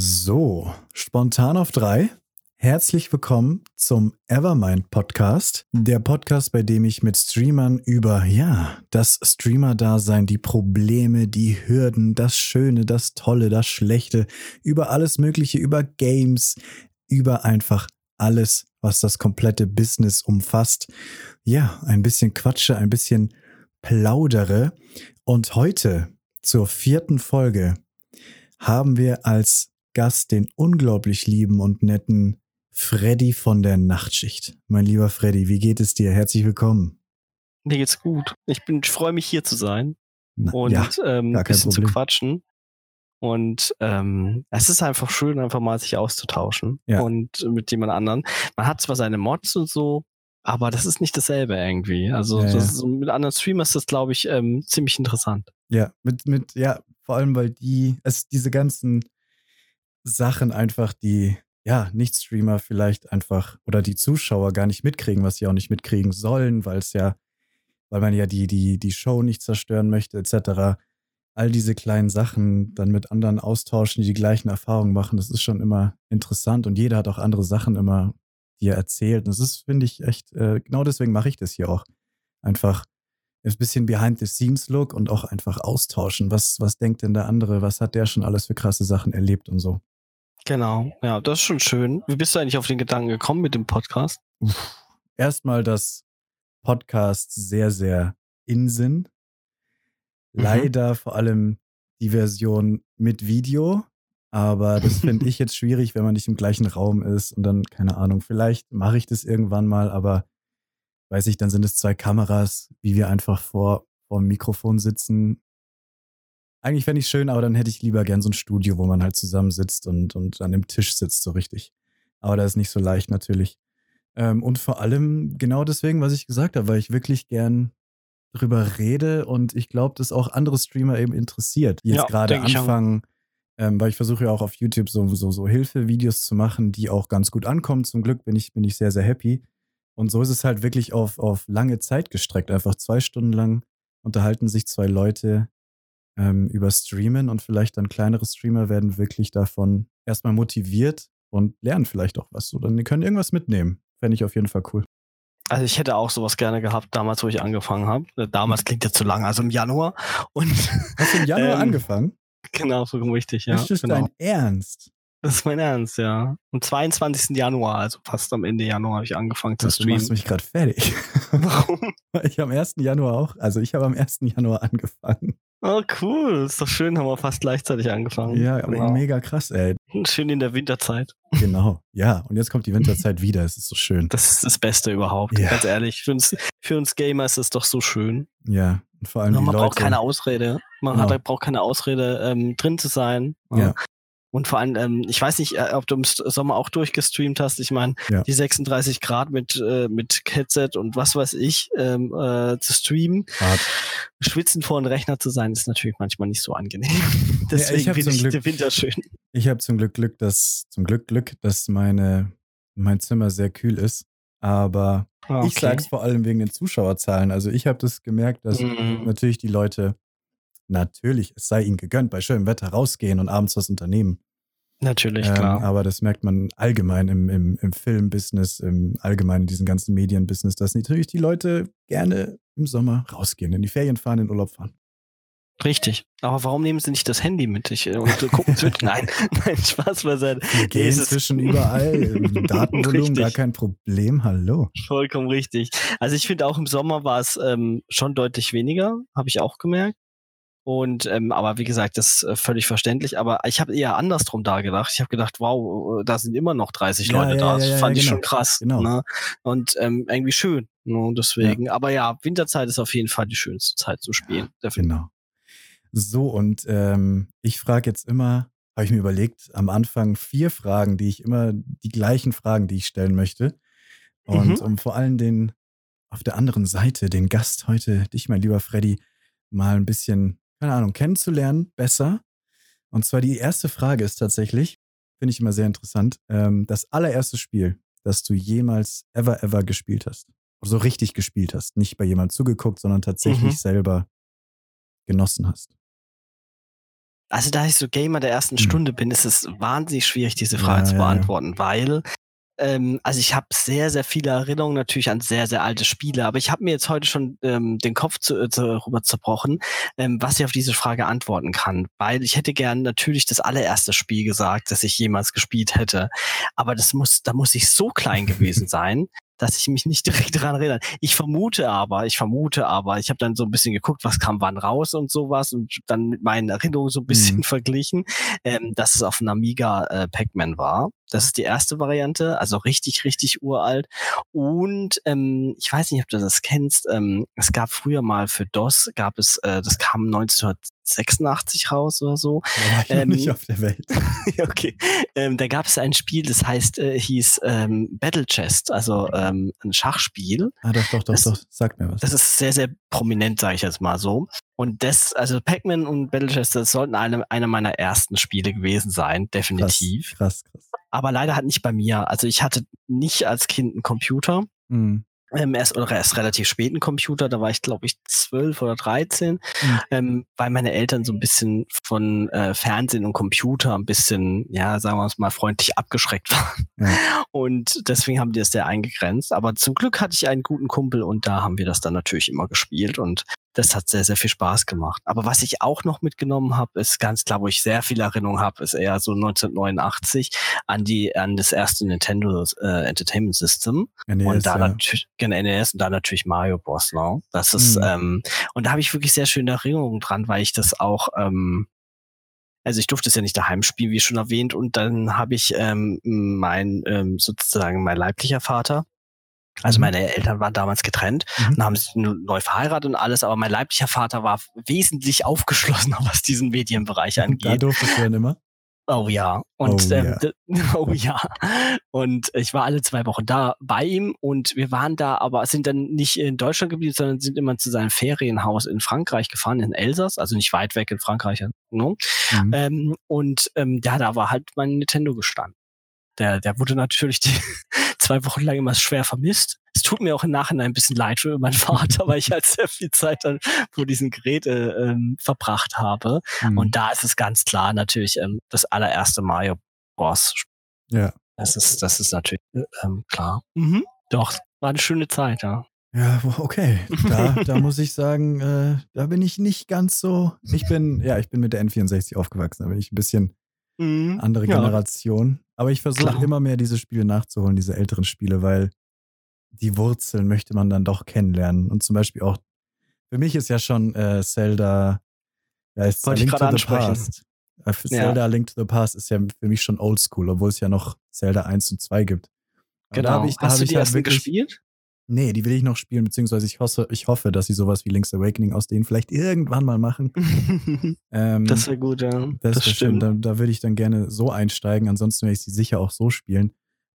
So, spontan auf drei. Herzlich willkommen zum Evermind Podcast, der Podcast, bei dem ich mit Streamern über, ja, das Streamer-Dasein, die Probleme, die Hürden, das Schöne, das Tolle, das Schlechte, über alles Mögliche, über Games, über einfach alles, was das komplette Business umfasst. Ja, ein bisschen quatsche, ein bisschen plaudere. Und heute zur vierten Folge haben wir als Gast den unglaublich lieben und netten Freddy von der Nachtschicht. Mein lieber Freddy, wie geht es dir? Herzlich willkommen. Mir geht's gut. Ich bin, ich freue mich hier zu sein Na, und ja, ähm, ein bisschen zu Problem. quatschen. Und ähm, es ist einfach schön, einfach mal sich auszutauschen Ja. und mit jemand anderen. Man hat zwar seine Mods und so, aber das ist nicht dasselbe irgendwie. Also Ja, das mit anderen Streamers ist das, glaube ich, ähm, ziemlich interessant. Ja, mit, mit, ja, vor allem, weil die, es diese ganzen Sachen einfach, die, ja, Nicht-Streamer vielleicht einfach oder die Zuschauer gar nicht mitkriegen, was sie auch nicht mitkriegen sollen, weil es ja, weil man ja die, die, die Show nicht zerstören möchte, etc. All diese kleinen Sachen dann mit anderen austauschen, die die gleichen Erfahrungen machen, das ist schon immer interessant und jeder hat auch andere Sachen immer, die er erzählt. Und das ist, finde ich, echt, äh, genau deswegen mache ich das hier auch. Einfach ein bisschen Behind-the-Scenes-Look und auch einfach austauschen. Was, was denkt denn der andere? Was hat der schon alles für krasse Sachen erlebt und so? Genau, ja, das ist schon schön. Wie bist du eigentlich auf den Gedanken gekommen mit dem Podcast? Erstmal, dass Podcasts sehr, sehr in sind. Mhm. Leider vor allem die Version mit Video. Aber das finde ich jetzt schwierig, wenn man nicht im gleichen Raum ist und dann, keine Ahnung, vielleicht mache ich das irgendwann mal, aber weiß ich, dann sind es zwei Kameras, wie wir einfach vor, vor dem Mikrofon sitzen. Eigentlich fände ich schön, aber dann hätte ich lieber gern so ein Studio, wo man halt zusammensitzt und, und an dem Tisch sitzt, so richtig. Aber das ist nicht so leicht natürlich. Ähm, und vor allem genau deswegen, was ich gesagt habe, weil ich wirklich gern drüber rede und ich glaube, dass auch andere Streamer eben interessiert, die jetzt Ja, gerade anfangen, ähm, weil ich versuche ja auch auf YouTube so, so, so Hilfevideos zu machen, die auch ganz gut ankommen. Zum Glück bin ich, bin ich sehr, sehr happy. Und so ist es halt wirklich auf, auf lange Zeit gestreckt. Einfach zwei Stunden lang unterhalten sich zwei Leute ähm, über Streamen und vielleicht dann kleinere Streamer werden wirklich davon erstmal motiviert und lernen vielleicht auch was. So, dann die können irgendwas mitnehmen. Fände ich auf jeden Fall cool. Also ich hätte auch sowas gerne gehabt, damals, wo ich angefangen habe. Äh, Damals klingt ja zu lang, also im Januar. Und Hast du im Januar Ähm, angefangen? genau, so richtig, ja. ist das genau. dein Ernst? Das ist mein Ernst, ja. Am 22. Januar, also fast am Ende Januar, habe ich angefangen zu Du machst streamen. mich gerade fertig. Warum? Weil ich am 1. Januar auch, also ich habe am 1. Januar angefangen. Oh, cool. Ist doch schön, haben wir fast gleichzeitig angefangen. Ja, aber genau. mega krass, ey. Schön in der Winterzeit. Genau. Ja, und jetzt kommt die Winterzeit wieder. Es ist so schön. Das ist das Beste überhaupt. Ja. Ganz ehrlich. Für uns, für uns Gamer ist es doch so schön. Ja, und vor allem man die Leute. braucht keine Ausrede. Man Genau. hat, braucht keine Ausrede, ähm, drin zu sein. Ja. Und vor allem, ähm, ich weiß nicht, äh, ob du im Sommer auch durchgestreamt hast. Ich meine, Ja. die 36 Grad mit, äh, mit Headset und was weiß ich ähm, äh, zu streamen. Hart. Schwitzen vor einem Rechner zu sein, ist natürlich manchmal nicht so angenehm. Deswegen hab finde ich Glück- den Winter schön. Ich habe zum Glück Glück, dass zum Glück Glück, dass meine mein Zimmer sehr kühl ist. Aber Ah, ich sag's vor allem wegen den Zuschauerzahlen. Also ich habe das gemerkt, dass Mhm. natürlich die Leute natürlich, es sei ihnen gegönnt, bei schönem Wetter rausgehen und abends was unternehmen. Natürlich, Ähm, klar. aber das merkt man allgemein im, im, im Filmbusiness, im allgemeinen in diesem ganzen Medienbusiness, dass natürlich die Leute gerne im Sommer rausgehen, in die Ferien fahren, in den Urlaub fahren. Richtig. Aber warum nehmen sie nicht das Handy mit? Ich, äh, und gucken Twitch? Nein, nein, Spaß beiseite. Wir gehen inzwischen überall. Datenvolumen gar kein Problem. Hallo. Vollkommen richtig. Also ich finde auch im Sommer war es ähm, schon deutlich weniger, habe ich auch gemerkt. Und ähm, aber wie gesagt, das ist äh, völlig verständlich. Aber ich habe eher andersrum da gedacht. Ich habe gedacht, wow, äh, da sind immer noch 30 Ja, Leute ja, da. Das ja, fand ich genau. schon krass. Genau. Ne? Und ähm, irgendwie schön. Ne? Deswegen. Aber ja, Winterzeit ist auf jeden Fall die schönste Zeit zu spielen. Genau. So, und ähm, ich frage jetzt immer, habe ich mir überlegt, am Anfang vier Fragen, die ich immer, die gleichen Fragen, die ich stellen möchte. Und Mhm. um vor allem den, auf der anderen Seite, den Gast heute, dich, mein lieber Freddy, mal ein bisschen, keine Ahnung, kennenzulernen, besser. Und zwar die erste Frage ist tatsächlich, finde ich immer sehr interessant, ähm, das allererste Spiel, das du jemals ever, ever gespielt hast. So richtig gespielt hast. Nicht bei jemandem zugeguckt, sondern tatsächlich Mhm. selber genossen hast. also da ich so Gamer der ersten Hm. Stunde bin, ist es wahnsinnig schwierig, diese Frage Ja, zu ja, ja. beantworten, weil ähm, also ich habe sehr, sehr viele Erinnerungen natürlich an sehr, sehr alte Spiele, aber ich habe mir jetzt heute schon ähm, den Kopf zu, äh, darüber zerbrochen, ähm, was ich auf diese Frage antworten kann, weil ich hätte gern natürlich das allererste Spiel gesagt, das ich jemals gespielt hätte, aber das muss, da muss ich so klein gewesen sein, dass ich mich nicht direkt daran erinnere. Ich vermute aber, ich vermute aber, ich habe dann so ein bisschen geguckt, was kam wann raus und sowas und dann mit meinen Erinnerungen so ein bisschen Mhm. verglichen, ähm, dass es auf einem Amiga äh, Pac-Man war. Das ist die erste Variante, also richtig, richtig uralt. Und ähm, ich weiß nicht, ob du das kennst. Ähm, es gab früher mal für DOS, gab es, äh, das kam 1986 raus oder so. War ich Ähm, nicht auf der Welt. okay. Ähm, da gab es ein Spiel, das heißt, äh, hieß ähm, Battle Chest, also ähm, ein Schachspiel. Ah, doch, doch, doch, das- doch. Sag mir was. Das ist sehr, sehr prominent, sage ich jetzt mal so. Und das, also Pac-Man und Battle Chest, das sollten eine, eine meiner ersten Spiele gewesen sein, definitiv. Krass, krass. krass. Aber leider hat nicht bei mir. Also ich hatte nicht als Kind einen Computer. Mhm. Ähm, erst oder erst relativ spät einen Computer, da war ich glaube ich zwölf oder dreizehn, Mhm. ähm, weil meine Eltern so ein bisschen von äh, Fernsehen und Computer ein bisschen, ja, sagen wir es mal freundlich abgeschreckt waren. Ja. Und deswegen haben die es sehr eingegrenzt. Aber zum Glück hatte ich einen guten Kumpel und da haben wir das dann natürlich immer gespielt und das hat sehr, sehr viel Spaß gemacht. Aber was ich auch noch mitgenommen habe, ist ganz klar, wo ich sehr viel Erinnerung habe, ist eher so 1989 an die an das erste Nintendo äh, Entertainment System. NES, Und da ja. natürlich, NES und da natürlich Mario Bros. Ne? Das ist, Mhm. ähm, und da habe ich wirklich sehr schöne Erinnerungen dran, weil ich das auch, ähm, also ich durfte es ja nicht daheim spielen, wie schon erwähnt, und dann habe ich ähm, mein, ähm, sozusagen mein leiblicher Vater, also meine Eltern waren damals getrennt Mhm. und haben sich neu verheiratet und alles, aber mein leiblicher Vater war wesentlich aufgeschlossener, was diesen Medienbereich Da angeht. durftest du dann immer. Oh ja. Und Oh ähm, ja. oh ja. Und ich war alle zwei Wochen da bei ihm und wir waren da, aber sind dann nicht in Deutschland geblieben, sondern sind immer zu seinem Ferienhaus in Frankreich gefahren, in Elsass, also nicht weit weg in Frankreich. Ne? Mhm. Ähm, und ähm, ja, da war halt mein Nintendo gestanden. Der, der wurde natürlich die zwei Wochen lang immer schwer vermisst. Es tut mir auch im Nachhinein ein bisschen leid für meinen Vater, weil ich halt sehr viel Zeit dann vor diesen Geräte ähm, verbracht habe. Mhm. Und da ist es ganz klar natürlich ähm, das allererste Mario Bros. ja. Das ist, das ist natürlich äh, ähm, klar. Mhm. Doch, war eine schöne Zeit, ja. Ja, okay. Da, da muss ich sagen, äh, da bin ich nicht ganz so. Ich bin, ja, ich bin mit der N64 aufgewachsen, da bin ich ein bisschen Mhm. andere. Generation. Aber ich versuche immer mehr diese Spiele nachzuholen, diese älteren Spiele, weil die Wurzeln möchte man dann doch kennenlernen. Und zum Beispiel auch, für mich ist ja schon äh, Zelda, ja, ist Wollte ich Link gerade to the ansprechen. Past. Äh, für Ja. Zelda Link to the Past ist ja für mich schon oldschool, obwohl es ja noch Zelda 1 und 2 gibt. Aber da Genau. hab ich, da Hast hab du ich die halt ersten wirklich, gespielt? Nee, die will ich noch spielen, beziehungsweise ich hoffe, ich hoffe, dass sie sowas wie Link's Awakening aus denen vielleicht irgendwann mal machen. Ähm, das wäre gut, ja. das, Das, stimmt. Da, da würde ich dann gerne so einsteigen. Ansonsten werde ich sie sicher auch so spielen.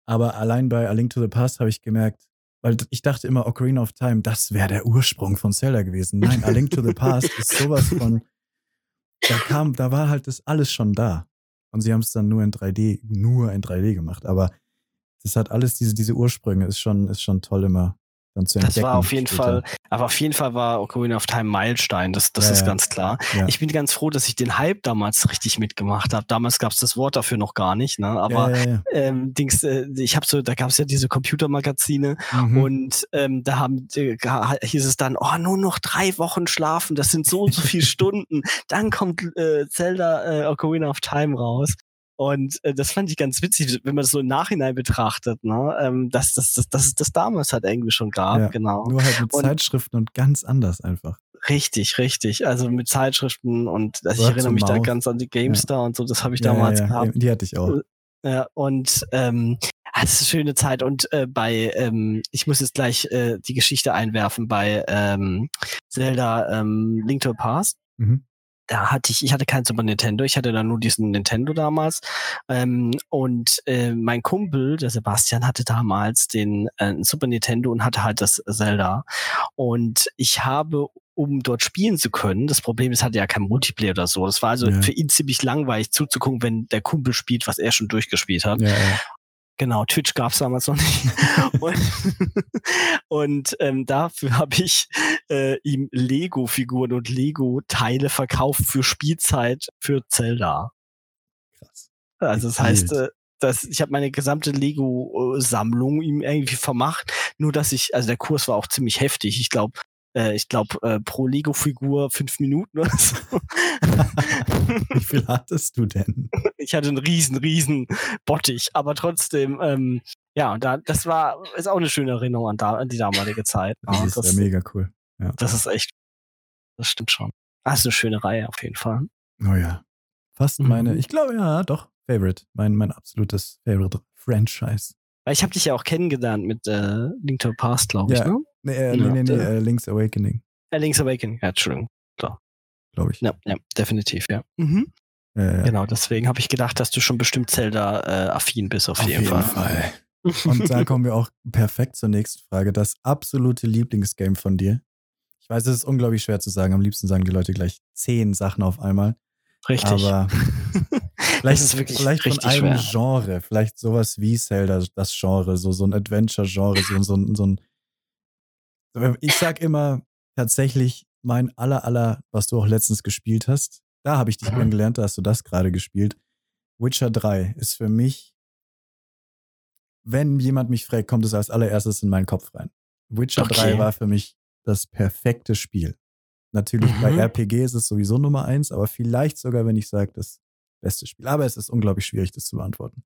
Aber allein bei A Link to the Past habe ich gemerkt, weil ich dachte immer, Ocarina of Time, das wäre der Ursprung von Zelda gewesen. Nein, A Link to the Past ist sowas von. Da kam, da war halt das alles schon da. Und sie haben es dann nur in 3D, nur in 3D gemacht. Aber das hat alles diese, diese Ursprünge, ist schon, ist schon toll immer dann zu entdecken. Das war auf jeden später. Fall, aber auf jeden Fall war Ocarina of Time Meilenstein, das, das Ja, ist ja. ganz klar. Ja. Ich bin ganz froh, dass ich den Hype damals richtig mitgemacht habe. Damals gab es das Wort dafür noch gar nicht, ne? Aber ähm, Dings, äh, ich habe so, da gab es ja diese Computermagazine Mhm. und ähm, da haben äh, hieß es dann, oh, nur noch drei Wochen schlafen, das sind so und so viele Stunden. Dann kommt äh, Zelda äh, Ocarina of Time raus. Und äh, das fand ich ganz witzig, wenn man das so im Nachhinein betrachtet, ne? ähm, dass, dass, dass, dass es das damals halt irgendwie schon gab. Ja, genau. Nur halt mit Und- Zeitschriften und ganz anders einfach. Richtig, richtig. Also mit Zeitschriften und also ich erinnere mich da Mouth. ganz an die GameStar und so, das habe ich Ja, damals ja, ja. gehabt. Die hatte ich auch. Ja, und ähm, ah, das ist eine schöne Zeit. Und äh, bei, ähm, ich muss jetzt gleich äh, die Geschichte einwerfen bei ähm, Zelda ähm, Link to the Past. Mhm. Hatte ich, ich hatte kein Super Nintendo, ich hatte dann nur diesen Nintendo damals. Ähm, und äh, mein Kumpel, der Sebastian, hatte damals den äh, Super Nintendo und hatte halt das Zelda. Und ich habe um dort spielen zu können. Das Problem ist, hatte ja kein Multiplayer oder so. Das war also Ja. für ihn ziemlich langweilig zuzugucken, wenn der Kumpel spielt, was er schon durchgespielt hat. Ja, ja. Genau, Twitch gab es damals noch nicht. und und ähm, dafür habe ich äh, ihm Lego-Figuren und Lego-Teile verkauft für Spielzeit für Zelda. Krass. Also das heißt, äh, dass ich habe meine gesamte Lego-Sammlung ihm irgendwie vermacht. Nur dass ich, also der Kurs war auch ziemlich heftig. Ich glaube, äh, ich glaube, äh, pro Lego-Figur fünf Minuten oder so. Wie viel hattest du denn? Ich hatte einen riesen, riesen Bottich, aber trotzdem, ähm, ja, da, das war, ist auch eine schöne Erinnerung an, da, an die damalige Zeit. Das ja, ist das, ja mega cool. Ja. Das ist echt, das stimmt schon. Das ist eine schöne Reihe auf jeden Fall. Oh ja. Fast meine, mhm. ich glaube, ja, doch, Favorite. Mein, mein absolutes Favorite Franchise. Weil ich habe dich ja auch kennengelernt mit äh, Link to the Past, glaube ich, ja. ne? Nee, äh, nee, nee, nee, äh, Link's Awakening. Äh, Link's Awakening, ja, Entschuldigung. Klar. Glaube ich. Ja, ja, definitiv, ja. Mhm. Äh, genau, deswegen habe ich gedacht, dass du schon bestimmt Zelda-affin äh, bist, auf, auf jeden, jeden, Fall. Fall. Und da kommen wir auch perfekt zur nächsten Frage. Das absolute Lieblingsgame von dir. Ich weiß, es ist unglaublich schwer zu sagen. Am liebsten sagen die Leute gleich zehn Sachen auf einmal. Richtig. Aber vielleicht, ist wirklich vielleicht von einem schwer. Genre, vielleicht sowas wie Zelda, das Genre, so, so ein Adventure-Genre, so, so, so ein. Ich sag immer tatsächlich mein aller, aller, was du auch letztens gespielt hast. Da habe ich dich mhm. kennengelernt, da hast du das gerade gespielt. Witcher 3 ist für mich, wenn jemand mich fragt, kommt es als allererstes in meinen Kopf rein. Witcher okay. 3 war für mich das perfekte Spiel. Natürlich mhm. bei RPG ist es sowieso Nummer eins, aber vielleicht sogar, wenn ich sage, das beste Spiel. Aber es ist unglaublich schwierig, das zu beantworten.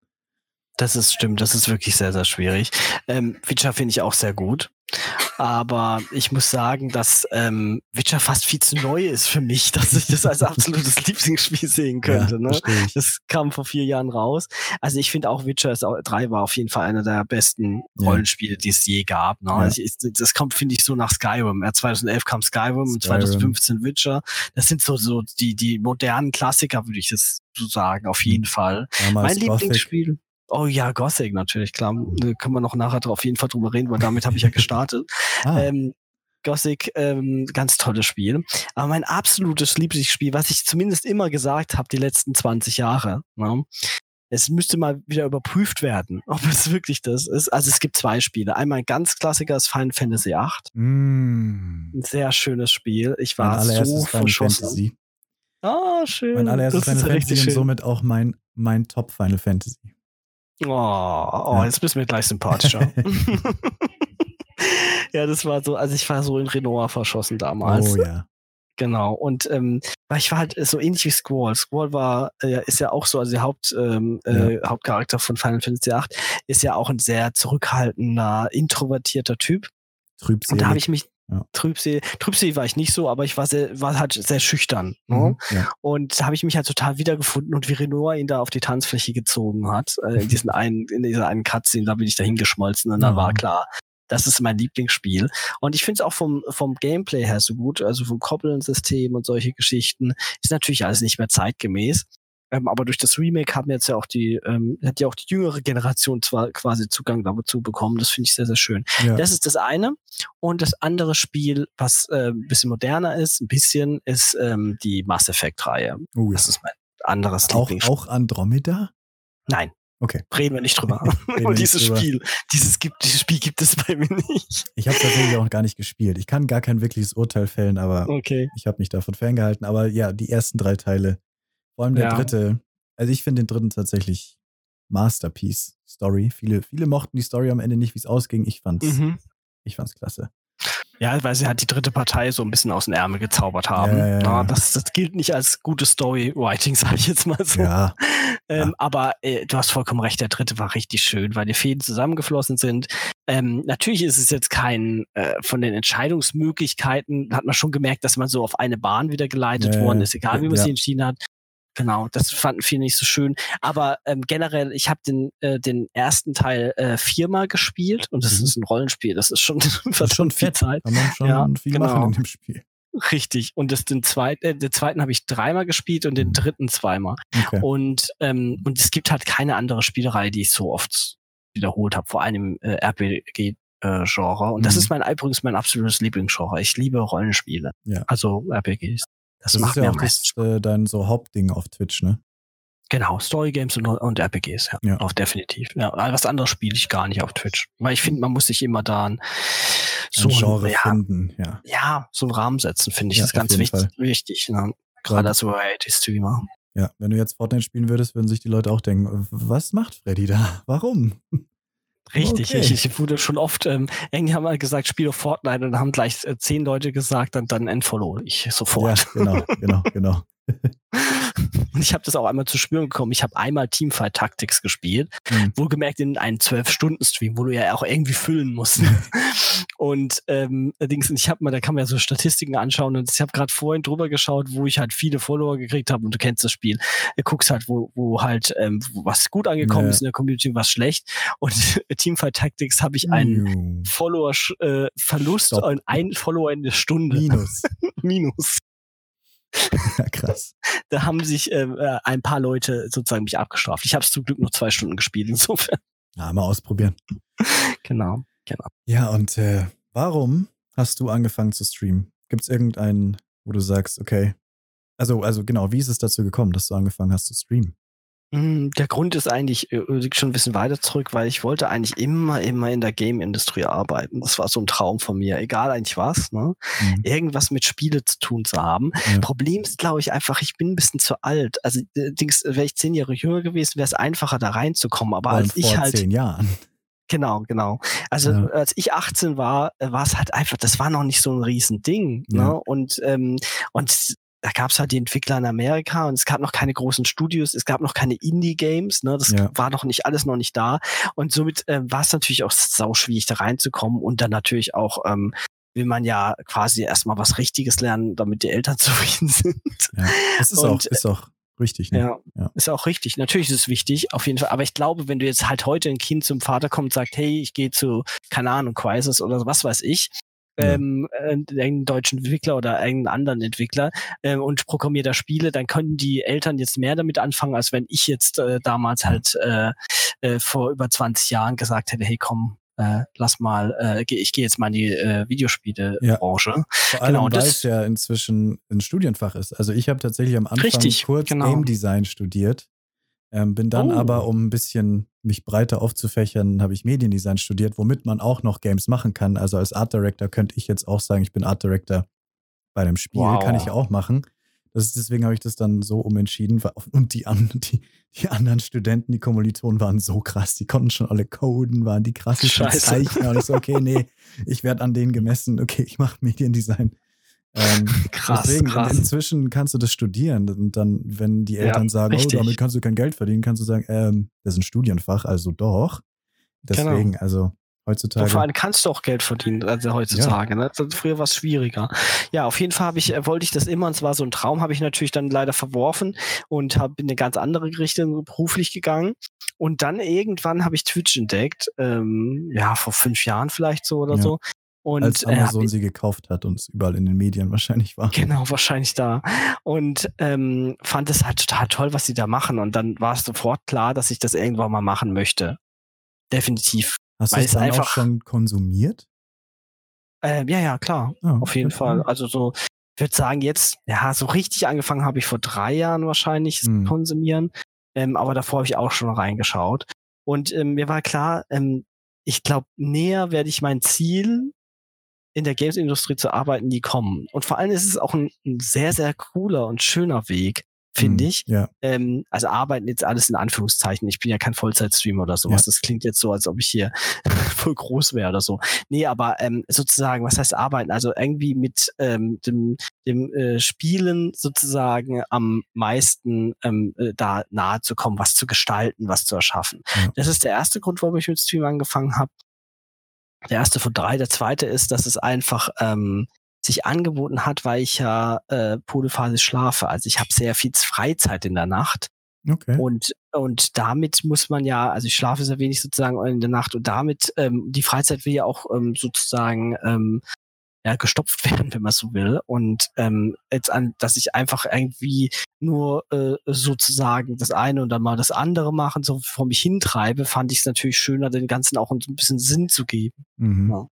Das ist stimmt, das ist wirklich sehr, sehr schwierig. Ähm, Witcher finde ich auch sehr gut. Aber ich muss sagen, dass ähm, Witcher fast viel zu neu ist für mich, dass ich das als absolutes Lieblingsspiel sehen könnte. Ja, ne? Das kam vor vier Jahren raus. Also ich finde auch Witcher 3 war auf jeden Fall einer der besten ja. Rollenspiele, die es je gab. Ne? Ja. Also ich, das kommt, finde ich, so nach Skyrim. Ja, 2011 kam Skyrim, Skyrim und 2015 Witcher. Das sind so, so die, die modernen Klassiker, würde ich das so sagen, auf jeden hm. Fall. Damals mein Lieblingsspiel. Oh ja, Gothic natürlich, klar. Da können wir noch nachher auf jeden Fall drüber reden, weil damit habe ich ja gestartet. ah. ähm, Gothic, ähm, ganz tolles Spiel. Aber mein absolutes Lieblingsspiel, was ich zumindest immer gesagt habe, die letzten 20 Jahre, ne? es müsste mal wieder überprüft werden, ob es wirklich das ist. Also es gibt zwei Spiele. Einmal ein ganz Klassiker ist Final Fantasy VIII. Mm. Ein sehr schönes Spiel. Ich war so verschossen. Fantasy. Ah, schön. Mein allererstes das Final Fantasy und somit auch mein, mein Top Final Fantasy. Oh, oh jetzt bist du mir gleich sympathischer. ja, das war so, also ich war so in Renoir verschossen damals. Oh ja. Genau. Und ähm, ich war halt so ähnlich wie Squall. Squall war, äh, ist ja auch so, also der Haupt, ähm, äh, ja. äh, Hauptcharakter von Final Fantasy VIII, ist ja auch ein sehr zurückhaltender, introvertierter Typ. Trübselig. Und da habe ich mich, ja. Trübsee. Trübsee war ich nicht so, aber ich war sehr, war halt sehr schüchtern. Ne? Mhm, ja. Und da habe ich mich halt total wiedergefunden und wie Renoir ihn da auf die Tanzfläche gezogen hat, äh, in diesen einen, in dieser einen Cutscene, da bin ich da hingeschmolzen und dann war klar, das ist mein Lieblingsspiel. Und ich finde es auch vom, vom Gameplay her so gut, also vom Koppeln-System und solche Geschichten, ist natürlich alles nicht mehr zeitgemäß. Ähm, aber durch das Remake haben jetzt ja auch die, ähm, hat ja auch die jüngere Generation zwar quasi Zugang dazu bekommen. Das finde ich sehr, sehr schön. Ja. Das ist das eine. Und das andere Spiel, was äh, ein bisschen moderner ist, ein bisschen, ist ähm, die Mass Effect-Reihe. Oh, ja. Das ist mein anderes auch, Auch Andromeda? Nein. Okay. Reden wir nicht drüber. Und dieses drüber. Spiel, dieses, gibt, dieses Spiel gibt es bei mir nicht. Ich habe tatsächlich auch gar nicht gespielt. Ich kann gar kein wirkliches Urteil fällen, aber okay. ich habe mich davon ferngehalten. Aber ja, die ersten drei Teile vor allem der ja. dritte. Also ich finde den dritten tatsächlich Masterpiece Story. Viele, viele mochten die Story am Ende nicht, wie es ausging. Ich fand's, mhm. ich fand's klasse. Ja, weil sie halt die dritte Partei so ein bisschen aus den Ärmel gezaubert haben. Ja, ja, ja. Das, das, gilt nicht als gutes Story-Writing, sage ich jetzt mal so. Ähm, aber äh, du hast vollkommen recht, der dritte war richtig schön, weil die Fäden zusammengeflossen sind. Ähm, natürlich ist es jetzt kein äh, von den Entscheidungsmöglichkeiten, hat man schon gemerkt, dass man so auf eine Bahn wieder geleitet worden ist, egal wie man sie entschieden hat. Genau, das fanden viele nicht so schön. Aber ähm, generell, ich habe den, äh, den ersten Teil äh, viermal gespielt und das mhm. ist ein Rollenspiel. Das ist schon, das ist schon viel Zeit. Kann man schon ja, viel genau. machen in dem Spiel. Richtig. Und das den zweiten, äh, den zweiten habe ich dreimal gespielt und den mhm. dritten zweimal. Okay. Und ähm, und es gibt halt keine andere Spielerei, die ich so oft wiederholt habe, vor allem äh, RPG Genre. Und mhm. das ist mein übrigens mein absolutes Lieblingsgenre. Ich liebe Rollenspiele. Ja. Also RPGs. Das, das macht ist ja auch das, äh, dein so Hauptding auf Twitch, ne? Genau, Story Games und, und RPGs, ja. ja. Auf definitiv. Ja, was anderes spiele ich gar nicht auf Twitch. Weil ich finde, man muss sich immer da ein, so ein Genre ja, finden, ja. Ja, so einen Rahmen setzen, finde ich. Ja, das ist ganz wichtig, wichtig. Ne? Gerade als Variety-Streamer. Ja, wenn du jetzt Fortnite spielen würdest, würden sich die Leute auch denken, was macht Freddy da? Warum? Richtig, okay. ich, ich, wurde schon oft, ähm, irgendwie haben wir gesagt, spiel auf Fortnite und dann haben gleich äh, zehn Leute gesagt, dann, dann entfollow ich sofort. Ja, genau, genau, genau. Und ich habe das auch einmal zu spüren bekommen. Ich habe einmal Teamfight Tactics gespielt, mhm. wohlgemerkt in einen Zwölf-Stunden-Stream, wo du ja auch irgendwie füllen musst. und ähm, allerdings, ich habe mal, da kann man ja so Statistiken anschauen und ich habe gerade vorhin drüber geschaut, wo ich halt viele Follower gekriegt habe und du kennst das Spiel. Du guckst halt, wo, wo halt ähm, was gut angekommen ja. ist in der Community, was schlecht. Und Teamfight Tactics habe ich einen. Follower-Verlust äh, und einen Follower in der Stunde. Minus. Minus. Krass. Da haben sich äh, ein paar Leute sozusagen mich abgestraft. Ich habe es zum Glück nur zwei Stunden gespielt, insofern. Ja, mal ausprobieren. Genau, genau. Ja, und äh, warum hast du angefangen zu streamen? Gibt es irgendeinen, wo du sagst, okay, also, also genau, wie ist es dazu gekommen, dass du angefangen hast zu streamen? Hm, der Grund ist eigentlich äh, liegt schon ein bisschen weiter zurück, weil ich wollte eigentlich immer, immer in der Game-Industrie arbeiten. Das war so ein Traum von mir, egal eigentlich was, ne? Mhm. Irgendwas mit Spiele zu tun zu haben. Ja. Problem ist, glaube ich, einfach, ich bin ein bisschen zu alt. Also, äh, wäre ich zehn Jahre jünger gewesen, wäre es einfacher, da reinzukommen. Aber Weil als ich halt. Zehn Jahren. Genau, genau. Also ja. als ich 18 war, äh, war es halt einfach, das war noch nicht so ein Riesending. Ne? Ja. Und, ähm, und da gab es halt die Entwickler in Amerika und es gab noch keine großen Studios, es gab noch keine Indie-Games, ne? Das ja. war noch nicht alles noch nicht da. Und somit äh, war es natürlich auch sau schwierig, da reinzukommen und dann natürlich auch ähm, will man ja quasi erstmal was Richtiges lernen, damit die Eltern zufrieden sind. Ja, das ist und, auch, ist auch richtig. Ne? Ja, ja, ist auch richtig. Natürlich ist es wichtig, auf jeden Fall. Aber ich glaube, wenn du jetzt halt heute ein Kind zum Vater kommt und sagt, hey, ich gehe zu, keine Ahnung, Crisis oder was weiß ich, ähm, äh, irgendeinen deutschen Entwickler oder irgendeinen anderen Entwickler ähm, und programmiere da Spiele, dann können die Eltern jetzt mehr damit anfangen, als wenn ich jetzt äh, damals halt äh, äh, vor über 20 Jahren gesagt hätte, hey komm, äh, lass mal, äh, ich gehe jetzt mal in die äh, Videospielebranche. Ja. Vor allem, genau, weil es ja inzwischen ein Studienfach ist. Also ich habe tatsächlich am Anfang richtig, kurz genau. Game Design studiert ähm, bin dann oh. aber, um ein bisschen mich breiter aufzufächern, habe ich Mediendesign studiert, womit man auch noch Games machen kann. Also als Art Director könnte ich jetzt auch sagen, ich bin Art Director bei einem Spiel, wow. kann ich auch machen. Das ist, deswegen habe ich das dann so umentschieden. Und die, die, die anderen Studenten, die Kommilitonen waren so krass. Die konnten schon alle coden, waren die krassesten Zeichner. Und ich so, okay, nee, ich werde an denen gemessen. Okay, ich mache Mediendesign. Ähm, krass, deswegen, krass. Inzwischen kannst du das studieren und dann, wenn die Eltern ja, sagen, oh, richtig. oh, damit kannst du kein Geld verdienen, kannst du sagen, ähm, das ist ein Studienfach, also doch. Deswegen, genau. also heutzutage. Und vor allem kannst du auch Geld verdienen, also heutzutage. Ja. Ne? Früher war es schwieriger. Ja, auf jeden Fall ich, äh, wollte ich das immer, und es war so ein Traum, habe ich natürlich dann leider verworfen und habe in eine ganz andere Richtung beruflich gegangen. Und dann irgendwann habe ich Twitch entdeckt, ähm, ja, vor fünf Jahren vielleicht so oder ja. so. Und, Als äh, Amazon äh, sie gekauft hat und es überall in den Medien wahrscheinlich war. Genau, wahrscheinlich da. Und ähm, fand es halt total toll, was sie da machen. Und dann war es sofort klar, dass ich das irgendwann mal machen möchte. Definitiv. Hast du es dann einfach, auch schon konsumiert? Äh, ja, ja, klar. Oh, auf jeden Fall. Also so, ich würde sagen, jetzt, ja, so richtig angefangen habe ich vor drei Jahren wahrscheinlich hm. konsumieren. Ähm, aber davor habe ich auch schon reingeschaut. Und ähm, mir war klar, ähm, ich glaube, näher werde ich mein Ziel in der Games-Industrie zu arbeiten, die kommen. Und vor allem ist es auch ein, ein sehr, sehr cooler und schöner Weg, finde mm, ich. Ja. Ähm, also arbeiten jetzt alles in Anführungszeichen. Ich bin ja kein Vollzeitstreamer oder sowas. Ja. Das klingt jetzt so, als ob ich hier voll groß wäre oder so. Nee, aber ähm, sozusagen, was heißt arbeiten? Also irgendwie mit ähm, dem, dem äh, Spielen sozusagen am meisten ähm, äh, da nahe zu kommen, was zu gestalten, was zu erschaffen. Ja. Das ist der erste Grund, warum ich mit Stream angefangen habe. Der erste von drei. Der zweite ist, dass es einfach ähm, sich angeboten hat, weil ich ja äh, polyphasisch schlafe. Also ich habe sehr viel Freizeit in der Nacht. Okay. Und, und damit muss man ja, also ich schlafe sehr wenig sozusagen in der Nacht und damit, ähm, die Freizeit will ja auch ähm, sozusagen ähm, ja, gestopft werden, wenn man so will. Und ähm, jetzt an, dass ich einfach irgendwie nur äh, sozusagen das eine und dann mal das andere machen, so vor mich hintreibe, fand ich es natürlich schöner, den Ganzen auch ein bisschen Sinn zu geben. Mhm. Ja.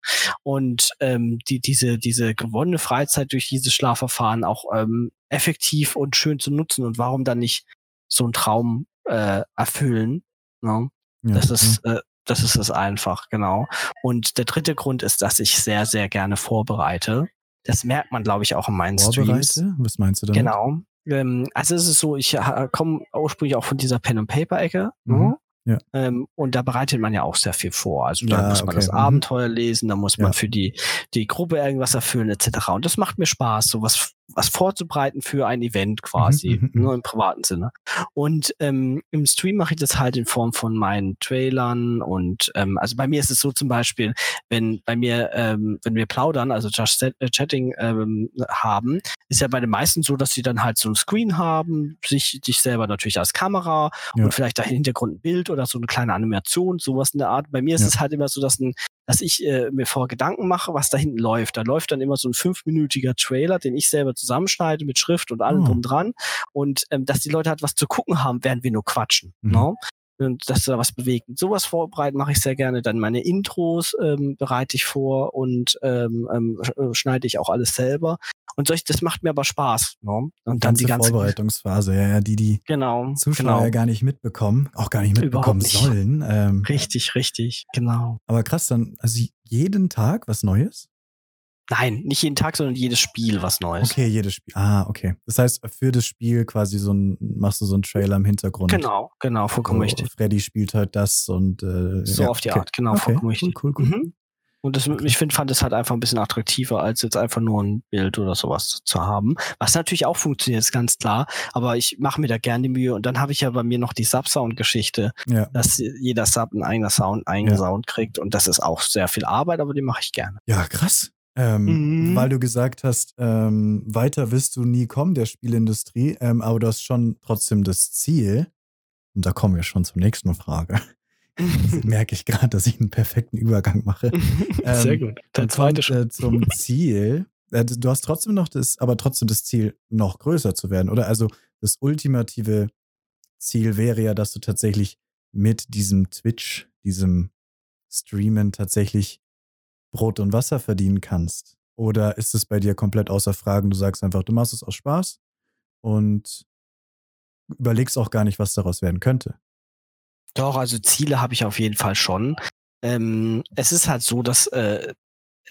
Und ähm, die, diese, diese gewonnene Freizeit durch dieses Schlafverfahren auch ähm, effektiv und schön zu nutzen. Und warum dann nicht so einen Traum äh, erfüllen. Ne? Ja, Das ist, äh, das ist es einfach, genau. Und der dritte Grund ist, dass ich sehr, sehr gerne vorbereite. Das merkt man, glaube ich, auch in meinen Streams. Vorbereite? Was meinst du damit? Genau. Ähm, also es ist so, ich komme ursprünglich auch von dieser Pen and Paper Ecke. Mhm. Ne? Ja. Ähm, und da bereitet man ja auch sehr viel vor. Also da Ja, muss man okay, das mhm. Abenteuer lesen, da muss man Ja. für die, die Gruppe irgendwas erfüllen, etc. Und das macht mir Spaß, sowas was vorzubereiten für ein Event quasi, Mhm, mhm, nur im privaten Sinne. Und ähm, im Stream mache ich das halt in Form von meinen Trailern und ähm, also bei mir ist es so zum Beispiel, wenn bei mir, ähm, wenn wir plaudern, also Just äh, Chatting ähm, haben, ist ja bei den meisten so, dass sie dann halt so ein Screen haben, sich dich selber natürlich als Kamera Ja. und vielleicht da im Hintergrund ein Bild oder so eine kleine Animation, sowas in der Art. Bei mir ist Ja. es halt immer so, dass, ein, dass ich äh, mir vor Gedanken mache, was da hinten läuft. Da läuft dann immer so ein fünfminütiger Trailer, den ich selber zusammenschneide mit Schrift und allem Oh. drum dran. Und ähm, dass die Leute halt was zu gucken haben, während wir nur quatschen. Mhm. Ne? Und dass da was bewegt. Und sowas vorbereiten mache ich sehr gerne. Dann meine Intros ähm, bereite ich vor und ähm, ähm, äh, schneide ich auch alles selber. Und solch, das macht mir aber Spaß. Ne? Und dann die ganze Vorbereitungsphase, ja, die die Genau, Zuschauer genau. gar nicht mitbekommen, auch gar nicht mitbekommen nicht. sollen. Ähm, Richtig, richtig, genau. aber krass, dann, also jeden Tag was Neues? Nein, nicht jeden Tag, sondern jedes Spiel was Neues. Okay, jedes Spiel. Ah, okay. Das heißt, für das Spiel quasi so ein, machst du so einen Trailer im Hintergrund. Genau, genau, vollkommen So, richtig. Freddy spielt halt das und äh, So ja, auf die okay. Art, genau, Okay, vollkommen cool, richtig. cool, cool. Mhm. Und das, ich finde, fand es halt einfach ein bisschen attraktiver, als jetzt einfach nur ein Bild oder sowas zu haben. Was natürlich auch funktioniert, ist ganz klar. Aber ich mache mir da gerne die Mühe. Und dann habe ich ja bei mir noch die Sub-Sound-Geschichte, Ja. dass jeder Sub einen eigenen Sound, eigenen Ja. Sound kriegt. Und das ist auch sehr viel Arbeit, aber die mache ich gerne. Ja, krass. Ähm, Mhm. Weil du gesagt hast, ähm, weiter wirst du nie kommen, der Spielindustrie, ähm, aber du hast schon trotzdem das Ziel, und da kommen wir schon zur nächsten Frage. Merke ich gerade, dass ich einen perfekten Übergang mache. sehr Ähm, gut. Der Und zweite kommt, Schritt. äh, zum Ziel. Äh, du hast trotzdem noch das, aber trotzdem das Ziel, noch größer zu werden, oder? Also das ultimative Ziel wäre ja, dass du tatsächlich mit diesem Twitch, diesem Streamen tatsächlich Brot und Wasser verdienen kannst. Oder ist es bei dir komplett außer Fragen? Du sagst einfach, du machst es aus Spaß und überlegst auch gar nicht, was daraus werden könnte. Doch, also Ziele habe ich auf jeden Fall schon. Ähm, es ist halt so, dass äh,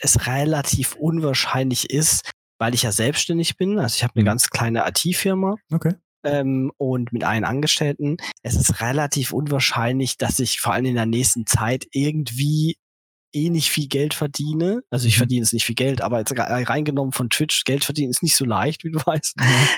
es relativ unwahrscheinlich ist, weil ich ja selbstständig bin. Also ich habe eine Mhm. ganz kleine IT-Firma Okay. ähm, und mit einem Angestellten. Es ist relativ unwahrscheinlich, dass ich vor allem in der nächsten Zeit irgendwie eh nicht viel Geld verdiene. Also ich Mhm. verdiene jetzt nicht viel Geld, aber jetzt re- reingenommen von Twitch, Geld verdienen ist nicht so leicht, wie du weißt.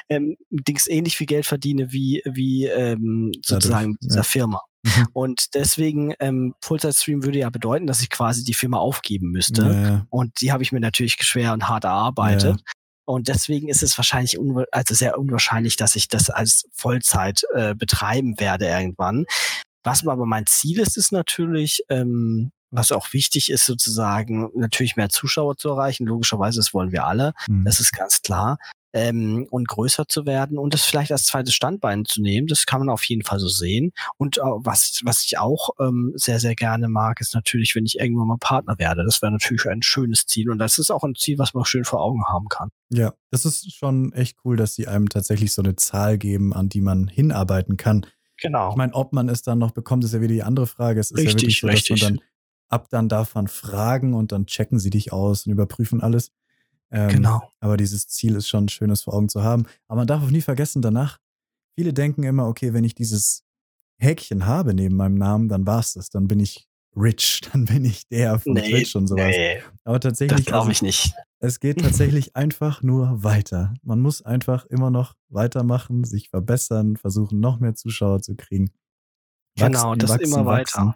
Ähm, Dings ähnlich viel Geld verdiene wie, wie ähm, sozusagen mit dieser ja. Firma. Mhm. Und deswegen, ähm, Fulltime-Stream würde ja bedeuten, dass ich quasi die Firma aufgeben müsste. Ja, ja. Und die habe ich mir natürlich schwer und hart erarbeitet. Und deswegen ist es wahrscheinlich also sehr unwahrscheinlich, dass ich das als Vollzeit äh, betreiben werde irgendwann. Was aber mein Ziel ist, ist natürlich, ähm, was auch wichtig ist, sozusagen natürlich mehr Zuschauer zu erreichen. Logischerweise, das wollen wir alle. Mhm. Das ist ganz klar. Ähm, und größer zu werden und das vielleicht als zweites Standbein zu nehmen, das kann man auf jeden Fall so sehen. Und äh, was, was ich auch ähm, sehr, sehr gerne mag, ist natürlich, wenn ich irgendwann mal Partner werde. Das wäre natürlich ein schönes Ziel und das ist auch ein Ziel, was man schön vor Augen haben kann. Ja, das ist schon echt cool, dass sie einem tatsächlich so eine Zahl geben, an die man hinarbeiten kann. Genau. Ich meine, ob man es dann noch bekommt, ist ja wieder die andere Frage. Es ist ja Richtig, wirklich so, dass richtig. man dann ab dann darf man fragen und dann checken sie dich aus und überprüfen alles. Ähm, genau. Aber dieses Ziel ist schon schönes vor Augen zu haben. Aber man darf auch nie vergessen, danach, viele denken immer, okay, wenn ich dieses Häkchen habe neben meinem Namen, dann war's das. Dann bin ich rich, dann bin ich der von Nee, Twitch und sowas. nee, Aber das tatsächlich, glaube also, ich nicht. es geht tatsächlich einfach nur weiter. Man muss einfach immer noch weitermachen, sich verbessern, versuchen, noch mehr Zuschauer zu kriegen. Genau, das immer weiter.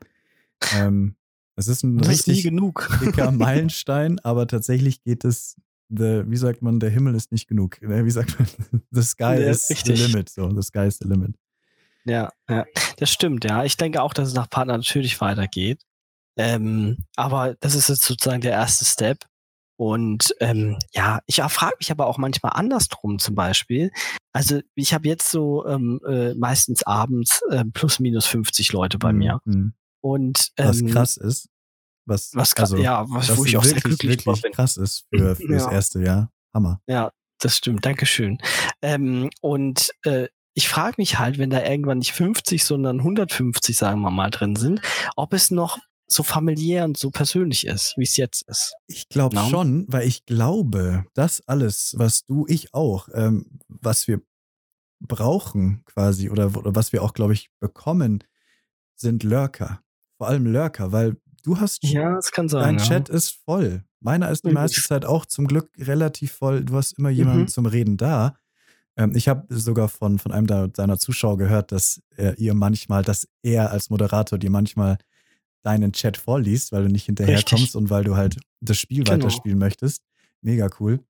Ähm, es ist ein Das ist richtig genug. dicker Meilenstein, aber tatsächlich geht es, the, wie sagt man, der Himmel ist nicht genug. Ne, Wie sagt man, the sky Ja, is richtig. the limit. So, the sky is the limit. Ja, ja, das stimmt, ja. Ich denke auch, dass es nach Partner natürlich weitergeht. Ähm, aber das ist jetzt sozusagen der erste Step. Und ähm, ja, ich frage mich aber auch manchmal andersrum zum Beispiel. Also ich habe jetzt so ähm, äh, meistens abends äh, plus minus 50 Leute bei mir. Und Was ähm, krass ist. Was, was krass, also, ja, was, was wo ich auch sehr wirklich, glücklich drauf wirklich bin. krass ist für, für das Ja. erste Jahr. Hammer. Ja, das stimmt. Dankeschön. Ähm, und äh, ich frage mich halt, wenn da irgendwann nicht 50, sondern 150, sagen wir mal, drin sind, ob es noch so familiär und so persönlich ist, wie es jetzt ist. Ich glaube No? schon, weil ich glaube, das alles, was du, ich auch, ähm, was wir brauchen quasi oder, oder was wir auch, glaube ich, bekommen, sind Lurker. Vor allem Lurker, weil du hast Ja, das kann sein. Dein ja. Chat ist voll. Meiner ist die meiste Zeit auch zum Glück relativ voll. Du hast immer jemanden Mhm. zum Reden da. Ähm, ich habe sogar von, von einem de- deiner Zuschauer gehört, dass äh, ihr manchmal, dass er als Moderator dir manchmal deinen Chat vorliest, weil du nicht hinterherkommst und weil du halt das Spiel Genau. weiterspielen möchtest. Mega cool.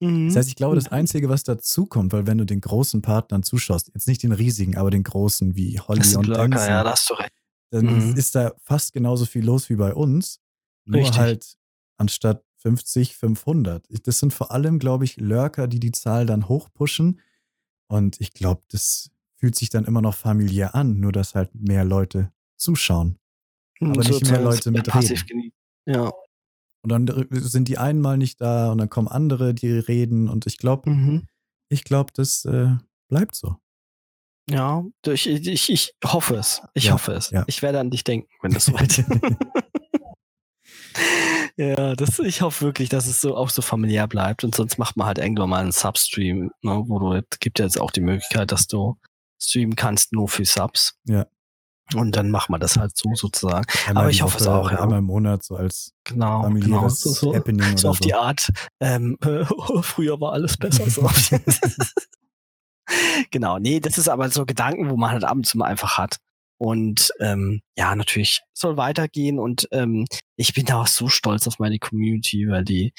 Mhm. Das heißt, ich glaube, das Mhm. Einzige, was dazu kommt, weil wenn du den großen Partnern zuschaust, jetzt nicht den riesigen, aber den großen wie Holly das sind und Lurker, Ensign, ja, da hast du recht. Dann Mhm. ist da fast genauso viel los wie bei uns. Nur Richtig. halt anstatt 50, 500. Ich- Das sind vor allem, glaube ich, Lurker, die die Zahl dann hochpushen. Und ich glaube, das fühlt sich dann immer noch familiär an, nur dass halt mehr Leute zuschauen. Mhm, aber nicht mehr Leute passiv genießen. Ja. Und dann sind die einen mal nicht da und dann kommen andere, die reden. Und ich glaube, Mhm. ich glaube, das äh, bleibt so. Ja, ich, ich, ich hoffe es. Ich Ja, hoffe es. ja. Ich werde an dich denken, wenn das soweit ist. ja, das, ich hoffe wirklich, dass es so auch so familiär bleibt und sonst macht man halt irgendwann mal einen Substream, ne, wo du, es gibt ja jetzt auch die Möglichkeit, dass du streamen kannst nur für Subs. Ja. Und dann macht man das halt so sozusagen. Einmal Aber ich hoffe es Woche auch, oder ja. Einmal im Monat, so als Genau, genau. So, so, Happening so auf so. die Art, ähm, früher war alles besser. So. genau, nee, das ist aber so Gedanken, wo man halt ab und zu mal einfach hat. Und ähm, ja, natürlich soll weitergehen und ähm, ich bin da auch so stolz auf meine Community, weil die,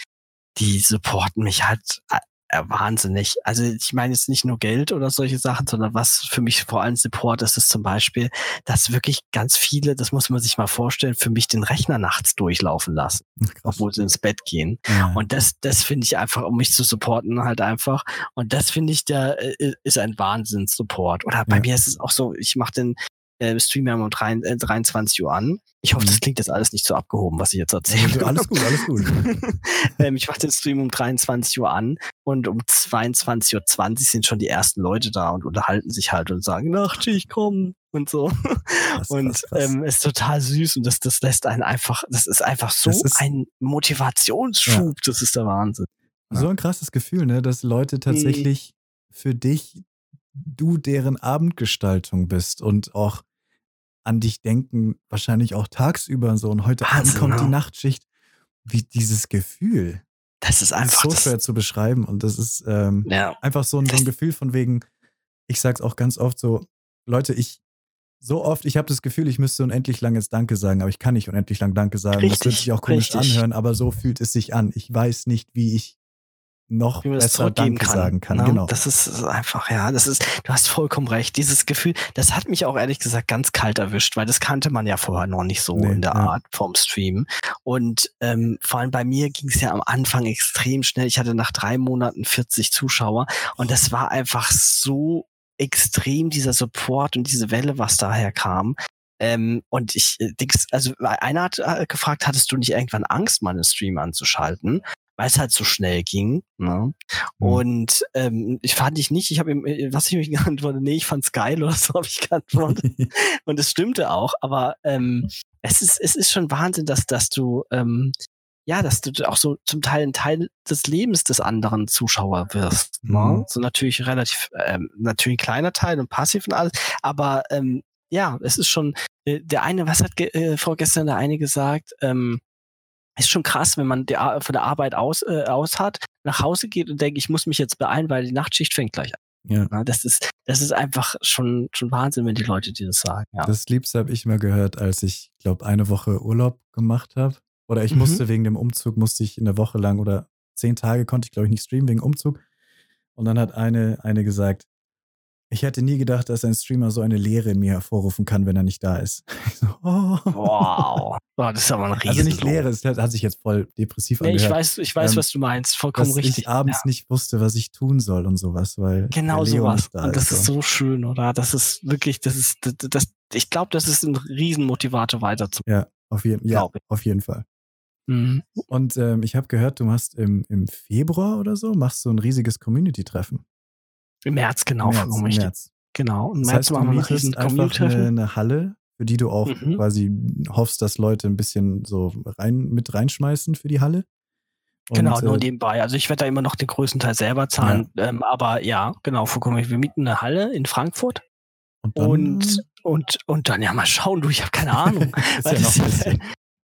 die supporten mich halt äh, wahnsinnig. Also ich meine jetzt nicht nur Geld oder solche Sachen, sondern was für mich vor allem Support ist, ist zum Beispiel, dass wirklich ganz viele, das muss man sich mal vorstellen, für mich den Rechner nachts durchlaufen lassen, obwohl sie ins Bett gehen. Ja. Und das, das finde ich einfach, um mich zu supporten, halt einfach. Und das finde ich, der äh, ist ein Wahnsinns-Support. Oder bei Ja. mir ist es auch so, ich mache den äh, Stream ja um drei, äh, 23 Uhr an. Ich hoffe, Mhm. das klingt jetzt alles nicht so abgehoben, was ich jetzt erzähle. alles gut, alles gut. ähm, ich mache den Stream um 23 Uhr an und um 22.20 Uhr sind schon die ersten Leute da und unterhalten sich halt und sagen, Nachtschicht, komm und so. Krass, Und krass. ähm, ist total süß und das, das lässt einen einfach, das ist einfach so ist- ein Motivationsschub, das ist der Wahnsinn. So ein krasses Gefühl, ne, dass Mhm. Leute tatsächlich für dich, du deren Abendgestaltung bist und auch an dich denken, wahrscheinlich auch tagsüber und so. Und heute Abend kommt die ne? Nachtschicht. Wie dieses Gefühl. Das ist einfach so das, schwer zu beschreiben. Und das ist ähm, Ja, einfach so ein, so ein Das- Gefühl von wegen, ich sag's auch ganz oft so, Leute, ich so oft, ich habe das Gefühl, ich müsste unendlich lang jetzt Danke sagen, aber ich kann nicht unendlich lang Danke sagen. das wird Richtig, sich auch komisch richtig. anhören, aber so fühlt es sich an. Ich weiß nicht, wie ich noch wie man das besser zurückgeben kann. sagen kann. ne? Genau. Das ist einfach, ja, das ist, du hast vollkommen recht. Dieses Gefühl, das hat mich auch ehrlich gesagt ganz kalt erwischt, weil das kannte man ja vorher noch nicht so Nee, in der ja. Art vom Stream. Und ähm, vor allem bei mir ging es ja am Anfang extrem schnell. Ich hatte nach drei Monaten 40 Zuschauer und das war einfach so extrem, dieser Support und diese Welle, was daher kam. Ähm, und ich, äh, also einer hat äh, gefragt, hattest du nicht irgendwann Angst, mal einen Stream anzuschalten? Weil es halt so schnell ging. Ne? Mhm. Und ähm, ich fand ich nicht, ich habe ihm, äh, was ich mir geantwortet, nee, ich fand's geil oder so habe ich geantwortet. Und es stimmte auch, aber ähm, es ist, es ist schon Wahnsinn, dass, dass du, ähm, ja, dass du auch so zum Teil ein Teil des Lebens des anderen Zuschauer wirst. Mhm. Ne? So natürlich relativ, ähm, natürlich ein kleiner Teil und passiv und alles, aber ähm, ja, es ist schon, äh, der eine, was hat äh, vorgestern der eine gesagt, ähm, ist schon krass, wenn man die, von der Arbeit aus, äh, aus hat, nach Hause geht und denkt, ich muss mich jetzt beeilen, weil die Nachtschicht fängt gleich an. ja. Ja, das ist, das ist einfach schon, schon Wahnsinn, wenn die Leute dir das sagen. Ja. Das Liebste habe ich mal gehört, als ich, glaube eine Woche Urlaub gemacht habe. Oder ich Mhm. musste wegen dem Umzug, musste ich eine Woche lang oder zehn Tage konnte ich, glaube ich, nicht streamen wegen Umzug. Und dann hat eine, eine gesagt, ich hätte nie gedacht, dass ein Streamer so eine Leere in mir hervorrufen kann, wenn er nicht da ist. Ich so, oh. Wow. Boah, das ist aber ein riesen Also nicht Leere, es hat sich jetzt voll depressiv Nee, ich angehört. weiß, ich weiß, Ähm, was du meinst. Vollkommen dass richtig. ich abends nicht wusste, was ich tun soll und sowas, weil Genau sowas. nicht da Und das ist. ist so schön, oder? Das ist wirklich, das ist, das, das ich glaube, das ist ein Riesenmotivator weiterzumachen. Ja, auf jeden, ja, ich. auf jeden Fall. Mhm. Und ähm, ich habe gehört, du machst im, im Februar oder so, machst du ein riesiges Community-Treffen. Im März, genau, März, im. März. Genau. Und das heißt, du mietest einfach eine, eine Halle, für die du auch mhm. quasi hoffst, dass Leute ein bisschen so rein mit reinschmeißen für die Halle. Und, genau, nur äh, nebenbei. Also ich werde da immer noch den größten Teil selber zahlen. Ja. Ähm, aber ja, genau, vollkommen. Wir mieten eine Halle in Frankfurt. Und, dann, und, und, und dann ja mal schauen, du, ich habe keine Ahnung. ist ja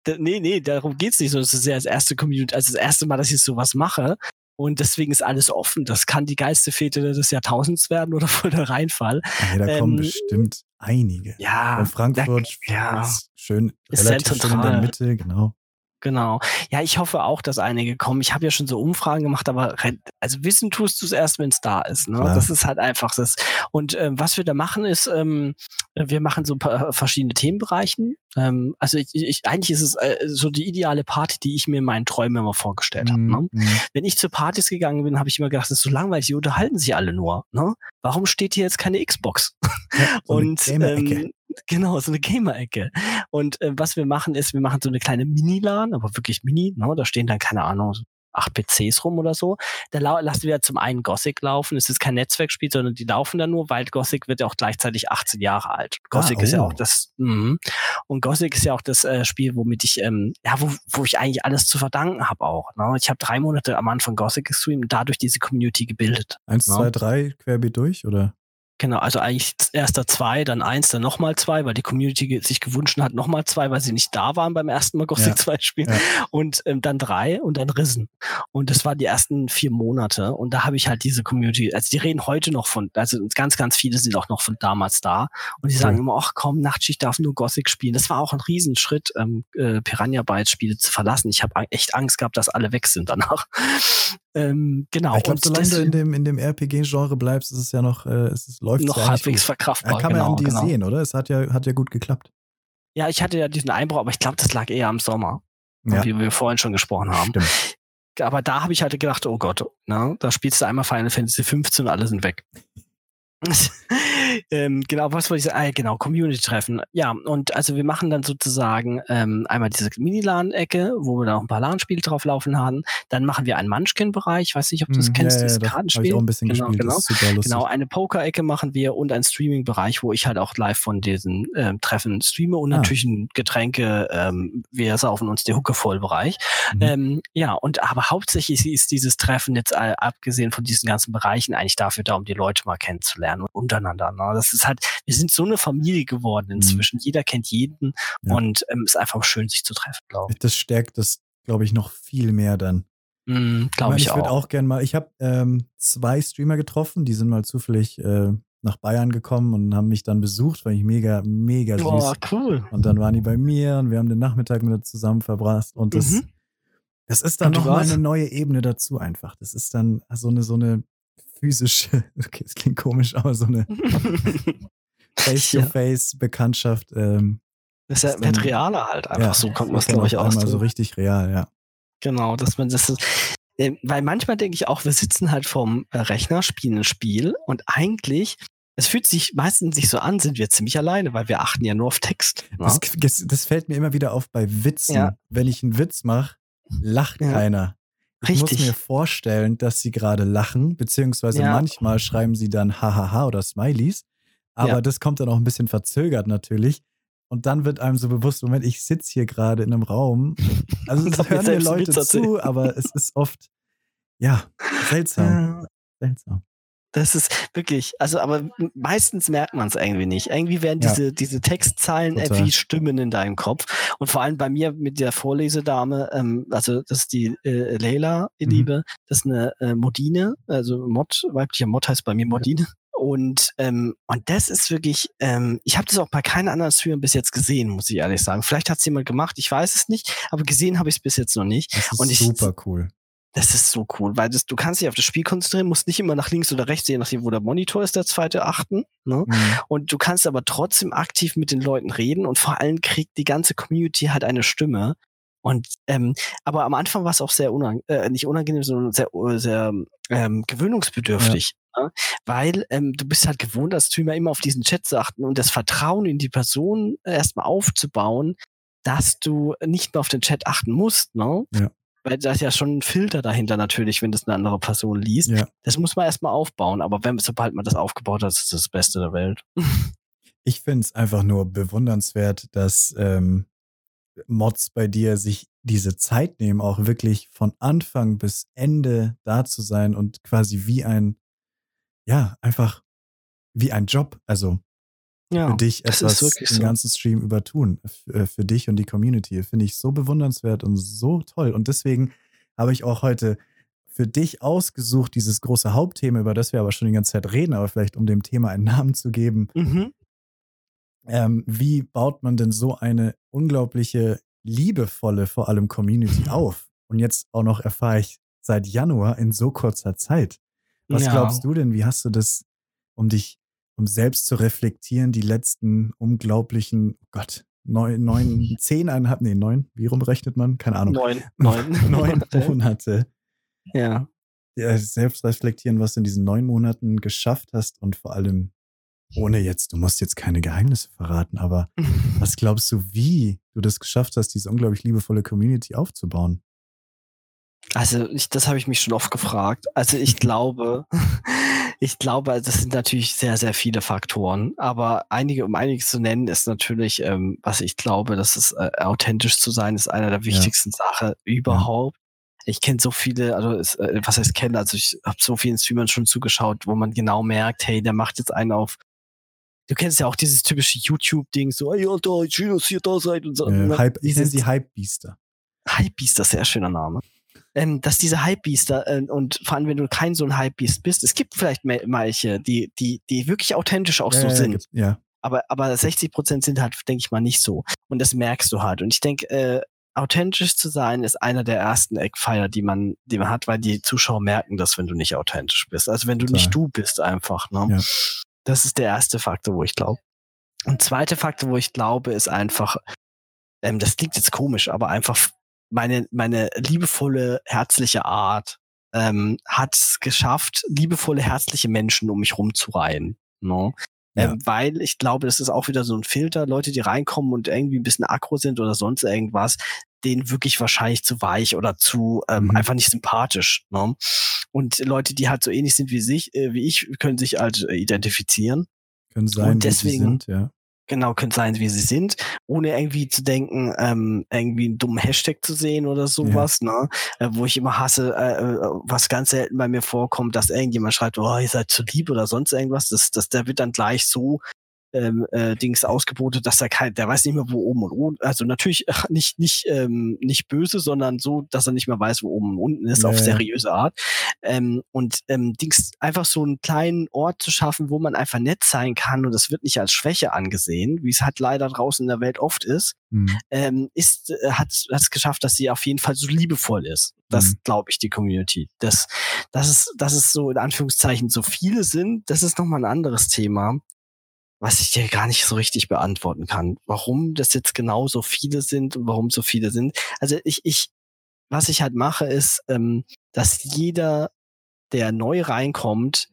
nee, nee, darum geht's nicht so. Das ist ja das erste Community, also das erste Mal, dass ich sowas mache. Und deswegen ist alles offen. Das kann die geilste Fete des Jahrtausends werden oder voll der Reinfall. Ja, da ähm, kommen bestimmt einige. Ja. Und Frankfurt da, ja, ist schön, ist relativ schön in der Mitte, genau. Genau. Ja, ich hoffe auch, dass einige kommen. Ich habe ja schon so Umfragen gemacht, aber also wissen tust du es erst, wenn es da ist. Ne? Das ist halt einfach das. Und ähm, was wir da machen, ist, ähm, wir machen so ein paar verschiedene Themenbereichen. Ähm, also ich, ich, eigentlich ist es äh, so die ideale Party, die ich mir in meinen Träumen immer vorgestellt habe. Ne? Mhm. Wenn ich zu Partys gegangen bin, habe ich immer gedacht, das ist so langweilig, die unterhalten sich alle nur. Ne? Warum steht hier jetzt keine Xbox? Ja, so und ähm, Genau, so eine Gamer-Ecke. Und äh, was wir machen ist, wir machen so eine kleine Mini-LAN, aber wirklich Mini, ne? Da stehen dann, keine Ahnung, acht PCs rum oder so. Da lassen wir zum einen Gothic laufen. Es ist kein Netzwerkspiel, sondern die laufen da nur, weil Gothic wird ja auch gleichzeitig 18 Jahre alt. Gothic ah, oh. ist ja oh. auch das, mh. und Gothic ist ja auch das äh, Spiel, womit ich, ähm, ja, wo, wo ich eigentlich alles zu verdanken habe auch. Ne? Ich habe drei Monate am Anfang Gothic gestreamt und dadurch diese Community gebildet. Eins, ne? zwei, drei, querbeet durch, oder? Genau, also eigentlich erster zwei, dann eins, dann nochmal zwei, weil die Community sich gewünscht hat, nochmal zwei, weil sie nicht da waren beim ersten Mal Gothic ja. 2 spielen. Ja. Und ähm, dann drei und dann Risen. Und das waren die ersten vier Monate. Und da habe ich halt diese Community, also die reden heute noch von, also ganz, ganz viele sind auch noch von damals da. Und die sagen immer, ach komm, Nachtschicht darf nur Gothic spielen. Das war auch ein Riesenschritt, ähm, äh, Piranha Bytes Spiele zu verlassen. Ich habe echt Angst gehabt, dass alle weg sind danach. Ähm, genau. Ich glaube, solange du in dem, in dem RPG-Genre bleibst, ist es ja noch, äh, es ist, läuft noch ja halbwegs verkraftbar. Ja, kann genau, man an dir genau. sehen, oder? Es hat ja, hat ja gut geklappt. Ja, ich hatte ja diesen Einbruch, aber ich glaube, das lag eher am Sommer, ja. wie wir vorhin schon gesprochen haben. Stimmt. Aber da habe ich halt gedacht, oh Gott, ne, da spielst du einmal Final Fantasy 15 und alle sind weg. ähm, genau, was wollte ich sagen? Ah, genau, Community-Treffen. Ja, und also wir machen dann sozusagen ähm, einmal diese Mini-LAN-Ecke, wo wir da auch ein paar LAN-Spiele drauf laufen haben. Dann machen wir einen Munchkin-Bereich, weiß nicht, ob du das hm, kennst, ja, das ja, Kartenspiel. Ich auch ein bisschen genau, gespielt. Genau, das super genau eine Poker-Ecke machen wir und einen Streaming-Bereich, wo ich halt auch live von diesen ähm, Treffen streame und ah. natürlich ein Getränke, ähm, wir saufen uns die Hucke voll Bereich. Mhm. Ähm, ja, und aber hauptsächlich ist dieses Treffen jetzt äh, abgesehen von diesen ganzen Bereichen eigentlich dafür da, um die Leute mal kennenzulernen und untereinander. Ne? Das ist halt, wir sind so eine Familie geworden mhm. inzwischen. Mhm. Jeder kennt jeden ja. und ähm, ist einfach schön, sich zu treffen, glaube ich. Das stärkt das, glaube ich, noch viel mehr dann. Mhm, glaube ich, ich, ich würde auch gerne mal, ich habe ähm, zwei Streamer getroffen, die sind mal zufällig äh, nach Bayern gekommen und haben mich dann besucht, weil ich mega, mega süß. Boah, cool. Und dann waren die bei mir und wir haben den Nachmittag mit zusammen verbracht und das, mhm. das ist dann nochmal eine neue Ebene dazu einfach. Das ist dann so eine, so eine physische, okay, es klingt komisch, aber so eine Face-to-Face-Bekanntschaft. Ähm, das ist ja wird realer halt einfach ja, so, kommt man es, glaube ich, aus. so richtig real, ja. Genau, dass man das ist, äh, weil manchmal denke ich auch, wir sitzen halt vorm äh, Rechner, spielen ein Spiel und eigentlich es fühlt sich meistens nicht so an, sind wir ziemlich alleine, weil wir achten ja nur auf Text. Ne? Das, das, das fällt mir immer wieder auf bei Witzen. Ja. Wenn ich einen Witz mache, lacht ja. keiner. Ich Richtig. muss mir vorstellen, dass sie gerade lachen, beziehungsweise ja. manchmal schreiben sie dann hahaha oder Smileys. Aber ja. das kommt dann auch ein bisschen verzögert natürlich. Und dann wird einem so bewusst, Moment, ich sitze hier gerade in einem Raum. Also es hören mir Leute zu, aber es ist oft, ja, seltsam. seltsam. Das ist wirklich, also aber meistens merkt man es irgendwie nicht. Irgendwie werden ja. diese, diese Textzeilen Total. wie Stimmen in deinem Kopf. Und vor allem bei mir mit der Vorlesedame, ähm, also das ist die äh, Leila, die mhm. Liebe, das ist eine äh, Modine, also Mod, weiblicher Mod heißt bei mir Modine. Und, ähm, und das ist wirklich, ähm, ich habe das auch bei keiner anderen Streamer bis jetzt gesehen, muss ich ehrlich sagen. Vielleicht hat es jemand gemacht, ich weiß es nicht, aber gesehen habe ich es bis jetzt noch nicht. Das ist und ich, super cool. Das ist so cool, weil das, du kannst dich auf das Spiel konzentrieren, musst nicht immer nach links oder rechts, je nachdem, wo der Monitor ist, der zweite achten. Ne? Mhm. Und du kannst aber trotzdem aktiv mit den Leuten reden und vor allem kriegt die ganze Community halt eine Stimme. Und ähm, aber am Anfang war es auch sehr unangenehm, äh, nicht unangenehm, sondern sehr, sehr ähm, gewöhnungsbedürftig. Ja. Ne? Weil ähm, du bist halt gewohnt, als Streamer immer auf diesen Chat zu achten und das Vertrauen in die Person erstmal aufzubauen, dass du nicht mehr auf den Chat achten musst, ne? Ja weil da ist ja schon ein Filter dahinter natürlich, wenn das eine andere Person liest. Ja. Das muss man erstmal aufbauen, aber wenn, sobald man das aufgebaut hat, ist das das Beste der Welt. Ich finde es einfach nur bewundernswert, dass ähm, Mods bei dir sich diese Zeit nehmen, auch wirklich von Anfang bis Ende da zu sein und quasi wie ein, ja, einfach wie ein Job. Also Ja, für dich etwas den so. ganzen Stream über tun. F äh, für dich und die Community. Finde ich so bewundernswert und so toll. Und deswegen habe ich auch heute für dich ausgesucht, dieses große Hauptthema, über das wir aber schon die ganze Zeit reden, aber vielleicht um dem Thema einen Namen zu geben. Mhm. Ähm, wie baut man denn so eine unglaubliche, liebevolle, vor allem Community auf? Und jetzt auch noch erfahre ich seit Januar in so kurzer Zeit. Was Ja. glaubst du denn, wie hast du das, um dich, um selbst zu reflektieren, die letzten unglaublichen, oh Gott, neun, neun, zehneinhalb, nee, neun, wie rumrechnet man? Keine Ahnung. Neun, neun, neun Monate. Ja. Ja, selbst reflektieren, was du in diesen neun Monaten geschafft hast und vor allem ohne jetzt, du musst jetzt keine Geheimnisse verraten, aber was glaubst du, wie du das geschafft hast, diese unglaublich liebevolle Community aufzubauen? Also ich, das habe ich mich schon oft gefragt. Also ich glaube, ich glaube, das sind natürlich sehr, sehr viele Faktoren. Aber einige, um einiges zu nennen, ist natürlich, ähm, was ich glaube, dass es äh, authentisch zu sein, ist einer der wichtigsten Sachen überhaupt. Ich kenne so viele, also äh, was heißt kennen, also ich habe so vielen Streamern schon zugeschaut, wo man genau merkt, hey, der macht jetzt einen auf. Du kennst ja auch dieses typische YouTube-Ding, so, ey, Alter, schön, dass ihr da seid und so. Äh? Hype, ich nenne sie Hype-Biester. Hypebeast, sehr schöner Name. Ähm, dass diese Hypebeaster äh, und vor allem, wenn du kein so ein Hypebeast bist, es gibt vielleicht welche, die, die, die wirklich authentisch auch so ja, sind. Ja, Aber, aber 60 Prozent sind halt, denke ich mal, nicht so. Und das merkst du halt. Und ich denke, äh, authentisch zu sein ist einer der ersten Eckpfeiler, die man, die man hat, weil die Zuschauer merken das, wenn du nicht authentisch bist. Also wenn du Total. nicht du bist einfach. Ne? Ja. Das ist der erste Faktor, wo ich glaube. Und zweite Faktor, wo ich glaube, ist einfach, ähm, das klingt jetzt komisch, aber einfach meine, meine liebevolle, herzliche Art ähm, hat es geschafft, liebevolle, herzliche Menschen um mich rumzureihen. Ne? Ja. Ähm, weil ich glaube, das ist auch wieder so ein Filter, Leute, die reinkommen und irgendwie ein bisschen aggro sind oder sonst irgendwas, denen wirklich wahrscheinlich zu weich oder zu ähm, Mhm. einfach nicht sympathisch. Ne? Und Leute, die halt so ähnlich sind wie sich, äh, wie ich, können sich halt äh, identifizieren. können sein, Und wie sie deswegen- sind, ja. Genau, können sein, wie sie sind, ohne irgendwie zu denken, ähm, irgendwie einen dummen Hashtag zu sehen oder sowas, ne? Äh, wo ich immer hasse, äh, äh, was ganz selten bei mir vorkommt, dass irgendjemand schreibt, oh, ihr seid zu lieb oder sonst irgendwas. Das, das, der wird dann gleich so ähm, äh, Dings ausgebotet, dass er kein, der weiß nicht mehr, wo oben und unten, also natürlich ach, nicht, nicht, ähm, nicht böse, sondern so, dass er nicht mehr weiß, wo oben und unten ist, Ja, auf seriöse Art. Ähm, und ähm, Dings, einfach so einen kleinen Ort zu schaffen, wo man einfach nett sein kann und das wird nicht als Schwäche angesehen, wie es halt leider draußen in der Welt oft ist, Hm. ähm, ist, äh, hat es geschafft, dass sie auf jeden Fall so liebevoll ist. Das Mhm. glaube ich, die Community. Das, das ist, das ist so in Anführungszeichen so viele sind, das ist nochmal ein anderes Thema, was ich dir gar nicht so richtig beantworten kann. Warum das jetzt genau so viele sind und warum so viele sind. Also ich, ich, was ich halt mache, ist, ähm, dass jeder, der neu reinkommt,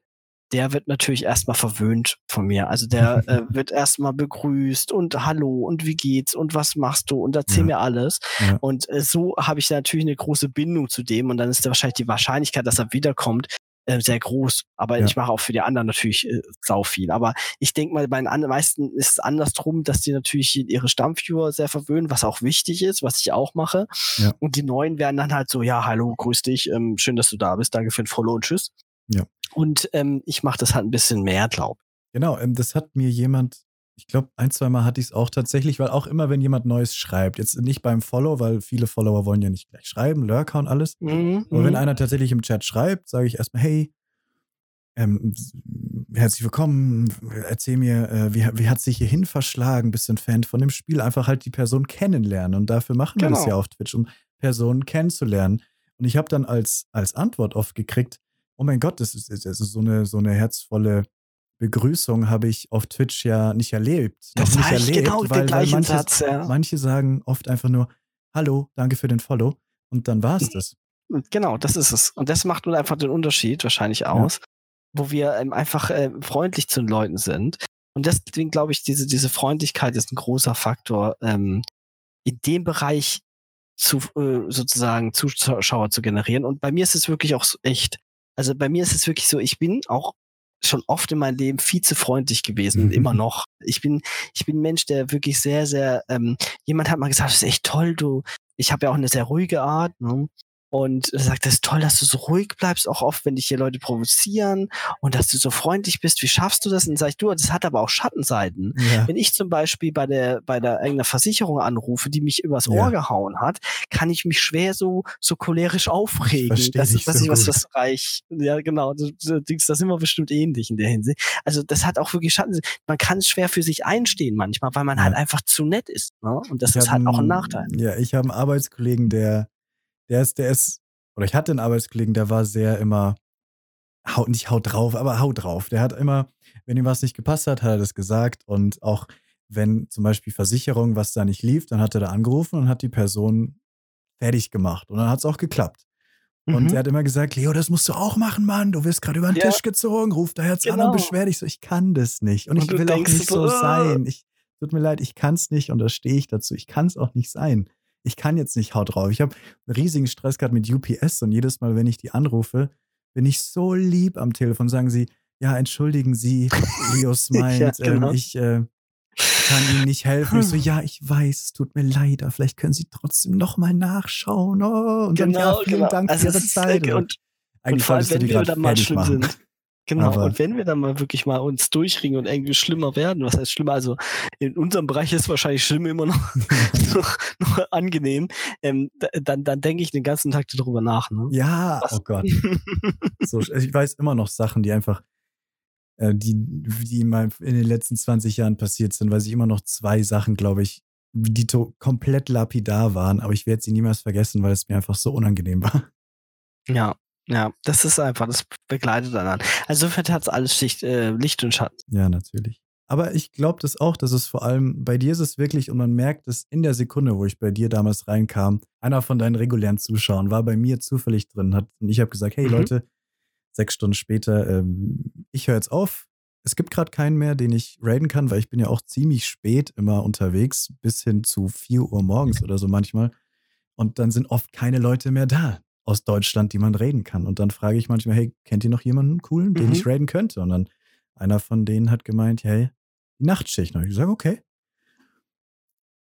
der wird natürlich erstmal verwöhnt von mir. Also der äh, wird erstmal begrüßt und hallo und wie geht's und was machst du und erzähl Ja. mir alles. Ja. Und äh, so habe ich natürlich eine große Bindung zu dem und dann ist da wahrscheinlich die Wahrscheinlichkeit, dass er wiederkommt, äh, sehr groß. Aber Ja. ich mache auch für die anderen natürlich äh, sau viel. Aber ich denke mal, bei den anderen meisten ist es andersrum, dass die natürlich ihre Stammviewer sehr verwöhnen, was auch wichtig ist, was ich auch mache. Ja. Und die Neuen werden dann halt so, ja, hallo, grüß dich, ähm, schön, dass du da bist, danke für den Follow und tschüss. Ja. Und ähm, ich mache das halt ein bisschen mehr, glaub. Genau, ähm, das hat mir jemand, ich glaube, ein, zwei Mal hatte ich es auch tatsächlich, weil auch immer, wenn jemand Neues schreibt, jetzt nicht beim Follow, weil viele Follower wollen ja nicht gleich schreiben, Lurker und alles. Mhm. Aber wenn einer tatsächlich im Chat schreibt, sage ich erstmal, hey, ähm, herzlich willkommen, erzähl mir, äh, wie, wie hat sich hierhin verschlagen, bist du ein Fan von dem Spiel, einfach halt die Person kennenlernen und dafür machen wir das Genau. ja auf Twitch, um Personen kennenzulernen. Und ich habe dann als, als Antwort oft gekriegt, oh mein Gott, das ist, das ist so, eine, so eine herzvolle Begrüßung habe ich auf Twitch ja nicht erlebt. das nicht erlebt, genau den weil, weil gleichen manche, Satz, ja. manche sagen oft einfach nur, hallo, danke für den Follow und dann war es das. Genau, das ist es. Und das macht nun einfach den Unterschied wahrscheinlich aus, wo wir ähm, einfach äh, freundlich zu den Leuten sind. Und deswegen glaube ich, diese, diese Freundlichkeit ist ein großer Faktor, ähm, in dem Bereich zu, äh, sozusagen Zuschauer zu generieren. Und bei mir ist es wirklich auch so echt. Also bei mir ist es wirklich so, ich bin auch schon oft in meinem Leben viel zu freundlich gewesen, mhm. immer noch. Ich bin, ich bin ein Mensch, der wirklich sehr, sehr, ähm, jemand hat mal gesagt, das ist echt toll, du, ich habe ja auch eine sehr ruhige Art, ne? Und sagt, das ist toll, dass du so ruhig bleibst, auch oft, wenn dich hier Leute provozieren und dass du so freundlich bist. Wie schaffst du das? Und dann sag ich, du, das hat aber auch Schattenseiten. Ja. Wenn ich zum Beispiel bei der, bei der irgendeiner Versicherung anrufe, die mich übers Ohr ja. gehauen hat, kann ich mich schwer so, so cholerisch aufregen. Ich das ist, das so ist was, das reich. Ja, genau. Das, das sind wir bestimmt ähnlich in der Hinsicht. Also, das hat auch wirklich Schatten. Man kann es schwer für sich einstehen manchmal, weil man ja. halt einfach zu nett ist. Ne? Und das ich ist halt auch ein Nachteil. Ja, ich habe einen Arbeitskollegen, der der ist, der ist, oder ich hatte einen Arbeitskollegen, der war sehr immer, haut, nicht haut drauf, aber haut drauf. Der hat immer, wenn ihm was nicht gepasst hat, hat er das gesagt. Und auch wenn zum Beispiel Versicherung, was da nicht lief, dann hat er da angerufen und hat die Person fertig gemacht. Und dann hat es auch geklappt. Und mhm. er hat immer gesagt, Leo, das musst du auch machen, Mann. Du wirst gerade über den ja. Tisch gezogen, ruf da jetzt genau. an und genau. beschwer dich so. Ich kann das nicht. Und, und ich will auch nicht so sein. Ich, tut mir leid, ich kann es nicht und da stehe ich dazu. Ich kann es auch nicht sein ich kann jetzt nicht haut drauf. Ich habe riesigen Stress gehabt mit UPS und jedes Mal, wenn ich die anrufe, bin ich so lieb am Telefon. Sagen sie, ja, entschuldigen Sie, Leos meint, ja, ähm, genau. ähm, ich äh, kann Ihnen nicht helfen. Ich so, ja, ich weiß, es tut mir leid, aber vielleicht können Sie trotzdem nochmal nachschauen. Oh, und genau, dann, ja, vielen genau. Dank also für Ihre Zeit. Und, und, eigentlich und vor allem, wenn wir dann mal schlimm sind. Genau, Aber und wenn wir dann mal wirklich mal uns durchringen und irgendwie schlimmer werden, was heißt schlimmer? Also in unserem Bereich ist wahrscheinlich schlimm immer noch, noch, noch, angenehm, ähm, dann, dann denke ich den ganzen Tag darüber nach. Ne? Ja, was? oh Gott. so, ich weiß immer noch Sachen, die einfach, äh, die, die in, in den letzten 20 Jahren passiert sind, weil ich immer noch zwei Sachen, glaube ich, die komplett lapidar waren, aber ich werde sie niemals vergessen, weil es mir einfach so unangenehm war. Ja, ja, das ist einfach, das begleitet dann. Also insofern hat es alles Licht, äh, Licht und Schatten. Ja, natürlich. Aber ich glaube das auch, dass es vor allem, bei dir ist es wirklich, und man merkt es in der Sekunde, wo ich bei dir damals reinkam, einer von deinen regulären Zuschauern war bei mir zufällig drin, hat, und ich habe gesagt, hey mhm. Leute, sechs Stunden später, ähm, ich höre jetzt auf. Es gibt gerade keinen mehr, den ich raiden kann, weil ich bin ja auch ziemlich spät immer unterwegs, bis hin zu 4 Uhr morgens oder so manchmal. Und dann sind oft keine Leute mehr da aus Deutschland, die man raiden kann. Und dann frage ich manchmal, hey, kennt ihr noch jemanden coolen, den mhm. ich raiden könnte? Und dann einer von denen hat gemeint, hey, die Nachtschicht. Und ich sage, okay.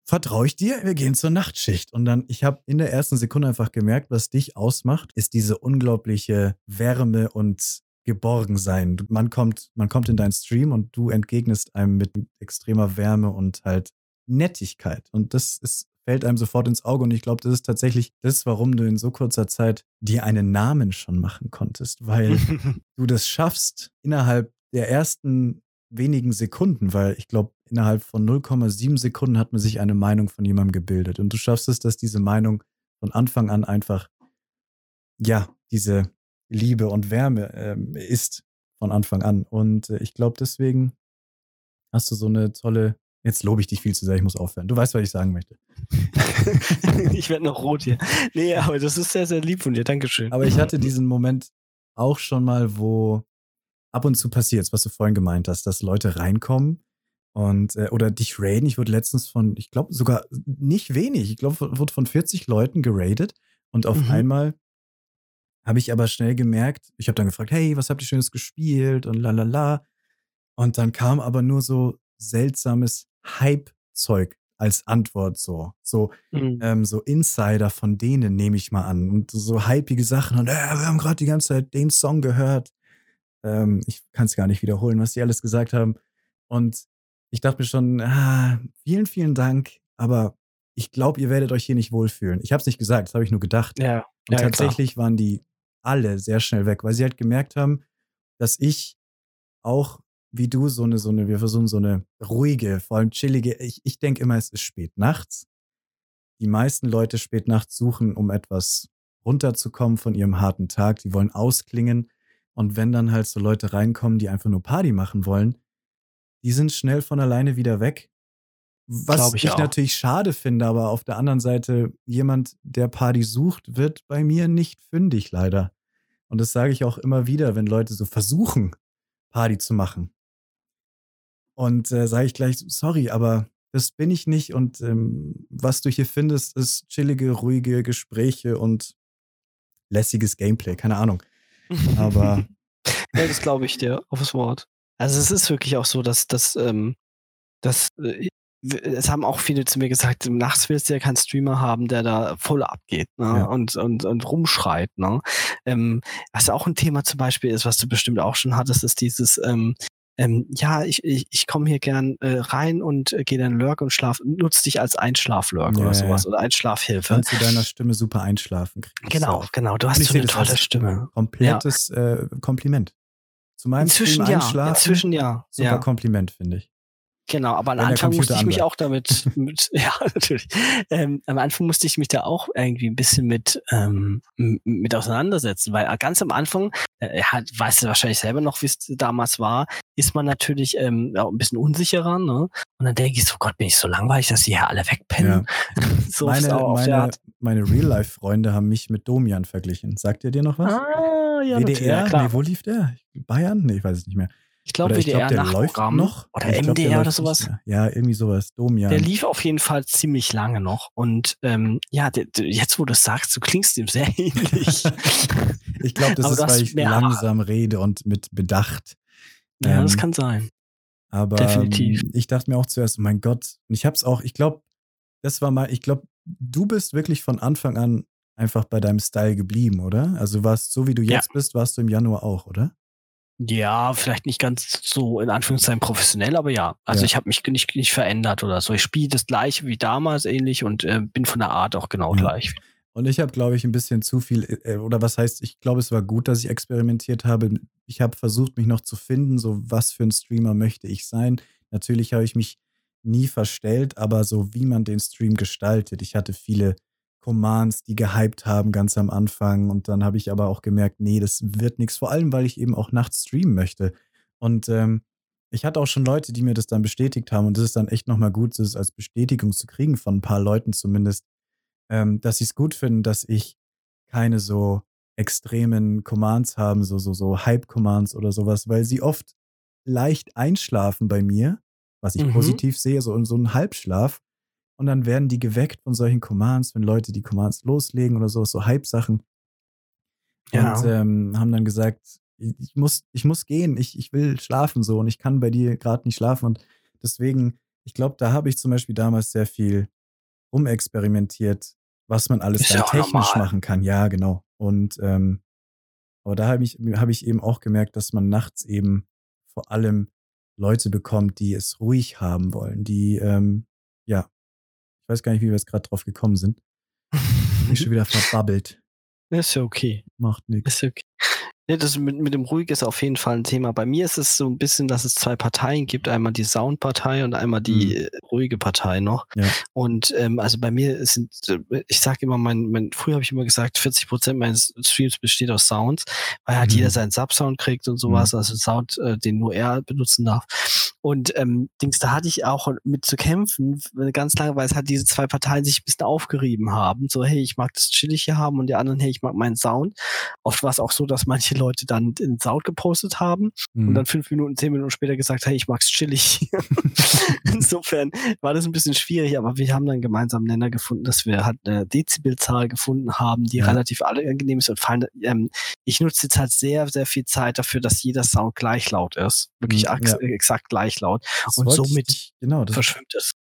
Vertraue ich dir? Wir gehen zur Nachtschicht. Und dann, ich habe in der ersten Sekunde einfach gemerkt, was dich ausmacht, ist diese unglaubliche Wärme und Geborgensein. Man kommt, man kommt in deinen Stream und du entgegnest einem mit extremer Wärme und halt Nettigkeit. Und das ist fällt einem sofort ins Auge. Und ich glaube, das ist tatsächlich das, warum du in so kurzer Zeit dir einen Namen schon machen konntest, weil du das schaffst innerhalb der ersten wenigen Sekunden, weil ich glaube, innerhalb von 0,7 Sekunden hat man sich eine Meinung von jemandem gebildet. Und du schaffst es, dass diese Meinung von Anfang an einfach, ja, diese Liebe und Wärme ähm, ist von Anfang an. Und äh, ich glaube, deswegen hast du so eine tolle Jetzt lobe ich dich viel zu sehr, ich muss aufhören. Du weißt, was ich sagen möchte. ich werde noch rot hier. Nee, aber das ist sehr, sehr lieb von dir. Dankeschön. Aber ich hatte diesen Moment auch schon mal, wo ab und zu passiert, was du vorhin gemeint hast, dass Leute reinkommen und äh, oder dich raiden. Ich wurde letztens von, ich glaube sogar nicht wenig, ich glaube, wurde von 40 Leuten geradet und auf mhm. einmal habe ich aber schnell gemerkt, ich habe dann gefragt, hey, was habt ihr Schönes gespielt und la la la. Und dann kam aber nur so seltsames Hype-Zeug als Antwort so. So, mhm. ähm, so Insider von denen nehme ich mal an. Und so hypige Sachen. Und äh, wir haben gerade die ganze Zeit den Song gehört. Ähm, ich kann es gar nicht wiederholen, was die alles gesagt haben. Und ich dachte mir schon, ah, vielen, vielen Dank, aber ich glaube, ihr werdet euch hier nicht wohlfühlen. Ich habe es nicht gesagt, das habe ich nur gedacht. Ja, und ja, tatsächlich klar. waren die alle sehr schnell weg, weil sie halt gemerkt haben, dass ich auch wie du so eine, so eine, wir versuchen so eine ruhige, vor allem chillige, ich, ich denke immer, es ist spät nachts. Die meisten Leute spät nachts suchen, um etwas runterzukommen von ihrem harten Tag. Die wollen ausklingen. Und wenn dann halt so Leute reinkommen, die einfach nur Party machen wollen, die sind schnell von alleine wieder weg. Was ich, ich natürlich schade finde, aber auf der anderen Seite, jemand, der Party sucht, wird bei mir nicht fündig, leider. Und das sage ich auch immer wieder, wenn Leute so versuchen, Party zu machen. Und äh, sage ich gleich, sorry, aber das bin ich nicht. Und ähm, was du hier findest, ist chillige, ruhige Gespräche und lässiges Gameplay. Keine Ahnung. Aber. ja, das glaube ich dir aufs Wort. Also es ist wirklich auch so, dass, dass, ähm, dass äh, es haben auch viele zu mir gesagt, nachts willst du ja keinen Streamer haben, der da voll abgeht ne? Ja. und, und, und rumschreit. Ne? Ähm, was auch ein Thema zum Beispiel ist, was du bestimmt auch schon hattest, ist dieses, ähm, ähm, ja, ich, ich, ich komme hier gern äh, rein und äh, gehe dann Lurk und schlaf, nutze dich als Einschlaflurk ja, oder sowas ja. oder Einschlafhilfe. Kannst du deiner Stimme super einschlafen. Genau, genau. Du hast so eine tolle Stimme. Komplettes ja. äh, Kompliment. Zu meinem Inzwischen Stream ja. Inzwischen ja. Super Kompliment, finde ich. Genau, aber am Anfang musste ich mich auch damit, mit, ja, natürlich. Ähm, am Anfang musste ich mich da auch irgendwie ein bisschen mit, ähm, mit auseinandersetzen, weil ganz am Anfang, äh, hat, weißt du wahrscheinlich selber noch, wie es damals war, ist man natürlich ähm, auch ein bisschen unsicherer, ne? Und dann denke ich so, Gott, bin ich so langweilig, dass die hier alle wegpennen. Ja. so meine, meine, meine Real-Life-Freunde haben mich mit Domian verglichen. Sagt ihr dir noch was? Ah, ja, WDR? Ja, klar. Nee, wo lief der? Bayern? Nee, ich weiß es nicht mehr. Ich glaube, WDR glaub, noch. Oder ich MDR glaub, oder sowas. Ja, irgendwie sowas. Domian. Der lief auf jeden Fall ziemlich lange noch. Und ähm, ja, der, der, jetzt wo du es sagst, du klingst ihm sehr ähnlich. ich glaube, das aber ist, weil ich langsam rede und mit Bedacht. Ja, ähm, das kann sein. Aber Definitiv. Ähm, ich dachte mir auch zuerst, mein Gott, und ich habe es auch, ich glaube, das war mal, ich glaube, du bist wirklich von Anfang an einfach bei deinem Style geblieben, oder? Also warst so wie du jetzt ja. bist, warst du im Januar auch, oder? Ja, vielleicht nicht ganz so in Anführungszeichen professionell, aber ja. Also ja. ich habe mich nicht, nicht verändert oder so. Ich spiele das gleiche wie damals ähnlich und äh, bin von der Art auch genau ja. gleich. Und ich habe, glaube ich, ein bisschen zu viel, äh, oder was heißt, ich glaube, es war gut, dass ich experimentiert habe. Ich habe versucht, mich noch zu finden, so was für ein Streamer möchte ich sein. Natürlich habe ich mich nie verstellt, aber so wie man den Stream gestaltet. Ich hatte viele Commands, die gehypt haben ganz am Anfang. Und dann habe ich aber auch gemerkt, nee, das wird nichts. Vor allem, weil ich eben auch nachts streamen möchte. Und ähm, ich hatte auch schon Leute, die mir das dann bestätigt haben. Und das ist dann echt nochmal gut, das als Bestätigung zu kriegen von ein paar Leuten zumindest, ähm, dass sie es gut finden, dass ich keine so extremen Commands haben, so, so, so Hype-Commands oder sowas, weil sie oft leicht einschlafen bei mir, was ich mhm. positiv sehe, so, so ein Halbschlaf. Und dann werden die geweckt von solchen Commands, wenn Leute die Commands loslegen oder so, so Hype-Sachen. Ja. Und ähm, haben dann gesagt, ich muss, ich muss gehen, ich, ich will schlafen so und ich kann bei dir gerade nicht schlafen. Und deswegen, ich glaube, da habe ich zum Beispiel damals sehr viel rumexperimentiert, was man alles dann technisch machen kann. Ja, genau. Und ähm, aber da habe ich, hab ich eben auch gemerkt, dass man nachts eben vor allem Leute bekommt, die es ruhig haben wollen, die ähm, ja ich weiß gar nicht, wie wir jetzt gerade drauf gekommen sind. Ich schon wieder verbabbelt. Ist ja okay. Macht nichts. Ist okay. Ja, das mit, mit dem Ruhig ist auf jeden Fall ein Thema. Bei mir ist es so ein bisschen, dass es zwei Parteien gibt. Einmal die Soundpartei und einmal die mhm. ruhige Partei noch. Ja. Und ähm, also bei mir sind, ich sage immer, mein, mein früher habe ich immer gesagt, 40 Prozent meines Streams besteht aus Sounds, weil halt mhm. jeder seinen Subsound kriegt und sowas, mhm. also Sound, äh, den nur er benutzen darf. Und ähm, Dings, da hatte ich auch mit zu kämpfen, ganz lange, weil es halt diese zwei Parteien sich ein bisschen aufgerieben haben. So, hey, ich mag das chillig hier haben und die anderen, hey, ich mag meinen Sound. Oft war es auch so, dass manche Leute dann den Sound gepostet haben mhm. und dann fünf Minuten, zehn Minuten später gesagt, hey, ich mag's chillig. Insofern war das ein bisschen schwierig, aber wir haben dann gemeinsam einen Nenner gefunden, dass wir halt eine Dezibelzahl gefunden haben, die ja. relativ angenehm ist und fallen, ähm, ich nutze jetzt halt sehr, sehr viel Zeit dafür, dass jeder Sound gleich laut ist. Wirklich mhm, ja. exakt gleich laut. Das und somit ich, genau, das, verschwimmt es.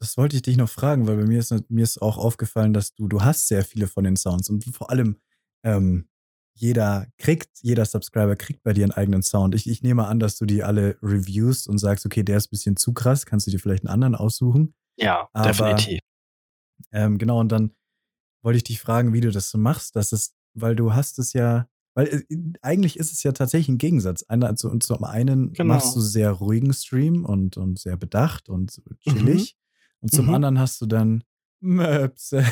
Das wollte ich dich noch fragen, weil bei mir ist, mir ist auch aufgefallen, dass du, du hast sehr viele von den Sounds und vor allem ähm, jeder kriegt, jeder Subscriber kriegt bei dir einen eigenen Sound. Ich, ich nehme an, dass du die alle reviewst und sagst, okay, der ist ein bisschen zu krass, kannst du dir vielleicht einen anderen aussuchen. Ja, Aber, definitiv. Ähm, genau, und dann wollte ich dich fragen, wie du das so machst, dass es, weil du hast es ja, weil äh, eigentlich ist es ja tatsächlich ein Gegensatz. Einer, also, und zum einen genau. machst du sehr ruhigen Stream und, und sehr bedacht und chillig. Mhm. Und zum mhm. anderen hast du dann Möpse.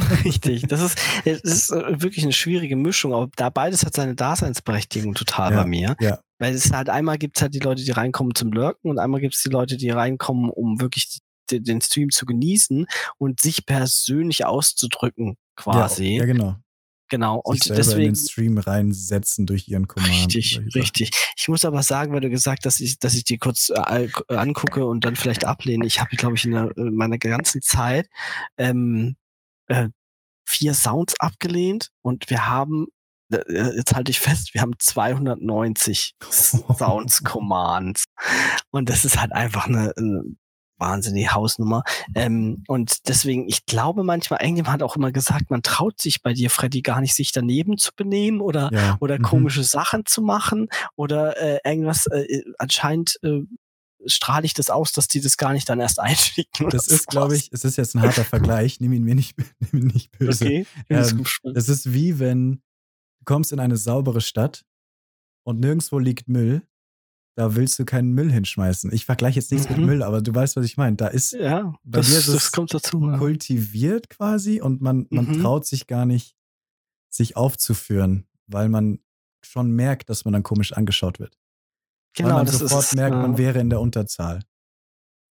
Richtig, das ist, das ist äh, wirklich eine schwierige Mischung, aber da beides hat seine Daseinsberechtigung total ja, bei mir. Ja. Weil es halt einmal gibt es halt die Leute, die reinkommen zum Lurken und einmal gibt es die Leute, die reinkommen, um wirklich die, den Stream zu genießen und sich persönlich auszudrücken, quasi. Ja, ja genau. Genau. Und deswegen in den Stream reinsetzen durch ihren Command. Richtig, richtig. Ich muss aber sagen, weil du gesagt hast, dass ich, dass ich die kurz äh, angucke und dann vielleicht ablehne. Ich habe, glaube ich, in, der, in, meiner ganzen Zeit ähm, äh, vier Sounds abgelehnt und wir haben äh, jetzt halte ich fest, wir haben 290 Sounds Commands. Und das ist halt einfach eine, eine wahnsinnige Hausnummer. Ähm, und deswegen, ich glaube manchmal, irgendjemand hat auch immer gesagt, man traut sich bei dir, Freddy, gar nicht, sich daneben zu benehmen oder, ja. oder mhm. komische Sachen zu machen oder äh, irgendwas, äh, anscheinend äh, strahle ich das aus, dass die das gar nicht dann erst einschicken. Das ist, glaube ich, es ist jetzt ein harter Vergleich, nimm ihn mir nicht, nimm ihn nicht böse. Okay, ähm, das ist wie wenn du kommst in eine saubere Stadt und nirgendwo liegt Müll da willst du keinen Müll hinschmeißen. Ich vergleiche jetzt nichts mhm. mit Müll, aber du weißt, was ich meine. Da ist ja, bei das, dir ist das kommt dazu, ja. kultiviert quasi und man, man mhm. traut sich gar nicht, sich aufzuführen, weil man schon merkt, dass man dann komisch angeschaut wird. Genau, weil man das sofort ist, merkt, man äh, wäre in der Unterzahl.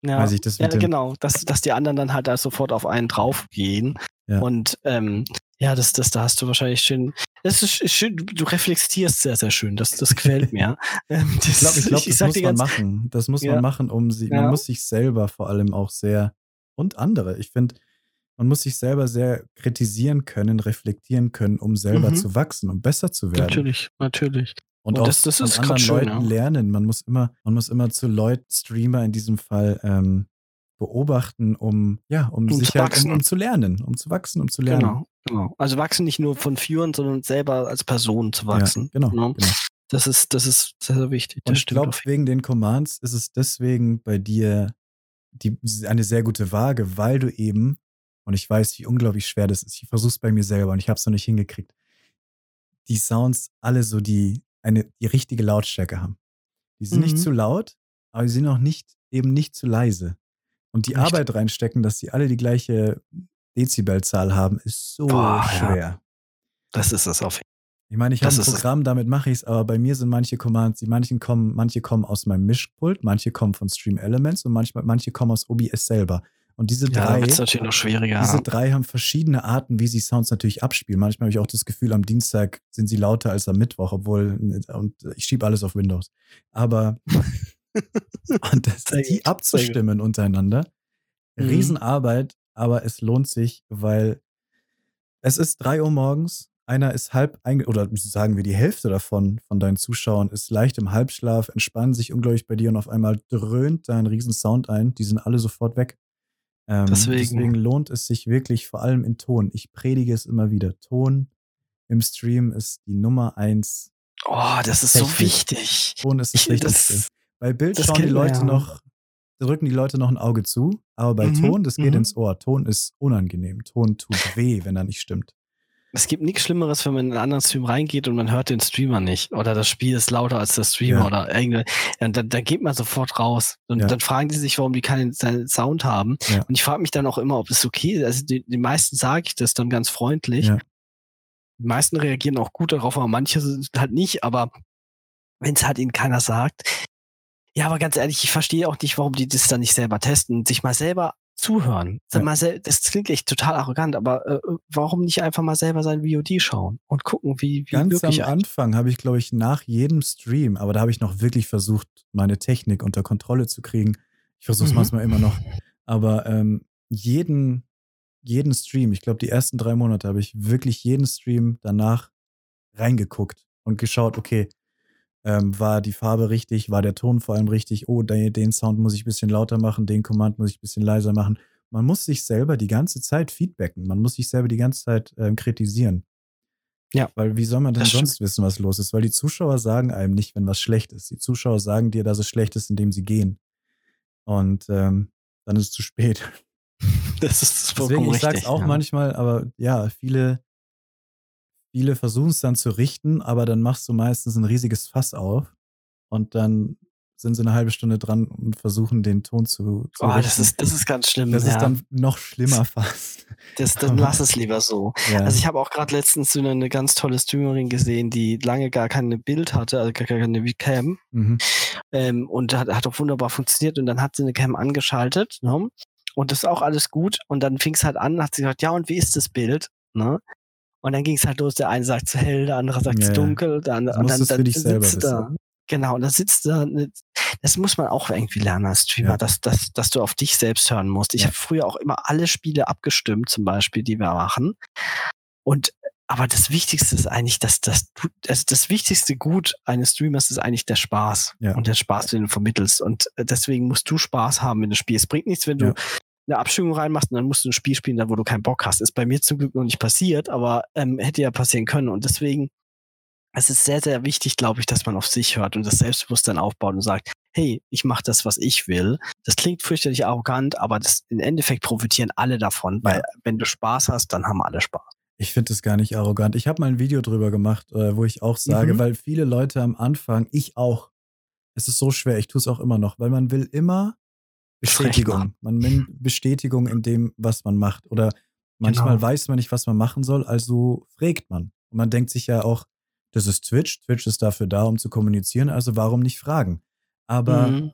Ja, Weiß ich das ja genau, dass, dass die anderen dann halt da sofort auf einen draufgehen. Ja. Und ähm, ja, das, das, da hast du wahrscheinlich schön. Das ist schön, du reflektierst sehr, sehr schön. Das, das gefällt mir. Ähm, das, ich glaube, ich glaub, das ich muss man machen. Das muss ja. man machen, um sie, man muss sich selber vor allem auch sehr und andere. Ich finde, man muss sich selber sehr kritisieren können, reflektieren können, um selber mhm. zu wachsen, um besser zu werden. Natürlich, natürlich. Und, und auch das, das von anderen schön, Leuten ja. lernen. Man muss immer, man muss immer zu Leuten, Streamer in diesem Fall, ähm, beobachten, um ja, um, um sich zu halt, um, um, zu lernen, um zu wachsen, um zu lernen. Genau, genau. Also wachsen nicht nur von führen, sondern selber als Person zu wachsen. Ja, genau, ne? genau. Das ist, das ist sehr, sehr wichtig. Und ich glaube, wegen den Commands ist es deswegen bei dir die, eine sehr gute Waage, weil du eben, und ich weiß, wie unglaublich schwer das ist, ich versuche es bei mir selber und ich habe es noch nicht hingekriegt, die Sounds alle so die, eine, die richtige Lautstärke haben. Die sind mhm. nicht zu laut, aber sie sind auch nicht, eben nicht zu leise. Und die Echt? Arbeit reinstecken, dass die alle die gleiche Dezibelzahl haben, ist so Boah, schwer. Ja. Das ist es auf ich meine, ich habe ein Programm, damit mache ich es, aber bei mir sind manche Commands, die manchen kommen, manche kommen aus meinem Mischpult, manche kommen von Stream Elements und manchmal, manche kommen aus OBS selber. Und diese drei, ja, natürlich noch schwieriger. diese drei haben verschiedene Arten, wie sie Sounds natürlich abspielen. Manchmal habe ich auch das Gefühl, am Dienstag sind sie lauter als am Mittwoch, obwohl, und ich schiebe alles auf Windows. Aber und das, die abzustimmen untereinander, mhm. Riesenarbeit, aber es lohnt sich, weil es ist drei Uhr morgens, einer ist halb oder sagen wir die Hälfte davon von deinen Zuschauern ist leicht im Halbschlaf, entspannen sich unglaublich bei dir und auf einmal dröhnt dein riesen Sound ein, die sind alle sofort weg. Ähm, deswegen. deswegen lohnt es sich wirklich vor allem in Ton. Ich predige es immer wieder. Ton im Stream ist die Nummer eins. Oh, das ist Technik. so wichtig. Ton ist das ich, Wichtigste. Bei Bild schauen die Leute ja. noch, drücken die Leute noch ein Auge zu, aber bei mhm, Ton, das geht mhm. ins Ohr. Ton ist unangenehm. Ton tut weh, wenn er nicht stimmt. Es gibt nichts Schlimmeres, wenn man in einen anderen Stream reingeht und man hört den Streamer nicht. Oder das Spiel ist lauter als der Streamer ja. oder irgendwie. Ja, dann, dann geht man sofort raus. Und ja. dann fragen die sich, warum die keinen Sound haben. Ja. Und ich frage mich dann auch immer, ob es okay ist. Also die, die meisten sage ich das dann ganz freundlich. Die meisten reagieren auch gut darauf, aber manche halt nicht. Aber wenn es halt ihnen keiner sagt, ja, aber ganz ehrlich, ich verstehe auch nicht, warum die das dann nicht selber testen, sich mal selber zuhören. Ja. Mal das klingt echt total arrogant, aber äh, warum nicht einfach mal selber sein VOD schauen und gucken, wie, wie Ganz am Anfang habe ich, glaube ich, nach jedem Stream, aber da habe ich noch wirklich versucht, meine Technik unter Kontrolle zu kriegen. Ich versuche es mhm. manchmal immer noch. Aber ähm, jeden, jeden Stream, ich glaube, die ersten drei Monate habe ich wirklich jeden Stream danach reingeguckt und geschaut, okay, ähm, war die Farbe richtig? War der Ton vor allem richtig? Oh, den, den Sound muss ich ein bisschen lauter machen, den Command muss ich ein bisschen leiser machen. Man muss sich selber die ganze Zeit feedbacken. Man muss sich selber die ganze Zeit ähm, kritisieren. Ja. Weil wie soll man denn sonst stimmt. wissen, was los ist? Weil die Zuschauer sagen einem nicht, wenn was schlecht ist. Die Zuschauer sagen dir, dass es schlecht ist, indem sie gehen. Und ähm, dann ist es zu spät. Das ist vollkommen Deswegen, ich sag's auch ja. manchmal, aber ja, viele Viele versuchen es dann zu richten, aber dann machst du meistens ein riesiges Fass auf und dann sind sie eine halbe Stunde dran und versuchen den Ton zu, zu Oh, das ist, das ist ganz schlimm. Das ja. ist dann noch schlimmer fast. Das, dann lass es lieber so. Ja. Also ich habe auch gerade letztens so eine, eine, ganz tolle Streamerin gesehen, die lange gar keine Bild hatte, also gar keine Cam. Mhm. Ähm, und hat, hat auch wunderbar funktioniert und dann hat sie eine Cam angeschaltet. Ne? Und das ist auch alles gut. Und dann fing es halt an, hat sie gesagt, ja, und wie ist das Bild? Ne? Und dann ging es halt los, der eine sagt zu hell, der andere sagt zu ja. dunkel, der andere, und dann, dann dich selber sitzt da. Genau, und da sitzt da, ne- das muss man auch irgendwie lernen als Streamer, Ja. dass, dass, dass du auf dich selbst hören musst. Ich Ja. habe früher auch immer alle Spiele abgestimmt, zum Beispiel, die wir machen. Und aber das Wichtigste ist eigentlich, dass, du, also das wichtigste Gut eines Streamers ist eigentlich der Spaß Ja. und der Spaß, den du vermittelst. Und äh, deswegen musst du Spaß haben, wenn du spielst. Es bringt nichts, wenn du Ja. Eine Abstimmung reinmachst und dann musst du ein Spiel spielen, da wo du keinen Bock hast. Ist bei mir zum Glück noch nicht passiert, aber ähm, hätte ja passieren können. Und deswegen, es ist sehr, sehr wichtig, glaube ich, dass man auf sich hört und das Selbstbewusstsein aufbaut und sagt, hey, ich mache das, was ich will. Das klingt fürchterlich arrogant, aber das, im Endeffekt profitieren alle davon, weil wenn du Spaß hast, dann haben alle Spaß. Ich finde das gar nicht arrogant. Ich habe mal ein Video drüber gemacht, äh, wo ich auch sage, Mhm. weil viele Leute am Anfang, ich auch, es ist so schwer, ich tue es auch immer noch, weil man will immer Bestätigung. Man will Bestätigung in dem, was man macht. Oder manchmal Genau. weiß man nicht, was man machen soll, also fragt man. Und man denkt sich ja auch, das ist Twitch, Twitch ist dafür da, um zu kommunizieren, also warum nicht fragen? Aber Mhm.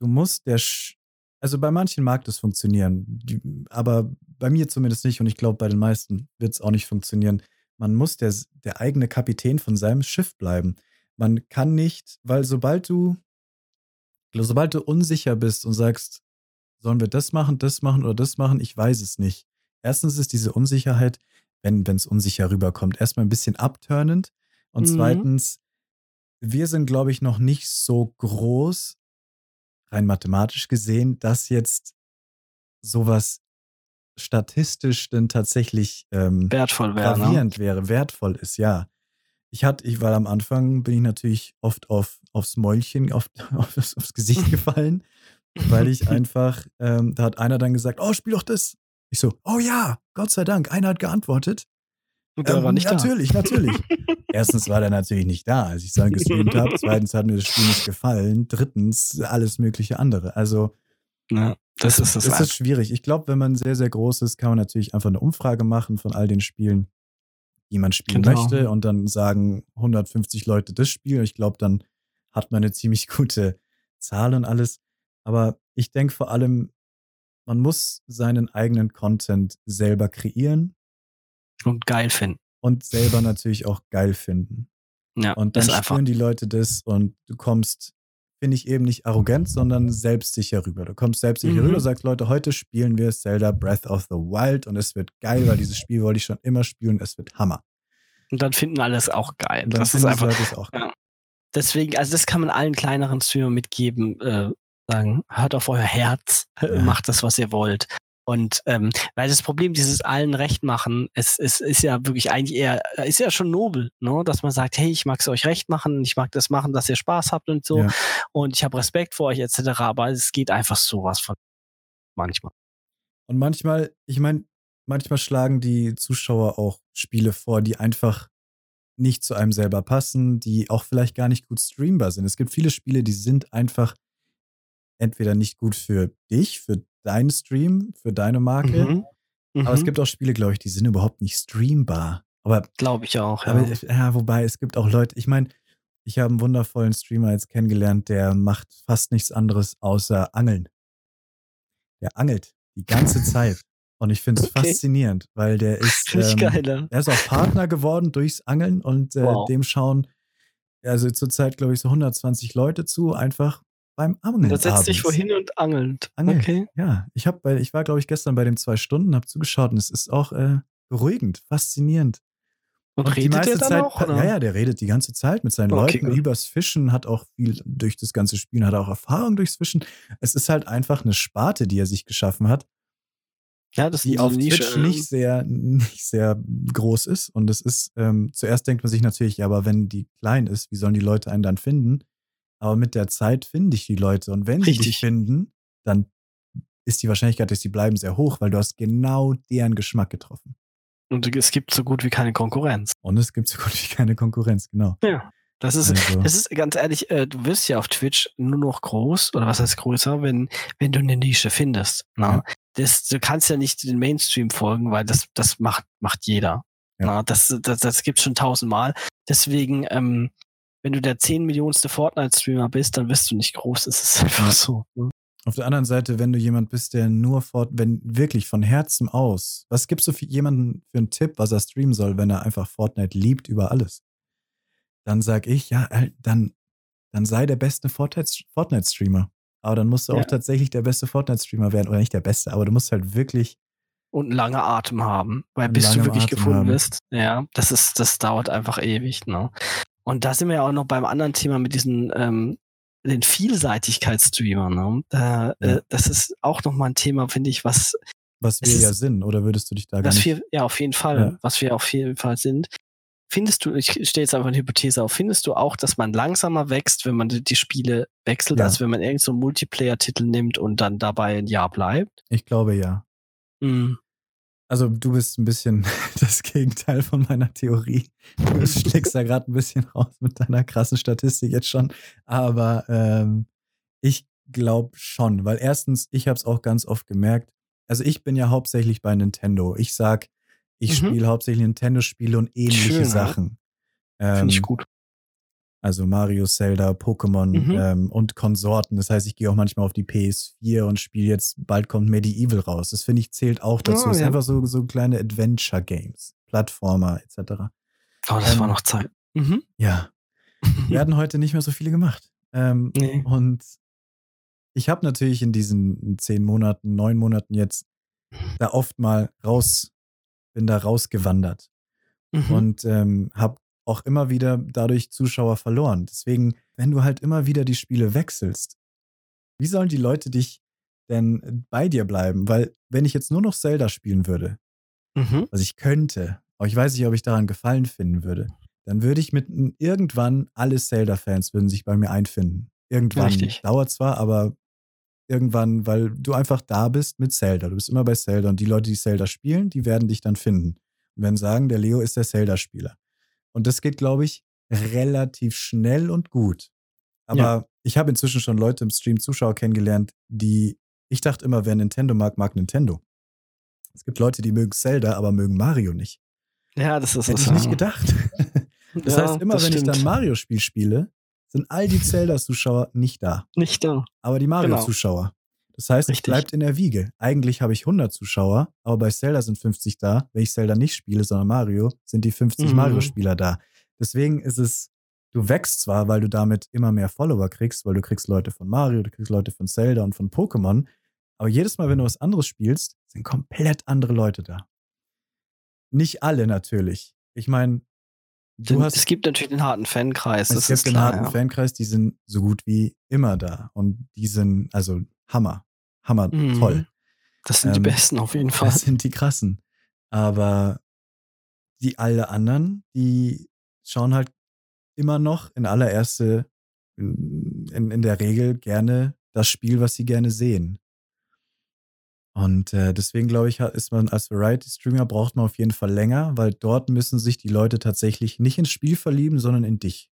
du musst der, Sch also bei manchen mag das funktionieren, aber bei mir zumindest nicht und ich glaube, bei den meisten wird es auch nicht funktionieren. Man muss der, der eigene Kapitän von seinem Schiff bleiben. Man kann nicht, weil sobald du, sobald du unsicher bist und sagst, sollen wir das machen, das machen oder das machen, ich weiß es nicht. Erstens ist diese Unsicherheit, wenn es unsicher rüberkommt, erstmal ein bisschen abturnend. Und Mhm. zweitens, wir sind, glaube ich, noch nicht so groß, rein mathematisch gesehen, dass jetzt sowas statistisch denn tatsächlich ähm, Wertvoll wäre. Ne? gravierend wäre, wertvoll ist, ja. Ich hatte, ich war am Anfang, bin ich natürlich oft auf, aufs Mäulchen, auf, aufs, aufs Gesicht gefallen, weil ich einfach, ähm, da hat einer dann gesagt, oh, spiel doch das. Ich so, oh ja, Gott sei Dank, einer hat geantwortet. Und der Ähm, war nicht da. natürlich, natürlich. Erstens war der natürlich nicht da, als ich es dann gestreamt habe. Zweitens hat mir das Spiel nicht gefallen. Drittens alles mögliche andere. Also Ja, das ist das. es ist schwierig. Ich glaube, wenn man sehr, sehr groß ist, kann man natürlich einfach eine Umfrage machen von all den Spielen, die man spielen Genau. möchte und dann sagen 150 Leute das Spiel. Ich glaube, dann hat man eine ziemlich gute Zahl und alles. Aber ich denke vor allem, man muss seinen eigenen Content selber kreieren und geil finden. und selber natürlich auch geil finden. Ja, Und dann spüren die Leute das und du kommst, finde ich, eben nicht arrogant, sondern selbstsicher rüber. Du kommst selbstsicher Mhm. rüber, sagst, Leute, heute spielen wir Zelda Breath of the Wild und es wird geil, weil dieses Spiel wollte ich schon immer spielen, es wird Hammer. Und dann finden alle es auch geil. Und dann Das ist einfach. Leute auch geil. Ja. Deswegen, also das kann man allen kleineren Streamern mitgeben, äh, sagen, hört auf euer Herz, Ja. macht das, was ihr wollt. Und ähm, weil das Problem dieses allen recht machen, es, es ist ja wirklich eigentlich eher, ist ja schon nobel, ne? dass man sagt, hey, ich mag es euch recht machen, ich mag das machen, dass ihr Spaß habt und so Ja. und ich habe Respekt vor euch etc. Aber es geht einfach sowas von manchmal. Und manchmal, ich meine, manchmal schlagen die Zuschauer auch Spiele vor, die einfach nicht zu einem selber passen, die auch vielleicht gar nicht gut streambar sind. Es gibt viele Spiele, die sind einfach entweder nicht gut für dich, für deinen Stream, für deine Marke, Mhm. aber es Mhm. gibt auch Spiele, glaube ich, die sind überhaupt nicht streambar. Aber, Glaube ich auch. Ja. aber ja, wobei, es gibt auch Leute, ich meine, ich habe einen wundervollen Streamer jetzt kennengelernt, der macht fast nichts anderes außer Angeln. Der angelt die ganze Zeit. Und ich finde es Okay. faszinierend, weil der ist, ähm, geil. er ist auch Partner geworden durchs Angeln und äh, Wow. dem schauen, also zurzeit, glaube ich, so 120 Leute zu, einfach beim Angeln. Da setzt dich wohin und angelt. Angeln. Okay. Ja, ich habe bei, ich war, glaube ich, gestern bei dem zwei Stunden, habe zugeschaut und es ist auch äh, beruhigend, faszinierend. Und, Und die redet ihr dann Zeit, auch? Oder? ja, ja, der redet die ganze Zeit mit seinen Okay, Leuten gut. übers Fischen, hat auch viel durch das ganze Spielen, hat auch Erfahrung durchs Fischen. Es ist halt einfach eine Sparte, die er sich geschaffen hat, Ja, das die ist auf Nische. Twitch nicht sehr, nicht sehr groß ist. Und es ist, ähm, zuerst denkt man sich natürlich, ja, aber wenn die klein ist, wie sollen die Leute einen dann finden? Aber mit der Zeit finde ich die Leute. Und wenn sie dich Richtig. finden, dann ist die Wahrscheinlichkeit, dass sie bleiben, sehr hoch, weil du hast genau deren Geschmack getroffen. Und es gibt so gut wie keine Konkurrenz. Und es gibt so gut wie keine Konkurrenz, genau. Ja. Das ist, Also, das ist ganz ehrlich, äh, du wirst ja auf Twitch nur noch groß, oder was heißt größer, wenn, wenn du eine Nische findest. Na? Ja. Das, du kannst ja nicht den Mainstream folgen, weil das, das macht, macht jeder. Ja. Na? Das, das, das gibt's schon tausendmal. Deswegen, ähm, wenn du der 10 Millionste Fortnite-Streamer bist, dann wirst du nicht groß. Das ist einfach so. Ne? Auf der anderen Seite, wenn du jemand bist, der nur fort, wenn wirklich von Herzen aus, was gibst du für jemanden für einen Tipp, was er streamen soll, wenn er einfach Fortnite liebt über alles? Dann sag ich, ja, äh, dann, dann sei der beste Fortnite-Streamer. Aber dann musst du ja. auch tatsächlich der beste Fortnite-Streamer werden. Oder nicht der beste, aber du musst halt wirklich. Und einen langen Atem haben. Weil bis du wirklich Atem gefunden haben. bist, ja, das ist, das dauert einfach ewig, ne? Und da sind wir ja auch noch beim anderen Thema mit diesen ähm, den Vielseitigkeitsstreamern. Ne? Äh, ja. äh, das ist auch nochmal ein Thema, finde ich, was. Was wir ja sind, oder würdest du dich da nicht... Wir, ja, auf jeden Fall. Ja. Was wir auf jeden Fall sind. Findest du, ich stelle jetzt einfach eine Hypothese auf, findest du auch, dass man langsamer wächst, wenn man die Spiele wechselt, ja. als wenn man irgendeinen so Multiplayer-Titel nimmt und dann dabei ein Jahr bleibt? Ich glaube ja. Mhm. Also du bist ein bisschen das Gegenteil von meiner Theorie. Du steckst da gerade ein bisschen raus mit deiner krassen Statistik jetzt schon. Aber ähm, ich glaube schon, weil erstens, ich habe es auch ganz oft gemerkt. Also ich bin ja hauptsächlich bei Nintendo. Ich sag, ich mhm. spiele hauptsächlich Nintendo-Spiele und ähnliche Schön, Sachen. Ähm, Finde ich gut. Also Mario, Zelda, Pokémon mhm. ähm, und Konsorten. Das heißt, ich gehe auch manchmal auf die PS4 und spiele jetzt, bald kommt Medieval raus. Das finde ich zählt auch dazu. Oh, das ja. ist einfach so, so kleine Adventure-Games, Plattformer etc. Oh, das ähm, war noch Zeit. Mhm. Ja. Werden heute nicht mehr so viele gemacht. Ähm, nee. Und ich habe natürlich in diesen zehn Monaten, neun Monaten jetzt da oft mal raus, bin da rausgewandert mhm. und ähm, habe auch immer wieder dadurch Zuschauer verloren. Deswegen, wenn du halt immer wieder die Spiele wechselst, wie sollen die Leute dich denn bei dir bleiben? Weil, wenn ich jetzt nur noch Zelda spielen würde, mhm. was ich könnte, aber ich weiß nicht, ob ich daran Gefallen finden würde, dann würde ich mit irgendwann alle Zelda-Fans würden sich bei mir einfinden. Irgendwann. Richtig. Dauert zwar, aber irgendwann, weil du einfach da bist mit Zelda. Du bist immer bei Zelda und die Leute, die Zelda spielen, die werden dich dann finden und werden sagen, der Leo ist der Zelda-Spieler. Und das geht, glaube ich, relativ schnell und gut. Aber ja. ich habe inzwischen schon Leute im Stream, Zuschauer kennengelernt, die, ich dachte immer, wer Nintendo mag, mag Nintendo. Es gibt Leute, die mögen Zelda, aber mögen Mario nicht. Ja, das ist Hätte ich nicht gedacht. Das ja, heißt, immer wenn stimmt. ich dann Mario-Spiel spiele, sind all die Zelda-Zuschauer nicht da. Nicht da. Aber die Mario-Zuschauer. Das heißt, Richtig. es bleibt in der Wiege. Eigentlich habe ich 100 Zuschauer, aber bei Zelda sind 50 da. Wenn ich Zelda nicht spiele, sondern Mario, sind die 50 mhm. Mario-Spieler da. Deswegen ist es, du wächst zwar, weil du damit immer mehr Follower kriegst, weil du kriegst Leute von Mario, du kriegst Leute von Zelda und von Pokémon, aber jedes Mal, wenn du was anderes spielst, sind komplett andere Leute da. Nicht alle natürlich. Ich meine, Du hast, es gibt natürlich den harten Fankreis. Es gibt den harten ja. Fankreis, die sind so gut wie immer da. Und die sind, also Hammer. Hammer, mhm. toll. Das sind ähm, die Besten auf jeden Fall. Das sind die krassen. Aber die alle anderen, die schauen halt immer noch in allererste, in, in, in der Regel gerne das Spiel, was sie gerne sehen. Und äh, deswegen glaube ich, ist man als Variety-Streamer braucht man auf jeden Fall länger, weil dort müssen sich die Leute tatsächlich nicht ins Spiel verlieben, sondern in dich.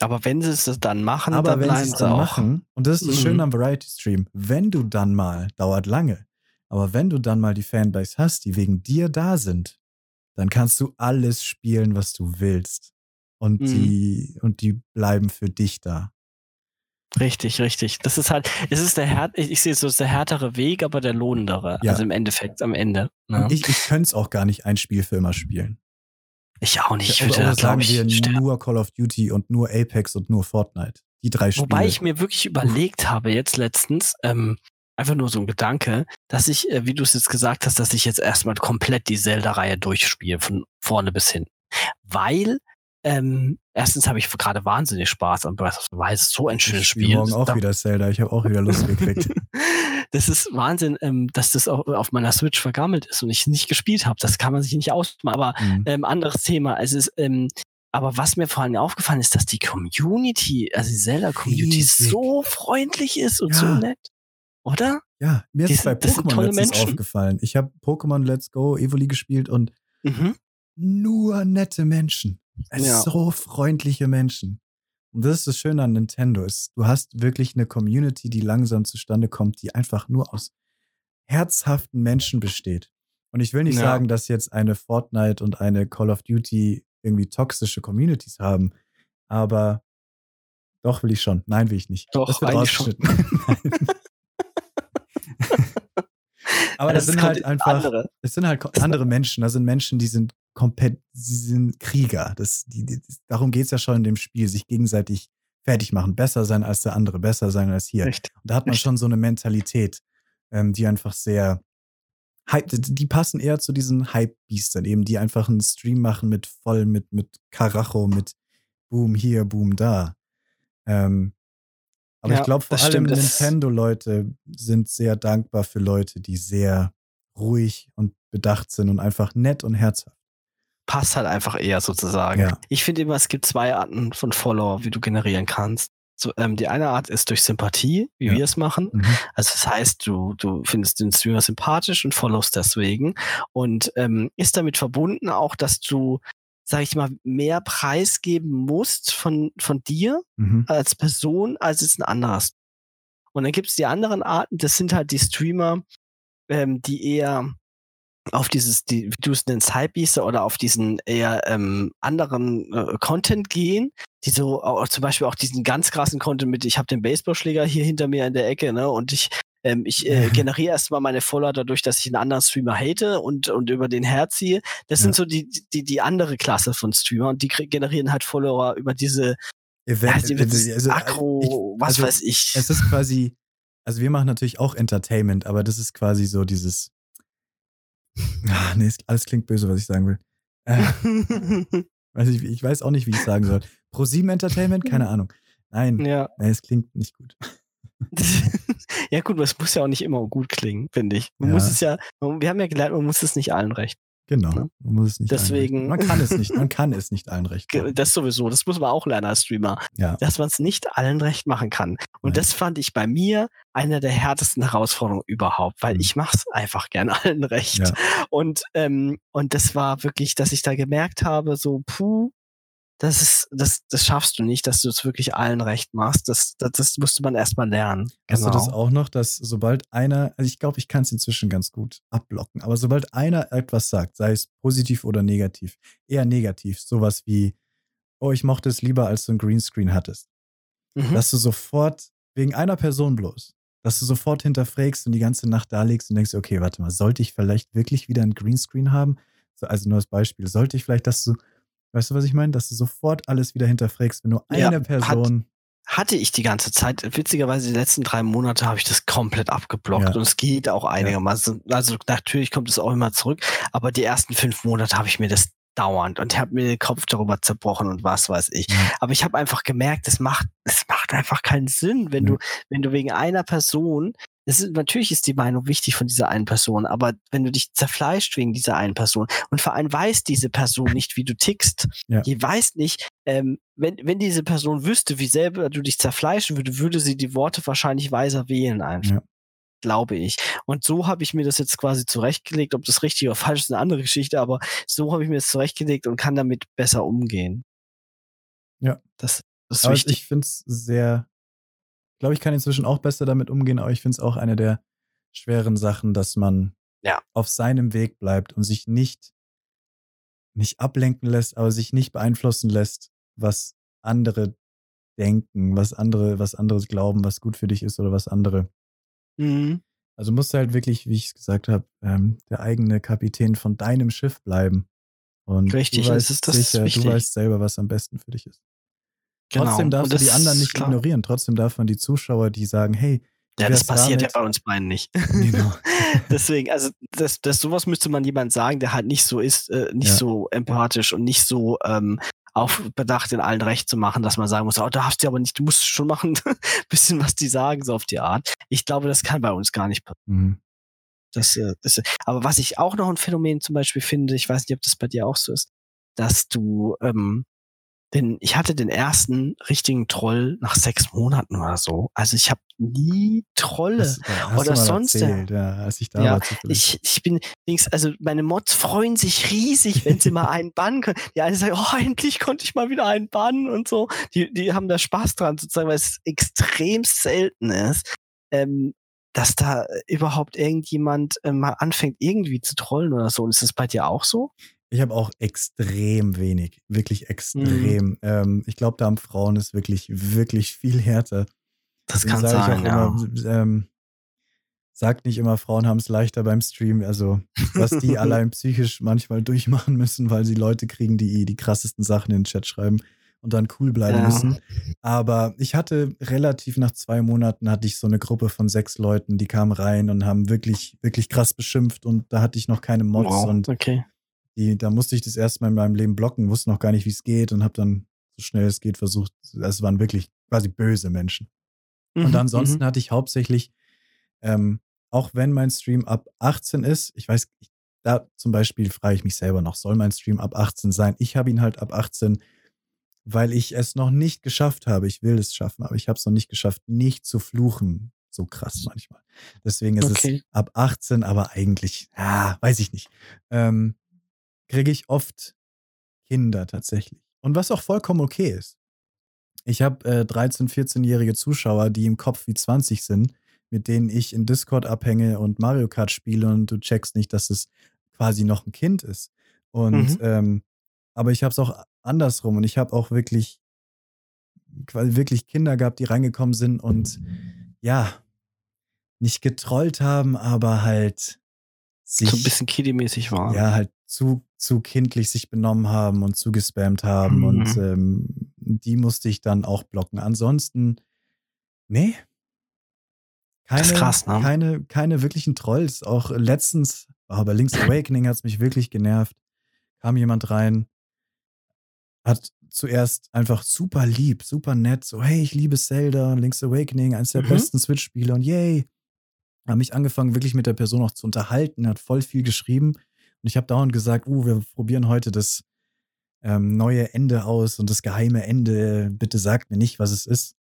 Aber wenn sie es dann machen, aber dann wenn sie es dann auch. machen, und das ist das mhm. Schöne am Variety-Stream, wenn du dann mal, dauert lange, aber wenn du dann mal die Fanbase hast, die wegen dir da sind, dann kannst du alles spielen, was du willst. Und, mhm. die, und die bleiben für dich da. Richtig, richtig. Das ist halt, es ist der Härt, ich, ich sehe es so, es ist der härtere Weg, aber der lohnendere. Ja. Also im Endeffekt, am Ende. Ne? Ich, ich könnte es auch gar nicht ein Spiel für immer spielen. Ich auch nicht. Ich würde, sagen wir nur Call of Duty und nur Apex und nur Fortnite. Die drei Spiele. Wobei ich mir wirklich überlegt habe jetzt letztens, ähm, einfach nur so ein Gedanke, dass ich, äh, wie du es jetzt gesagt hast, dass ich jetzt erstmal komplett die Zelda-Reihe durchspiele, von vorne bis hin. Weil ähm, erstens habe ich gerade wahnsinnig Spaß an Breath of the Wild. so ein schönes Spiel. Ich morgen auch wieder Zelda. Ich habe auch wieder Lust gekriegt. Das ist Wahnsinn, ähm, dass das auch auf meiner Switch vergammelt ist und ich nicht gespielt habe. Das kann man sich nicht ausmachen. Aber mhm. ähm, anderes Thema. Es ist, ähm, aber was mir vor allem aufgefallen ist, dass die Community, also die Zelda-Community so freundlich ist und ja. so nett. Oder? Ja, mir ist bei Pokémon letztens Menschen. aufgefallen. Ich habe Pokémon Let's Go Evoli gespielt und mhm. nur nette Menschen. Ja. So freundliche Menschen. Und das ist das Schöne an Nintendo. Ist, du hast wirklich eine Community, die langsam zustande kommt, die einfach nur aus herzhaften Menschen besteht. Und ich will nicht ja. sagen, dass jetzt eine Fortnite und eine Call of Duty irgendwie toxische Communities haben, aber doch will ich schon. Nein, will ich nicht. Doch, das wird rausgeschnitten. Aber das, das sind halt einfach, andere. das sind halt andere Menschen. Das sind Menschen, die sind komplett, sie sind Krieger. Das, die, die, darum geht es ja schon in dem Spiel, sich gegenseitig fertig machen, besser sein als der andere, besser sein als hier. Richtig. Und da hat man schon so eine Mentalität, ähm, die einfach sehr, die passen eher zu diesen Hype-Biestern, eben, die einfach einen Stream machen mit voll, mit, mit Karacho, mit Boom hier, Boom da. Ähm, aber ja, ich glaube, vor allem Nintendo-Leute sind sehr dankbar für Leute, die sehr ruhig und bedacht sind und einfach nett und herzhaft. Passt halt einfach eher sozusagen. Ja. Ich finde immer, es gibt zwei Arten von Follower, wie du generieren kannst. So, ähm, die eine Art ist durch Sympathie, wie ja. wir es machen. Mhm. Also das heißt, du, du findest den Streamer sympathisch und followst deswegen. Und ähm, ist damit verbunden auch, dass du sage ich mal, mehr preisgeben musst von, von dir mhm. als Person, als es ein anderes. Und dann gibt es die anderen Arten, das sind halt die Streamer, ähm, die eher auf dieses, die, wie du es nennst, Hypebeaster oder auf diesen eher ähm, anderen äh, Content gehen, die so auch, zum Beispiel auch diesen ganz krassen Content mit, ich habe den Baseballschläger hier hinter mir in der Ecke, ne, und ich ähm, ich äh, generiere erstmal meine Follower dadurch, dass ich einen anderen Streamer hate und, und über den herziehe. Das ja. sind so die, die, die andere Klasse von Streamer und die generieren halt Follower über diese Event, ja, also, also, Akro, ich, was also, weiß ich. Es ist quasi, also wir machen natürlich auch Entertainment, aber das ist quasi so dieses. Ach, nee, alles klingt böse, was ich sagen will. Äh, weiß ich, ich weiß auch nicht, wie ich sagen soll. ProSieben Entertainment? Keine Ahnung. Nein, ja. nein, es klingt nicht gut. ja, gut, es muss ja auch nicht immer gut klingen, finde ich. Man ja. muss es ja, wir haben ja gelernt, man muss es nicht allen recht. Genau, ne? man muss es nicht Deswegen, Man kann es nicht, man kann es nicht allen recht machen. Das sowieso, das muss man auch lernen als Streamer, ja. dass man es nicht allen recht machen kann. Und Nein. das fand ich bei mir eine der härtesten Herausforderungen überhaupt, weil mhm. ich mache es einfach gern allen recht. Ja. Und, ähm, und das war wirklich, dass ich da gemerkt habe, so, puh, das ist, das, das schaffst du nicht, dass du es wirklich allen recht machst. Das, das, das musste man erstmal lernen. Hast genau. du das auch noch, dass sobald einer, also ich glaube, ich kann es inzwischen ganz gut abblocken, aber sobald einer etwas sagt, sei es positiv oder negativ, eher negativ, sowas wie, oh, ich mochte es lieber, als du ein Greenscreen hattest, mhm. dass du sofort, wegen einer Person bloß, dass du sofort hinterfragst und die ganze Nacht da legst und denkst, okay, warte mal, sollte ich vielleicht wirklich wieder ein Greenscreen haben? Also nur als Beispiel, sollte ich vielleicht, dass du Weißt du, was ich meine? Dass du sofort alles wieder hinterfragst, wenn nur eine ja, Person. Hat, hatte ich die ganze Zeit. Witzigerweise, die letzten drei Monate habe ich das komplett abgeblockt ja. und es geht auch einigermaßen. Ja. Also natürlich kommt es auch immer zurück, aber die ersten fünf Monate habe ich mir das dauernd und habe mir den Kopf darüber zerbrochen und was weiß ich. Aber ich habe einfach gemerkt, es macht, es macht einfach keinen Sinn, wenn du, wenn du wegen einer Person es ist, natürlich ist die Meinung wichtig von dieser einen Person, aber wenn du dich zerfleischt wegen dieser einen Person und vor allem weiß diese Person nicht, wie du tickst, ja. die weiß nicht, ähm, wenn, wenn diese Person wüsste, wie selber du dich zerfleischen würde, würde sie die Worte wahrscheinlich weiser wählen einfach. Ja. Glaube ich. Und so habe ich mir das jetzt quasi zurechtgelegt. Ob das richtig oder falsch ist, eine andere Geschichte, aber so habe ich mir das zurechtgelegt und kann damit besser umgehen. Ja. Das, das ist aber wichtig. Ich finde es sehr glaube, ich kann inzwischen auch besser damit umgehen, aber ich finde es auch eine der schweren Sachen, dass man ja. auf seinem Weg bleibt und sich nicht, nicht ablenken lässt, aber sich nicht beeinflussen lässt, was andere denken, was andere, was andere glauben, was gut für dich ist oder was andere. Mhm. Also musst du halt wirklich, wie ich es gesagt habe, ähm, der eigene Kapitän von deinem Schiff bleiben. Und Richtig, du weißt das ist das sicher, du weißt selber, was am besten für dich ist. Genau. Trotzdem darfst du die anderen nicht klar. ignorieren. Trotzdem darf man die Zuschauer, die sagen, hey, ja, das passiert ja bei uns beiden nicht. Genau. Deswegen, also das, das sowas müsste man jemand sagen, der halt nicht so ist, äh, nicht ja. so empathisch und nicht so ähm, auf Bedacht in allen recht zu machen, dass man sagen muss, oh, da hast du aber nicht, du musst schon machen, bisschen was die sagen, so auf die Art. Ich glaube, das kann bei uns gar nicht passieren. Mhm. Das, äh, das, aber was ich auch noch ein Phänomen zum Beispiel finde, ich weiß nicht, ob das bei dir auch so ist, dass du ähm, denn ich hatte den ersten richtigen Troll nach sechs Monaten oder so. Also ich habe nie Trolle das, oder sonst. Erzählt, ja, als ich da ja, war. Ich, ich bin, also meine Mods freuen sich riesig, wenn sie mal einen bannen können. Die eine sagt, oh, endlich konnte ich mal wieder einen bannen und so. Die, die haben da Spaß dran, sozusagen, weil es extrem selten ist. Ähm, dass da überhaupt irgendjemand äh, mal anfängt, irgendwie zu trollen oder so. Ist das bei dir auch so? Ich habe auch extrem wenig, wirklich extrem. Mhm. Ähm, ich glaube, da haben Frauen es wirklich, wirklich viel härter. Das kann sein, ja. Immer, ähm, sagt nicht immer, Frauen haben es leichter beim Stream. Also, was die allein psychisch manchmal durchmachen müssen, weil sie Leute kriegen, die die krassesten Sachen in den Chat schreiben und dann cool bleiben ja. müssen. Aber ich hatte relativ nach zwei Monaten hatte ich so eine Gruppe von sechs Leuten, die kamen rein und haben wirklich, wirklich krass beschimpft und da hatte ich noch keine Mods wow, und okay. Die, da musste ich das erste Mal in meinem Leben blocken, wusste noch gar nicht, wie es geht und habe dann so schnell es geht versucht. Es waren wirklich quasi böse Menschen. Mhm, und ansonsten mhm. hatte ich hauptsächlich, ähm, auch wenn mein Stream ab 18 ist, ich weiß, ich, da zum Beispiel frage ich mich selber noch, soll mein Stream ab 18 sein? Ich habe ihn halt ab 18 weil ich es noch nicht geschafft habe. Ich will es schaffen, aber ich habe es noch nicht geschafft, nicht zu fluchen. So krass manchmal. Deswegen ist okay. es ab 18, aber eigentlich, ah, weiß ich nicht. Ähm, kriege ich oft Kinder tatsächlich. Und was auch vollkommen okay ist. Ich habe äh, 13-, 14-jährige Zuschauer, die im Kopf wie 20 sind, mit denen ich in Discord abhänge und Mario Kart spiele und du checkst nicht, dass es quasi noch ein Kind ist. Und mhm. ähm, aber ich habe es auch andersrum und ich habe auch wirklich wirklich Kinder gehabt, die reingekommen sind und ja, nicht getrollt haben, aber halt sich so ein bisschen kiddie-mäßig waren. Ja, halt zu, zu kindlich sich benommen haben und zu gespammt haben mhm. und ähm, die musste ich dann auch blocken. Ansonsten, nee. Keine, krass, ne? keine, keine wirklichen Trolls. Auch letztens, oh, bei Link's Awakening hat es mich wirklich genervt. Kam jemand rein, hat zuerst einfach super lieb, super nett, so, hey, ich liebe Zelda, Link's Awakening, eines der mhm. besten Switch-Spiele und yay. Habe mich angefangen, wirklich mit der Person auch zu unterhalten, hat voll viel geschrieben. Und ich habe dauernd gesagt, uh, wir probieren heute das ähm, neue Ende aus und das geheime Ende. Bitte sagt mir nicht, was es ist.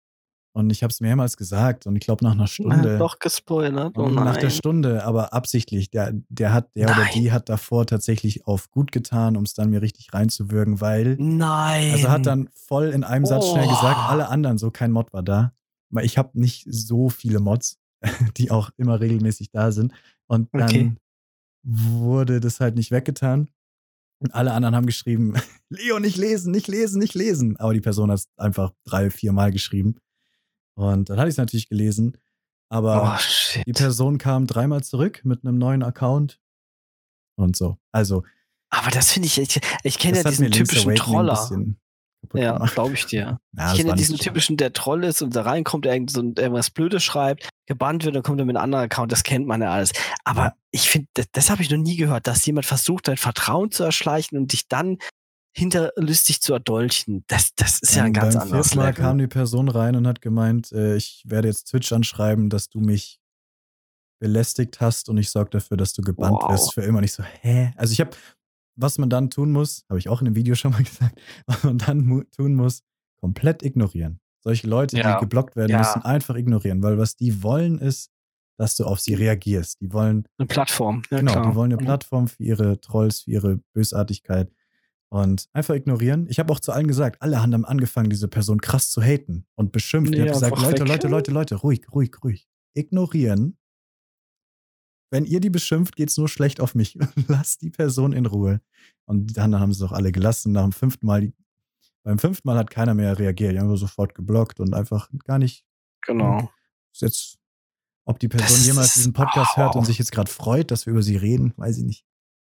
Und ich habe es mehrmals gesagt und ich glaube nach einer Stunde. Ja, doch gespoilert. Oh nach der Stunde, aber absichtlich. Der, der hat, der nein. oder die hat davor tatsächlich auf gut getan, um es dann mir richtig reinzuwirken, weil. Nein. Also hat dann voll in einem Satz oh. schnell gesagt, alle anderen, so kein Mod war da. Weil ich habe nicht so viele Mods, die auch immer regelmäßig da sind. Und dann okay. wurde das halt nicht weggetan. Und alle anderen haben geschrieben, Leo, nicht lesen, nicht lesen, nicht lesen. Aber die Person hat es einfach drei, vier Mal geschrieben. Und dann hatte ich es natürlich gelesen. Aber oh, die Person kam dreimal zurück mit einem neuen Account und so. Also. Aber das finde ich, ich, ich kenne ja diesen typischen Troller. Ja, glaube ich dir. Ja, ich kenne ja diesen typischen, der Troll ist und da reinkommt, irgend so irgendwas Blödes schreibt, gebannt wird, dann kommt er mit einem anderen Account, das kennt man ja alles. Aber ich finde, das, das habe ich noch nie gehört, dass jemand versucht, dein Vertrauen zu erschleichen und dich dann hinterlistig zu erdolchen. Das, das ist ja ein ganz beim anderes Mal kam die Person rein und hat gemeint, äh, ich werde jetzt Twitch anschreiben, dass du mich belästigt hast und ich sorge dafür, dass du gebannt wow. wirst für immer. Und ich so, hä? Also ich habe, was man dann tun muss, habe ich auch in dem Video schon mal gesagt, was man dann tun muss, komplett ignorieren. Solche Leute, ja. die geblockt werden, ja. müssen einfach ignorieren, weil was die wollen ist, dass du auf sie reagierst. Die wollen eine Plattform. Ja, genau, klar. die wollen eine mhm. Plattform für ihre Trolls, für ihre Bösartigkeit. Und einfach ignorieren. Ich habe auch zu allen gesagt, alle haben angefangen, diese Person krass zu haten und beschimpft. Ich habe gesagt, Leute, weg. Leute, Leute, Leute, ruhig, ruhig, ruhig. Ignorieren. Wenn ihr die beschimpft, geht es nur schlecht auf mich. Lasst die Person in Ruhe. Und dann haben sie es auch alle gelassen. Nach dem fünften Mal, beim fünften Mal hat keiner mehr reagiert. Die haben sofort geblockt und einfach gar nicht. Genau. Ist jetzt, ob die Person das jemals diesen Podcast hört und sich jetzt gerade freut, dass wir über sie reden, weiß ich nicht.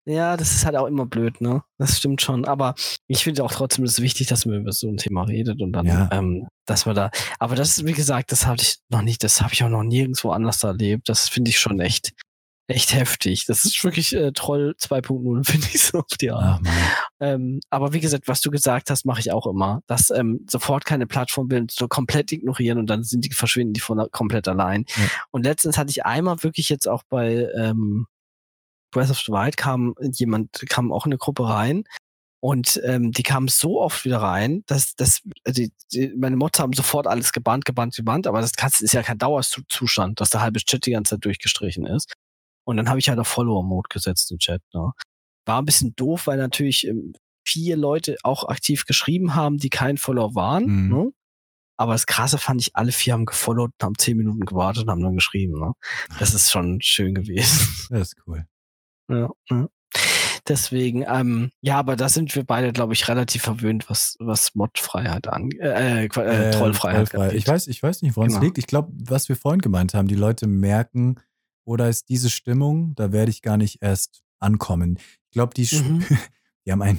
Ja, das ist halt auch immer blöd, ne? Das stimmt schon. Aber ich finde auch trotzdem, es ist wichtig, dass man über so ein Thema redet und dann, ja. ähm, dass wir da. Aber das ist, wie gesagt, das habe ich noch nicht, das habe ich auch noch nirgendwo anders erlebt. Das finde ich schon echt, echt heftig. Das ist wirklich äh, Troll 2.0, finde ich so auf die Art. Ähm, aber wie gesagt, was du gesagt hast, mache ich auch immer. Dass ähm, sofort keine Plattform will, so komplett ignorieren und dann sind die verschwinden die von komplett allein. Ja. Und letztens hatte ich einmal wirklich jetzt auch bei ähm, Breath of the Wild kam jemand, kam auch in eine Gruppe rein und ähm, die kamen so oft wieder rein, dass, dass die, die, meine Mods haben sofort alles gebannt, gebannt, gebannt, aber das ist ja kein Dauerzustand, dass der halbe Chat die ganze Zeit durchgestrichen ist. Und dann habe ich halt auf Follower-Mode gesetzt im Chat. Ne? War ein bisschen doof, weil natürlich ähm, vier Leute auch aktiv geschrieben haben, die kein Follower waren. Mhm. Ne? Aber das Krasse fand ich, alle vier haben gefollowt, haben zehn Minuten gewartet und haben dann geschrieben. Ne? Das ist schon schön gewesen. Das ist cool. Ja, ja. Deswegen, ähm, ja, aber da sind wir beide, glaube ich, relativ verwöhnt, was, was Mod-Freiheit angeht, äh, äh, äh, Trollfreiheit Trollfrei. Ich weiß, ich weiß nicht, woran es genau. liegt. Ich glaube, was wir vorhin gemeint haben, die Leute merken, Oder ist diese Stimmung, da werde ich gar nicht erst ankommen. Ich glaube, die, Mhm. die haben ein,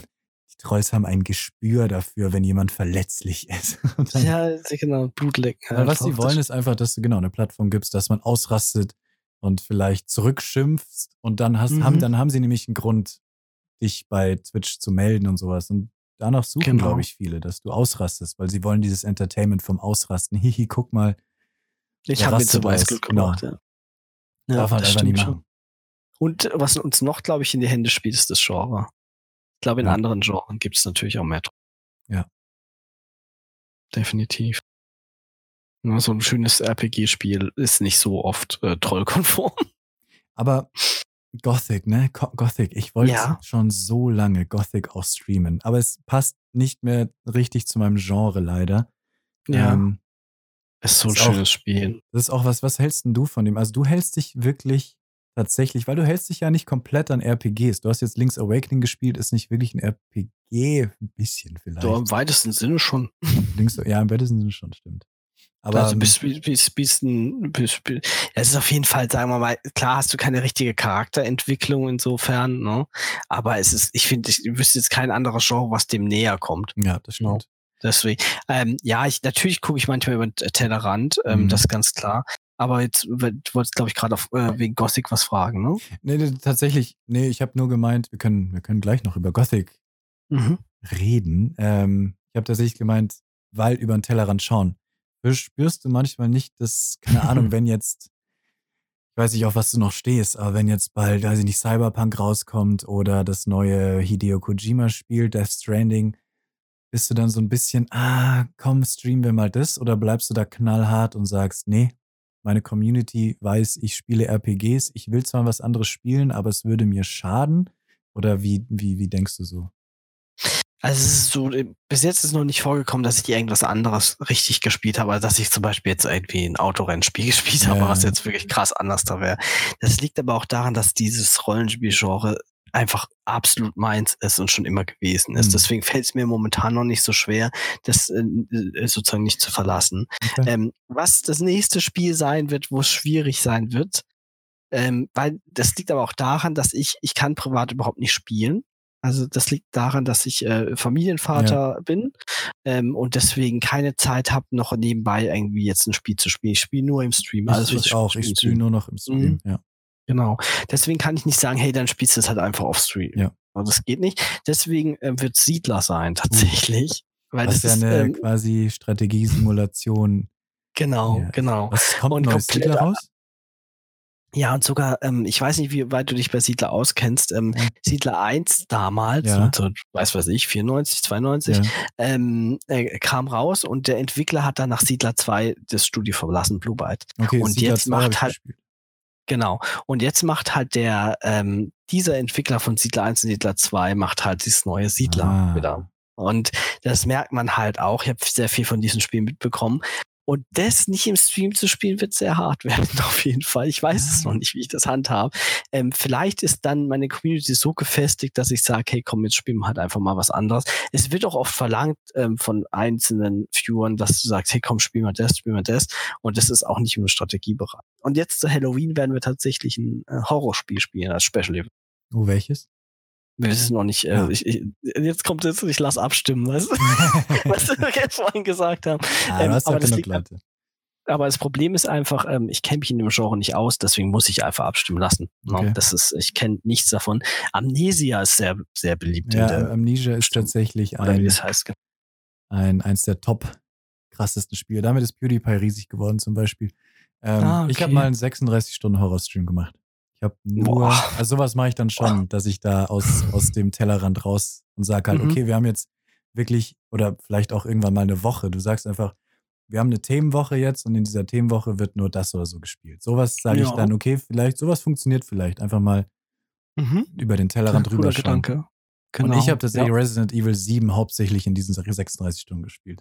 die Trolls haben ein Gespür dafür, wenn jemand verletzlich ist. Dann, Ja, genau, Blutlecken. weil was sie wollen, ist einfach, dass du genau eine Plattform gibst, dass man ausrastet und vielleicht zurückschimpfst und dann hast, haben, Mhm. dann haben sie nämlich einen Grund, dich bei Twitch zu melden und sowas. Und danach suchen, Genau. glaube ich, viele, dass du ausrastest, weil sie wollen dieses Entertainment vom Ausrasten. Hihi, guck mal, Ich habe mir zum genau. gemacht, ja. Ja, darf man das einfach nicht stimmt schon. machen. Und was uns noch, glaube ich, in die Hände spielt, ist das Genre. Ich glaube, in Ja. anderen Genren gibt es natürlich auch mehr. Ja. Definitiv. Ja, so ein schönes RPG-Spiel ist nicht so oft äh, trollkonform. Aber Gothic, ne? Go- Gothic, ich wollte Ja. schon so lange Gothic auch streamen, aber es passt nicht mehr richtig zu meinem Genre leider. Ähm, ist so ein ist auch- schönes Spiel. das ist auch was, was hältst denn du von dem? Also du hältst dich wirklich tatsächlich, weil du hältst dich ja nicht komplett an RPGs. Du hast jetzt Link's Awakening gespielt, ist nicht wirklich ein RPG, ein bisschen vielleicht. So im weitesten Sinne schon. Link's, ja, im weitesten Sinne schon, stimmt. Aber also ähm, bis, bis, bis, bis, ein- bis, bis, es ist auf jeden Fall, sagen wir mal, klar hast du keine richtige Charakterentwicklung insofern, ne? Aber es ist, ich finde, ich wüsste jetzt kein anderes Genre, was dem näher kommt. ja, das Genau. stimmt. Deswegen, ähm, ja, ich, natürlich gucke ich manchmal über den Tellerrand, ähm, Mhm. das ist ganz klar. Aber jetzt, du wolltest, glaube ich, gerade äh, wegen Gothic was fragen, ne? Nee, nee, tatsächlich, nee, ich habe nur gemeint, wir können, wir können gleich noch über Gothic Mhm. reden. Ähm, ich habe tatsächlich gemeint, weil über den Tellerrand schauen. Spürst du manchmal nicht, dass, keine Ahnung, wenn jetzt, ich weiß nicht, auf was du noch stehst, aber wenn jetzt bald, weiß ich nicht, Cyberpunk rauskommt oder das neue Hideo Kojima-Spiel, Death Stranding, bist du dann so ein bisschen, ah, komm, streamen wir mal das oder bleibst du da knallhart und sagst, nee, meine Community weiß, ich spiele RPGs, ich will zwar was anderes spielen, aber es würde mir schaden? Oder wie, wie, wie denkst du so? Also es ist so, äh, bis jetzt ist noch nicht vorgekommen, dass ich irgendwas anderes richtig gespielt habe, also dass ich zum Beispiel jetzt irgendwie ein Autorennspiel gespielt habe, Ja, was jetzt wirklich krass anders da wäre. Das liegt aber auch daran, dass dieses Rollenspielgenre einfach absolut meins ist und schon immer gewesen ist. Hm. Deswegen fällt es mir momentan noch nicht so schwer, das äh, äh, sozusagen nicht zu verlassen. Okay. Ähm, was das nächste Spiel sein wird, wo es schwierig sein wird, ähm, weil das liegt aber auch daran, dass ich, ich kann privat überhaupt nicht spielen. Also das liegt daran, dass ich äh, Familienvater bin ähm, und deswegen keine Zeit habe, noch nebenbei irgendwie jetzt ein Spiel zu spielen. Ich spiele nur im Stream. Alles, ich, was ich auch, spiele, ich spiele nur noch im Stream, Mhm. ja. Genau. Deswegen kann ich nicht sagen, hey, dann spielst du es halt einfach auf Stream. Ja. Also das geht nicht. Deswegen äh, wird Siedler sein, tatsächlich. Weil das ja ist, eine ähm, quasi Strategiesimulation. genau, Ja. genau. Was kommt Und neues Siedler raus? Ja, und sogar, ähm, ich weiß nicht, wie weit du dich bei Siedler auskennst. Ähm, Ja. Siedler 1 damals, Ja. so, weiß was ich, 94, 92, Ja. ähm, äh, kam raus und der Entwickler hat dann nach Siedler 2 das Studio verlassen, Blue Byte. Okay, Und Siedler jetzt 2 macht halt- gespielt. Genau. Und jetzt macht halt der, ähm, dieser Entwickler von Siedler 1 und Siedler 2 macht halt dieses neue Siedler Ah. wieder. Und das merkt man halt auch. Ich habe sehr viel von diesen Spielen mitbekommen. Und das nicht im Stream zu spielen, wird sehr hart werden, auf jeden Fall. Ich weiß es Ah. noch nicht, wie ich das handhabe. Ähm, vielleicht ist dann meine Community so gefestigt, dass ich sage, hey, komm, jetzt spielen wir halt einfach mal was anderes. Es wird auch oft verlangt ähm, von einzelnen Viewern, dass du sagst, hey, komm, spiel mal das, spiel mal das. Und das ist auch nicht im Strategiebereich. Und jetzt zu Halloween werden wir tatsächlich ein äh, Horrorspiel spielen als Special Event. Oh, welches? Wir wissen noch nicht, äh, Ja. ich, ich, jetzt kommt jetzt, ich lass abstimmen, weißt du, was wir jetzt vorhin gesagt haben. ah, Ähm, aber ja das liegt- Leute. Aber das Problem ist einfach, ähm, ich kenne mich in dem Genre nicht aus, deswegen muss ich einfach abstimmen lassen. Ne? Okay. Das ist, ich kenne nichts davon. Amnesia ist sehr, sehr beliebt. Ja, der, Amnesia ist tatsächlich wie ein, das heißt. ein, eins der top krassesten Spiele. Damit ist PewDiePie riesig geworden zum Beispiel. Ähm, Ah, Ich habe okay. mal einen 36-Stunden-Horror-Stream gemacht. Ich habe nur, Boah. also sowas mache ich dann schon, dass ich da aus, aus dem Tellerrand raus und sage halt, Mhm. okay, wir haben jetzt wirklich, oder vielleicht auch irgendwann mal eine Woche. Du sagst einfach, wir haben eine Themenwoche jetzt und in dieser Themenwoche wird nur das oder so gespielt. Sowas sage ich Ja. dann, okay, vielleicht, sowas funktioniert vielleicht. Einfach mal Mhm. über den Tellerrand drüber schauen. Gedanke. Und ich habe tatsächlich ja. Resident Evil 7 hauptsächlich in diesen 36 Stunden gespielt.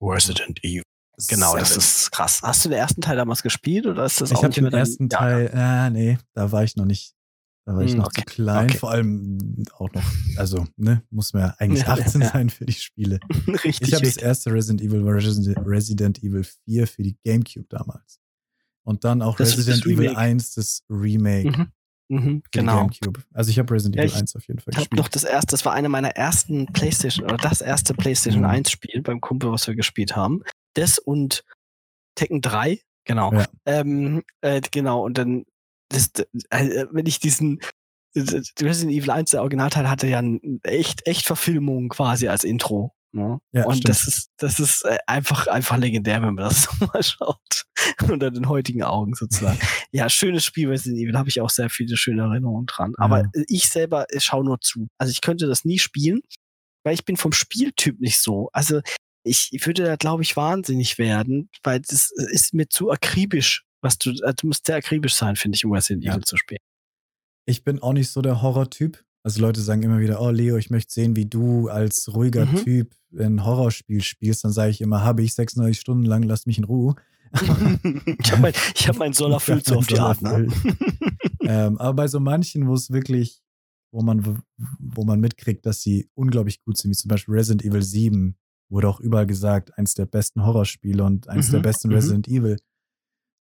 Resident Evil. Genau, das Seven. ist krass. Hast du den ersten Teil damals gespielt oder ist das Ich auch habe nicht den mehr dein- ersten Ja, Teil, äh, nee, da war ich noch nicht. Da war ich Hm, noch okay, zu klein. okay. Vor allem auch noch, also, ne, muss man ja eigentlich Ja, 18 ja. sein für die Spiele. richtig, Ich habe das erste Resident Evil Resident, Evil 4 für die Gamecube damals. Und dann auch Das- Resident das Evil Remake. 1, das Remake Mhm. Mhm, für die genau. GameCube. Also ich habe Resident Ja, Evil ich- 1 auf jeden Fall Ich habe gespielt. noch das erste, das war einer meiner ersten PlayStation oder das erste PlayStation Mhm. 1 Spiel beim Kumpel, was wir gespielt haben. Das und Tekken 3, genau. Ja. Ähm, äh, genau, und dann, das, äh, wenn ich diesen Resident Evil 1, der Originalteil, hatte ja ein echt, echt Verfilmung quasi als Intro. Ne? Ja, und stimmt. das ist, das ist äh, einfach, einfach legendär, wenn man das so mal schaut. Unter den heutigen Augen sozusagen. ja, schönes Spiel Resident Evil, habe ich auch sehr viele schöne Erinnerungen dran. Aber Ja. äh, ich selber äh, schaue nur zu. Also ich könnte das nie spielen, weil ich bin vom Spieltyp nicht so. Also ich, würde da, glaube ich, wahnsinnig werden, weil das ist mir zu akribisch. Was du, also du musst sehr akribisch sein, finde ich, um Resident Ja. Evil zu spielen. Ich bin auch nicht so der Horrortyp. Also Leute sagen immer wieder, oh Leo, ich möchte sehen, wie du als ruhiger Mhm. Typ ein Horrorspiel spielst. Dann sage ich immer, habe ich 96 Stunden lang, lass mich in Ruhe. ich habe mein, hab meinen Soll erfüllt so auf die Art. Ne? ähm, aber bei so manchen, wo es wirklich, wo man, wo man mitkriegt, dass sie unglaublich gut sind, wie zum Beispiel Resident Evil 7, wurde auch überall gesagt, eins der besten Horrorspiele und eins der Mhm, besten mhm. Resident Evil.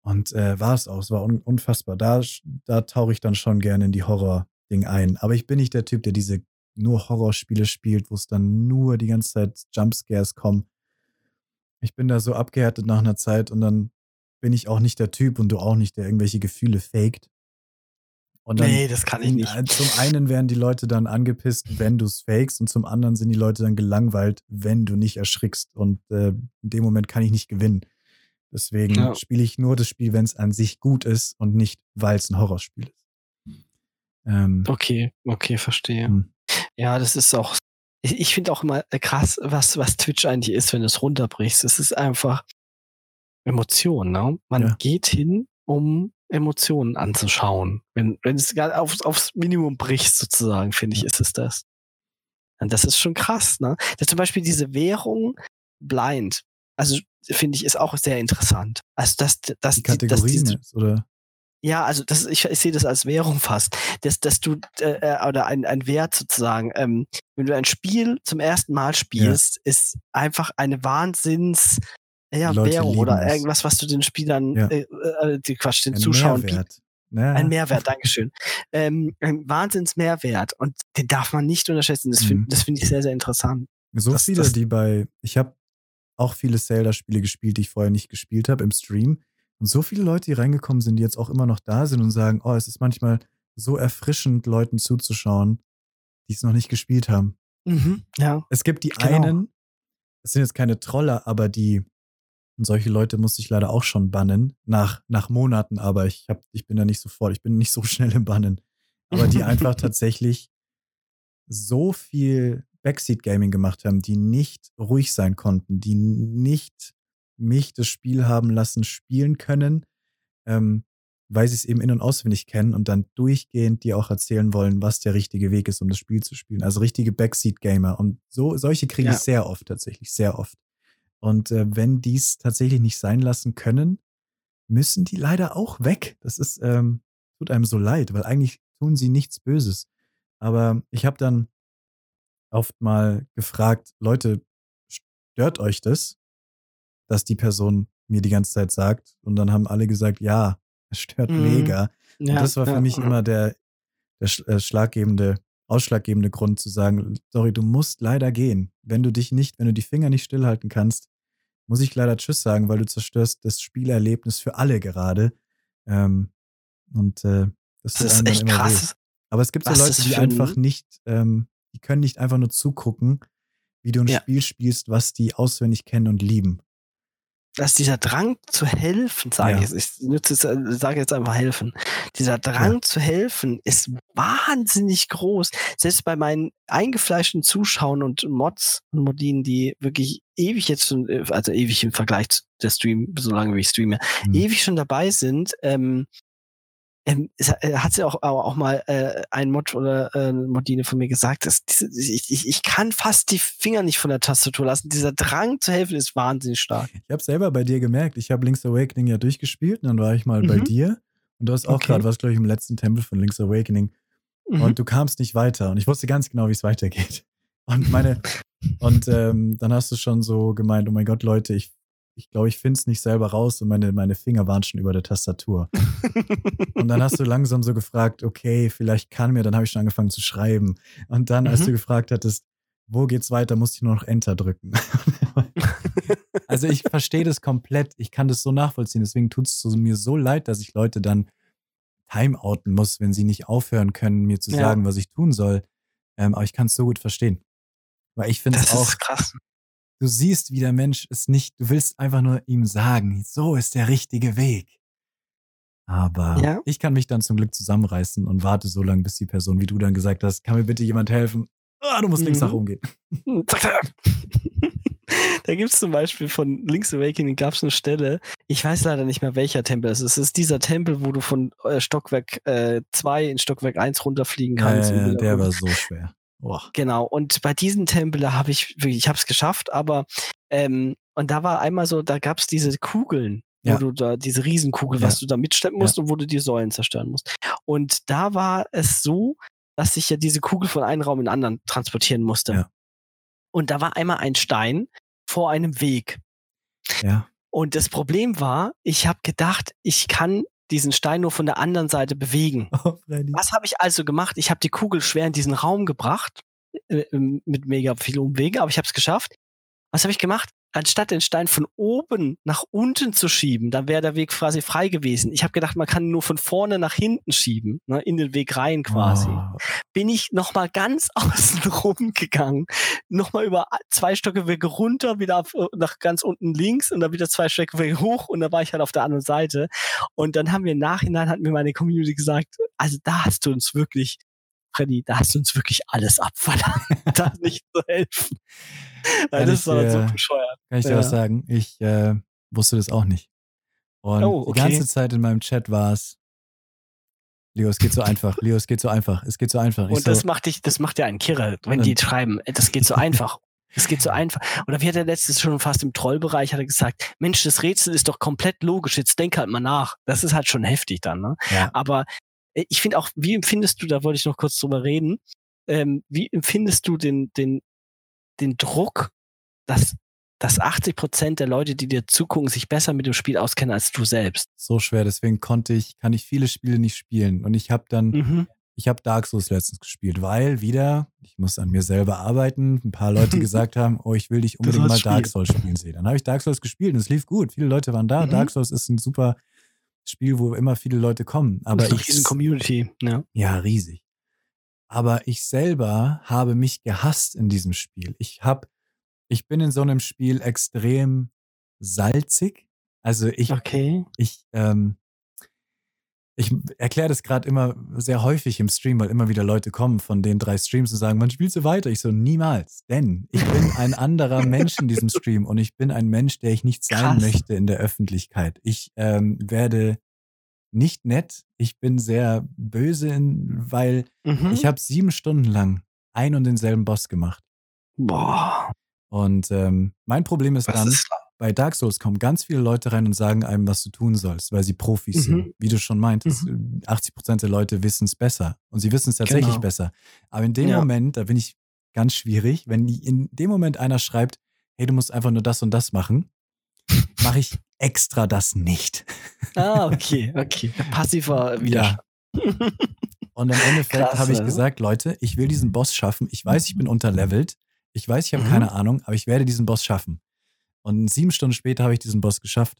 Und äh, war es auch, es war un unfassbar. Da, da tauche ich dann schon gerne in die Horror-Ding ein. Aber ich bin nicht der Typ, der diese nur Horrorspiele spielt, wo es dann nur die ganze Zeit Jumpscares kommen. Ich bin da so abgehärtet nach einer Zeit und dann bin ich auch nicht der Typ und du auch nicht, der irgendwelche Gefühle faked. Und dann, Nee, das kann ich nicht. äh, Zum einen werden die Leute dann angepisst, wenn du es fakest, und zum anderen sind die Leute dann gelangweilt, wenn du nicht erschrickst. Und äh, in dem Moment kann ich nicht gewinnen. Deswegen Ja. spiele ich nur das Spiel, wenn es an sich gut ist und nicht, weil es ein Horrorspiel ist. Ähm, Okay, okay, verstehe. Hm. Ja, das ist auch. Ich, ich finde auch immer krass, was, was Twitch eigentlich ist, wenn du es runterbrichst. Es ist einfach Emotion, ne? Man Ja. geht hin, um Emotionen anzuschauen. Wenn, wenn es aufs, aufs Minimum brichst, sozusagen, finde ich, Ja. ist es das. Und das ist schon krass, ne? Das zum Beispiel diese Währung blind. Also, finde ich, ist auch sehr interessant. Also, dass, dass, die die, dass Kategorien diese, ist, oder? ja, also das, ich, ich sehe das als Währung fast, dass, dass du äh, äh, oder ein, ein Wert sozusagen, ähm, wenn du ein Spiel zum ersten Mal spielst, ist einfach eine Wahnsinns ja, Leute Währung oder irgendwas, was du den Spielern, Ja. äh, äh, die Quatsch, den Ein Zuschauern bietest. Mehrwert. Naja. Ein Mehrwert, Dankeschön. Ähm, ein Wahnsinns-Mehrwert und den darf man nicht unterschätzen. Das Mhm. finde das finde ich sehr, sehr interessant. So Das- viele, das- die bei, ich habe auch viele Zelda-Spiele gespielt, die ich vorher nicht gespielt habe im Stream. Und so viele Leute, die reingekommen sind, die jetzt auch immer noch da sind und sagen, oh, es ist manchmal so erfrischend, Leuten zuzuschauen, die es noch nicht gespielt haben. Ja. Es gibt die Genau. einen, es sind jetzt keine Troller, aber die, und solche Leute musste ich leider auch schon bannen, nach, nach Monaten, aber ich, hab, ich bin da nicht sofort, ich bin nicht so schnell im Bannen. Aber die einfach tatsächlich so viel Backseat-Gaming gemacht haben, die nicht ruhig sein konnten, die nicht mich das Spiel haben lassen spielen können, ähm, weil sie es eben in- und auswendig kennen und dann durchgehend dir auch erzählen wollen, was der richtige Weg ist, um das Spiel zu spielen. Also richtige Backseat-Gamer. Und so, solche kriege Ja. ich sehr oft tatsächlich, sehr oft. Und äh, wenn die es tatsächlich nicht sein lassen können, müssen die leider auch weg. Das ist, ähm, tut einem so leid, weil eigentlich tun sie nichts Böses. Aber ich habe dann oft mal gefragt, Leute, stört euch das, dass die Person mir die ganze Zeit sagt? Und dann haben alle gesagt, ja, es stört Mhm. mega. ja Und das war für ja, mich immer der, der äh, schlaggebende, ausschlaggebende Grund zu sagen, sorry, du musst leider gehen. Wenn du dich nicht, wenn du die Finger nicht stillhalten kannst, muss ich leider Tschüss sagen, weil du zerstörst das Spielerlebnis für alle gerade. Ähm, und äh, das, Das ist echt immer weh. krass. Aber es gibt so Was Leute, das die einfach nicht, ähm, die können nicht einfach nur zugucken, wie du ein Ja. Spiel spielst, was die auswendig kennen und lieben. Dass dieser Drang zu helfen, sage Ja. ich jetzt, ich äh, sage jetzt einfach helfen. Dieser Drang zu helfen ist wahnsinnig groß. Selbst bei meinen eingefleischten Zuschauern und Mods und Modinen, die wirklich ewig jetzt schon, äh, also ewig im Vergleich zu der Stream, so lange wie ich streame, Hm. ewig schon dabei sind, ähm, ähm, es hat- äh, hat sie auch, auch mal äh, ein Mod oder äh, Modine von mir gesagt, dass diese, ich, ich, ich kann fast die Finger nicht von der Tastatur lassen. Dieser Drang zu helfen ist wahnsinnig stark. Ich habe selber bei dir gemerkt, ich habe Link's Awakening ja durchgespielt und dann war ich mal bei Mhm. dir und du hast auch Okay. gerade was, glaube ich, im letzten Tempel von Link's Awakening Mhm. und du kamst nicht weiter und ich wusste ganz genau, wie es weitergeht. Und meine, und ähm, dann hast du schon so gemeint, oh mein Gott, Leute, ich ich glaube, ich finde es nicht selber raus und meine, meine Finger waren schon über der Tastatur. und dann hast du langsam so gefragt, okay, vielleicht kann mir, dann habe ich schon angefangen zu schreiben. Und dann, als mhm. du gefragt hattest, wo geht's weiter, musste ich nur noch Enter drücken. also ich verstehe das komplett. Ich kann das so nachvollziehen. Deswegen tut es mir so leid, dass ich Leute dann timeouten muss, wenn sie nicht aufhören können, mir zu ja. sagen, was ich tun soll. Ähm, aber ich kann es so gut verstehen. Weil ich finde es auch. krass. Du siehst, wie der Mensch es nicht, du willst einfach nur ihm sagen, so ist der richtige Weg. Aber ja. ich kann mich dann zum Glück zusammenreißen und warte so lange, bis die Person, wie du dann gesagt hast, kann mir bitte jemand helfen? Ah, du musst mhm. links nach oben gehen. da gibt es zum Beispiel von Link's Awakening gab es eine Stelle, ich weiß leider nicht mehr welcher Tempel es ist. Es ist dieser Tempel, wo du von äh, Stockwerk 2 äh, in Stockwerk 1 runterfliegen kannst. Äh, der war so schwer. Oh. Genau, und bei diesem Tempel habe ich wirklich, ich habe es geschafft, aber ähm, und da war einmal so, da gab es diese Kugeln, ja. wo du da, diese Riesenkugel, ja. was du da mitschleppen musst ja. und wo du die Säulen zerstören musst. Und da war es so, dass ich ja diese Kugel von einem Raum in den anderen transportieren musste. Und da war einmal ein Stein vor einem Weg. Ja. Und das Problem war, ich habe gedacht, ich kann diesen Stein nur von der anderen Seite bewegen. Oh, Was habe ich also gemacht? Ich habe die Kugel schwer in diesen Raum gebracht, äh, mit mega viel Umwege, aber ich habe es geschafft. Was habe ich gemacht? Anstatt den Stein von oben nach unten zu schieben, dann wäre der Weg quasi frei gewesen. Ich habe gedacht, man kann nur von vorne nach hinten schieben, ne, in den Weg rein quasi. Oh. Bin ich nochmal ganz außen rum gegangen, nochmal über zwei Stockwerke runter, wieder auf, äh, nach ganz unten links und dann wieder zwei Stockwerke hoch und da war ich halt auf der anderen Seite. Und dann haben wir im Nachhinein, hat mir meine Community gesagt, also da hast du uns wirklich Freddy, da hast du uns wirklich alles abverlangt, da nicht zu helfen. Weil das war so bescheuert. Kann ich dir ja. was sagen? Ich äh, wusste das auch nicht. Und oh, okay. die ganze Zeit in meinem Chat war es, Leo, es geht so einfach. Leo, es geht so einfach. Es geht so einfach. Ich und das macht dich, das macht ja einen Kirre, wenn die schreiben, das geht so einfach. Es geht so einfach. Oder wie hat er letztes schon fast im Trollbereich hat er gesagt, Mensch, das Rätsel ist doch komplett logisch, jetzt denk halt mal nach. Das ist halt schon heftig dann, ne? Ja. Aber äh, ich finde auch, wie empfindest du, da wollte ich noch kurz drüber reden, ähm, wie empfindest du den, den, den Druck, dass, dass 80 Prozent der Leute, die dir zugucken, sich besser mit dem Spiel auskennen als du selbst? So schwer, deswegen konnte ich, kann ich viele Spiele nicht spielen. Und ich habe dann, mhm. ich habe Dark Souls letztens gespielt, weil wieder, ich muss an mir selber arbeiten, ein paar Leute gesagt haben, oh, ich will dich unbedingt mal Dark Souls spielen sehen. Dann habe ich Dark Souls gespielt und es lief gut. Viele Leute waren da. Mhm. Dark Souls ist ein super Spiel, wo immer viele Leute kommen. Aber das ist eine riesen Community, ja. Ja, riesig. Aber ich selber habe mich gehasst in diesem Spiel. Ich habe, ich bin in so einem Spiel extrem salzig. Also ich, okay. ich, ähm, ich erkläre das gerade immer sehr häufig im Stream, weil immer wieder Leute kommen von den drei Streams und sagen, man spielt so weiter. Ich so, niemals. Denn ich bin ein anderer Mensch in diesem Stream und ich bin ein Mensch, der ich nicht sein Krass. möchte in der Öffentlichkeit. Ich ähm, werde nicht nett. Ich bin sehr böse, weil mhm. ich habe sieben Stunden lang ein und denselben Boss gemacht. Boah. Und ähm, mein Problem ist was dann, ist bei Dark Souls kommen ganz viele Leute rein und sagen einem, was du tun sollst, weil sie Profis mhm. sind. Wie du schon meintest, mhm. 80 Prozent der Leute wissen es besser. Und sie wissen es tatsächlich genau. besser. Aber in dem ja. Moment, da bin ich ganz schwierig, wenn in dem Moment einer schreibt, hey, du musst einfach nur das und das machen, mache ich extra das nicht. Ah, okay, okay. Passiver Widerstand. Ja. Und im Endeffekt habe ich gesagt, Leute, ich will diesen Boss schaffen. Ich weiß, ich bin unterlevelt. Ich weiß, ich habe mhm. keine Ahnung, aber ich werde diesen Boss schaffen. Und sieben Stunden später habe ich diesen Boss geschafft.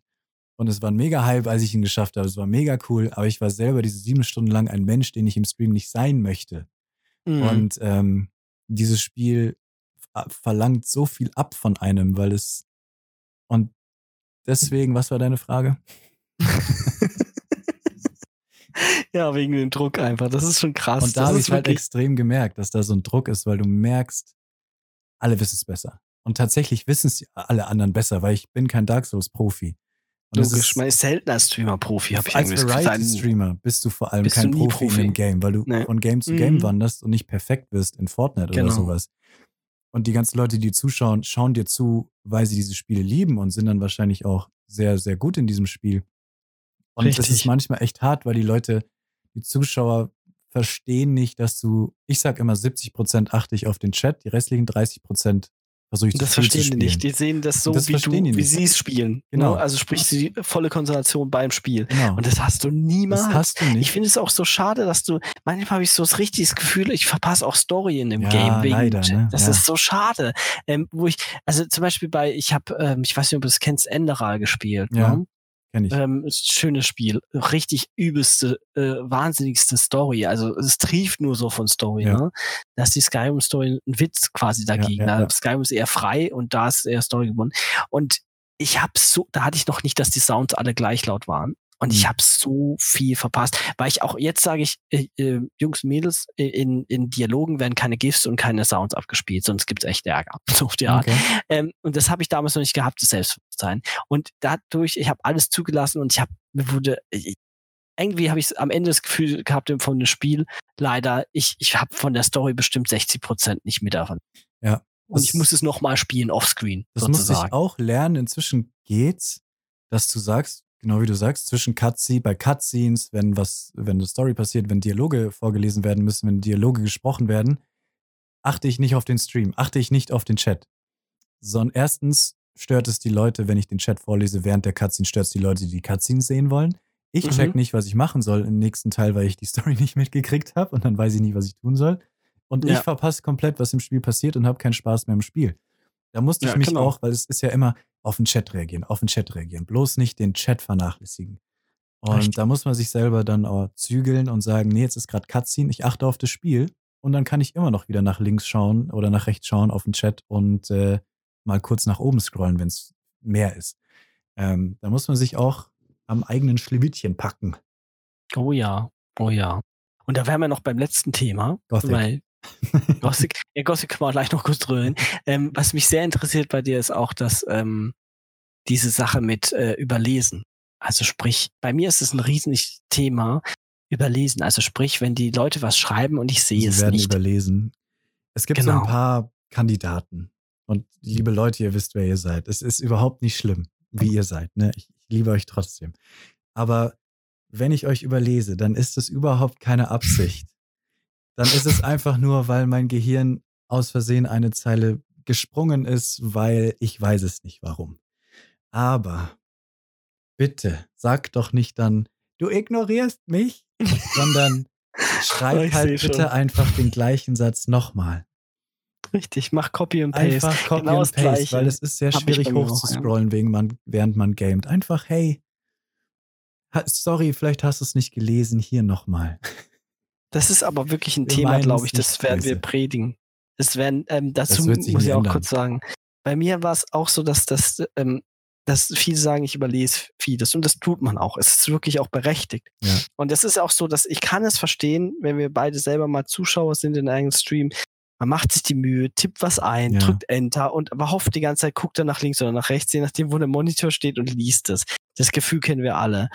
Und es war ein mega Hype, als ich ihn geschafft habe. Es war mega cool, aber ich war selber diese sieben Stunden lang ein Mensch, den ich im Stream nicht sein möchte. Mhm. Und ähm, dieses Spiel verlangt so viel ab von einem, weil es. Und deswegen, was war deine Frage? ja, wegen dem Druck einfach. Das ist schon krass. Und da habe ich halt extrem gemerkt, dass da so ein Druck ist, weil du merkst, alle wissen es besser. Und tatsächlich wissen es alle anderen besser, weil ich bin kein Dark Souls-Profi. Logisch, man ist seltener Streamer-Profi, habe ich Als Variety-Streamer bist du vor allem kein Profi, Profi, in dem Game, weil du nee. von Game zu Game mhm. wanderst und nicht perfekt wirst in Fortnite genau. oder sowas. Und die ganzen Leute, die zuschauen, schauen dir zu, weil sie diese Spiele lieben und sind dann wahrscheinlich auch sehr, sehr gut in diesem Spiel. Und Richtig. das ist manchmal echt hart, weil die Leute, die Zuschauer verstehen nicht, dass du, ich sag immer 70 Prozent achte ich auf den Chat, die restlichen 30 Prozent versuche ich das zu viel verstehen die nicht. Die sehen das so, das wie, du, wie sie es spielen. Genau. Ne? Also sprich die volle Konzentration beim Spiel. Genau. Und das hast du niemals. das hast du nicht. Ich finde es auch so schade, dass du, manchmal habe ich so das richtige Gefühl, ich verpasse auch Story in dem Ja, Game wegen leider, ne? Das Ja. ist so schade. Ähm, wo ich, also zum Beispiel bei, ich habe, ähm, ich weiß nicht, ob du es kennst, Enderal gespielt. Ja. Ne? Kenn ich. Ähm, schönes Spiel. Richtig übelste, äh, wahnsinnigste Story. Also es trieft nur so von Story, Ja. ne? Da ist die Skyrim-Story ein Witz quasi dagegen. ja, ja. Skyrim ist eher frei und da ist eher Story gebunden. Und ich habe so, da hatte ich noch nicht, dass die Sounds alle gleich laut waren. Und ich Mhm. habe so viel verpasst, weil ich auch jetzt sage ich, äh, äh, Jungs, Mädels, äh, in, in Dialogen werden keine GIFs und keine Sounds abgespielt, sonst gibt's echt Ärger. So auf die Art. Okay. Ähm, und das habe ich damals noch nicht gehabt, das Selbstbewusstsein. Und dadurch, ich habe alles zugelassen und ich habe, mir wurde, ich, irgendwie habe ich am Ende das Gefühl gehabt von dem Spiel, leider, ich, ich habe von der Story bestimmt 60 Prozent nicht mit davon. Ja. Und ich muss es nochmal spielen, offscreen, Das sozusagen. ich auch lernen. Inzwischen geht's, dass du sagst, genau wie du sagst, zwischen Cutscene, bei Cutscenes, wenn was, wenn eine Story passiert, wenn Dialoge vorgelesen werden müssen, wenn Dialoge gesprochen werden, achte ich nicht auf den Stream, achte ich nicht auf den Chat. Sondern erstens stört es die Leute, wenn ich den Chat vorlese, während der Cutscene stört es die Leute, die die Cutscenes sehen wollen. Ich Mhm. check nicht, was ich machen soll im nächsten Teil, weil ich die Story nicht mitgekriegt habe und dann weiß ich nicht, was ich tun soll. Und ich Ja. verpasse komplett, was im Spiel passiert und habe keinen Spaß mehr im Spiel. Da musste ich Ja, mich genau. auch, weil es ist ja immer auf den Chat reagieren, auf den Chat reagieren, bloß nicht den Chat vernachlässigen. Und Richtig. da muss man sich selber dann auch zügeln und sagen, nee, jetzt ist gerade Cutscene, ich achte auf das Spiel und dann kann ich immer noch wieder nach links schauen oder nach rechts schauen auf den Chat und äh, mal kurz nach oben scrollen, wenn es mehr ist. Ähm, da muss man sich auch am eigenen Schlewittchen packen. Oh ja, oh ja. Und da wären wir noch beim letzten Thema. Gothic. Weil Gothic, ja, Gothic können wir gleich noch kurz drüber reden. Ähm, was mich sehr interessiert bei dir ist auch, dass ähm, diese Sache mit äh, Überlesen. Also sprich, bei mir ist es ein riesiges Thema, Überlesen. Also sprich, wenn die Leute was schreiben und ich sehe Sie es werden nicht. überlesen. Es gibt so Genau. ein paar Kandidaten. Und liebe Leute, ihr wisst, wer ihr seid. Es ist überhaupt nicht schlimm, wie ihr seid. Ne? Ich liebe euch trotzdem. Aber wenn ich euch überlese, dann ist es überhaupt keine Absicht. Dann ist es einfach nur, weil mein Gehirn aus Versehen eine Zeile gesprungen ist, weil ich weiß es nicht warum. Aber bitte sag doch nicht dann, du ignorierst mich, sondern schreib halt seh schon. bitte einfach den gleichen Satz nochmal. Richtig, mach Copy und Paste. Einfach Copy Genau und das Paste, Gleiche. weil es ist sehr Hab schwierig hochzuscrollen, wegen man, während man gamet. Einfach, hey, sorry, vielleicht hast du es nicht gelesen, hier nochmal. Das ist aber wirklich ein Wir Thema, glaube ich. Das werden wir predigen. Das werden, ähm, dazu Das muss ich auch ändern. kurz sagen. Bei mir war es auch so, dass das, ähm, dass viele sagen, ich überlese vieles und das tut man auch. Es ist wirklich auch berechtigt. Ja. Und das ist auch so, dass ich kann es verstehen, wenn wir beide selber mal Zuschauer sind in einem Stream. Man macht sich die Mühe, tippt was ein, Ja. drückt Enter und aber hofft die ganze Zeit, guckt er nach links oder nach rechts, je nachdem, wo der Monitor steht und liest es. Das Gefühl kennen wir alle.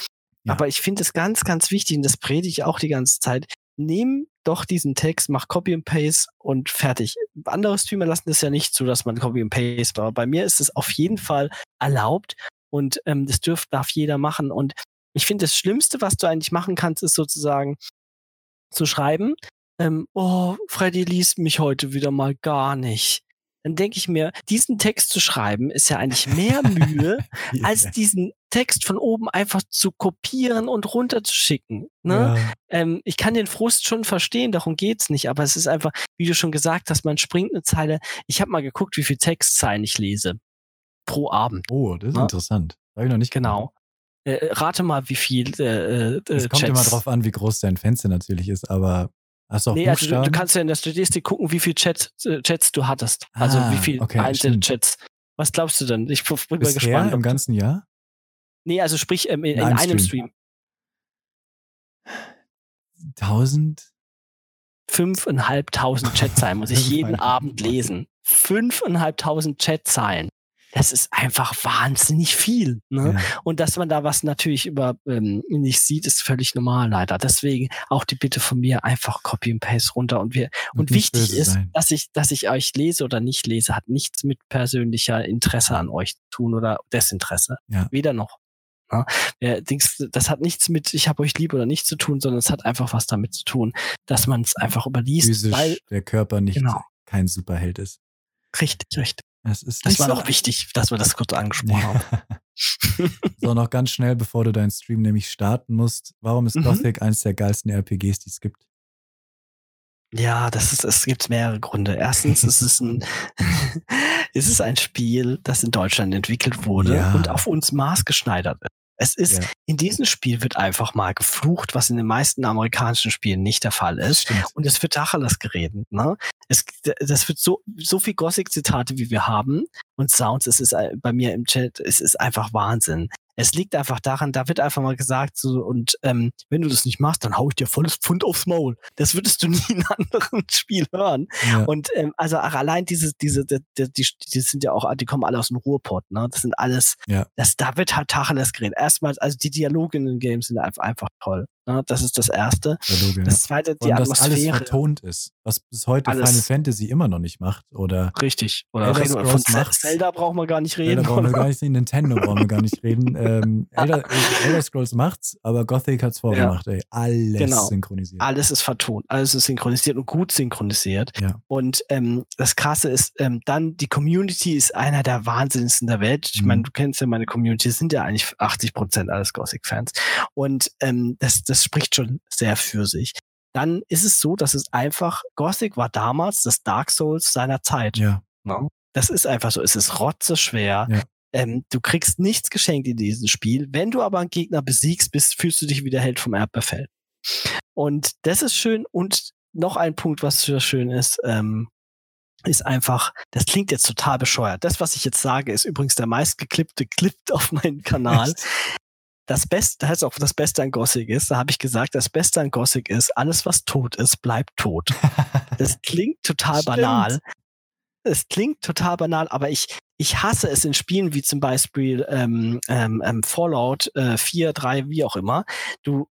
Ja. Aber ich finde es ganz, ganz wichtig und das predige ich auch die ganze Zeit. Nimm doch diesen Text, mach Copy and Paste und fertig. Andere Streamer lassen das ja nicht zu, dass man Copy and Paste, aber bei mir ist es auf jeden Fall erlaubt und ähm, das dürf, darf jeder machen. Und ich finde, das Schlimmste, was du eigentlich machen kannst, ist sozusagen zu schreiben, ähm, oh, Freddy liest mich heute wieder mal gar nicht. Dann denke ich mir, diesen Text zu schreiben, ist ja eigentlich mehr Mühe, als diesen Text von oben einfach zu kopieren und runterzuschicken. Ne? Ja. Ähm, ich kann den Frust schon verstehen, darum geht's nicht, aber es ist einfach, wie du schon gesagt hast, man springt eine Zeile. Ich habe mal geguckt, wie viel Textzeilen ich lese pro Abend. Oh, das ist Ja. interessant. Habe ich noch nicht Genau. Äh, rate mal, wie viel äh, äh, Es kommt Chats. immer drauf an, wie groß dein Fenster natürlich ist, aber auch Nee, also du, du kannst ja in der Statistik gucken, wie viel Chat, äh, Chats du hattest. Also Ah, wie viel okay, einzelne stimmt. Chats. Was glaubst du denn? Ich bin mal Bisher gespannt. im ganzen Jahr? Nee, also sprich ähm, in, In in einem einem Stream. Stream. 1000? Fünfeinhalbtausend Chatzeilen muss ich jeden. Abend lesen. Fünfeinhalbtausend Chatzeilen. Das ist einfach wahnsinnig viel. Ne? Ja. Und dass man da was natürlich über ähm, nicht sieht, ist völlig normal leider. Deswegen auch die Bitte von mir einfach Copy and Paste runter und wir und, Und wichtig ist, sein. dass ich dass ich euch lese oder nicht lese, hat nichts mit persönlicher Interesse an euch zu tun oder Desinteresse. Ja. Weder noch. Ja, Dings, das hat nichts mit ich habe euch lieb oder nicht zu tun, sondern es hat einfach was damit zu tun, dass man es einfach überliest, Physisch weil der Körper nicht Genau. kein Superheld ist. richtig, richtig. Es ist Das war so noch wichtig, dass wir das kurz angesprochen haben. so, noch ganz schnell, bevor du deinen Stream nämlich starten musst. Warum ist Mhm. Gothic eines der geilsten RPGs, die es gibt? Ja, das ist, es gibt mehrere Gründe. Erstens, es ist ein, es ist ein Spiel, das in Deutschland entwickelt wurde Ja. und auf uns maßgeschneidert ist. Es ist, Ja. in diesem Spiel wird einfach mal geflucht, was in den meisten amerikanischen Spielen nicht der Fall ist. Stimmt. Und es wird Tacheles geredet, ne? Es, das wird so, so viel Gothic-Zitate, wie wir haben und Sounds, es ist äh, bei mir im Chat, es ist einfach Wahnsinn. Es liegt einfach daran, da wird einfach mal gesagt, so, und ähm, wenn du das nicht machst, dann hau ich dir volles Pfund aufs Maul. Das würdest du nie in einem anderen Spiel hören. Ja. Und ähm, also auch allein diese, diese, die, die, die, die sind ja auch, die kommen alle aus dem Ruhrpott, ne? Das sind alles, Ja. das, da wird halt Tacheles geredet. Erstmal, also die Dialoge in den Games sind einfach, einfach toll. Ne? Das ist das Erste. Ja. Das Zweite, die Und dass alles Atmosphäre. vertont ist, was bis heute Alles. Final Fantasy immer noch nicht macht. Oder Richtig. Oder Elder von macht's. Zelda brauchen wir gar nicht Zelda reden. brauchen wir gar nicht reden, Nintendo brauchen wir gar nicht reden. Ähm, Elder, Elder Scrolls macht's, aber Gothic hat's vorgemacht, ey. Alles Genau. synchronisiert. Alles ist vertont, alles ist synchronisiert und gut synchronisiert. Ja. Und ähm, das Krasse ist, ähm, dann die Community ist einer der wahnsinnigsten der Welt. Ich Mhm. meine, du kennst ja meine Community, sind ja eigentlich 80 Prozent alles Gothic-Fans. Und ähm, das, das spricht schon sehr für sich. Dann ist es so, dass es einfach, Gothic war damals das Dark Souls seiner Zeit. Ja, Ne? Das ist einfach so. Es ist rotzeschwer. Ja. Ähm, du kriegst nichts geschenkt in diesem Spiel. Wenn du aber einen Gegner besiegst, bist, fühlst du dich wie der Held vom Erdbefehl. Und das ist schön. Und noch ein Punkt, was für schön ist, ähm, ist einfach, das klingt jetzt total bescheuert. Das, was ich jetzt sage, ist übrigens der meistgeklippte Clip auf meinem Kanal. Das Beste, das heißt auch das Beste an Gothic ist, da habe ich gesagt, das Beste an Gothic ist, alles was tot ist, bleibt tot. Das klingt total Stimmt. banal. Es klingt total banal, aber ich, ich hasse es in Spielen wie zum Beispiel ähm, ähm, ähm, Fallout äh, 4, 3, wie auch immer. Du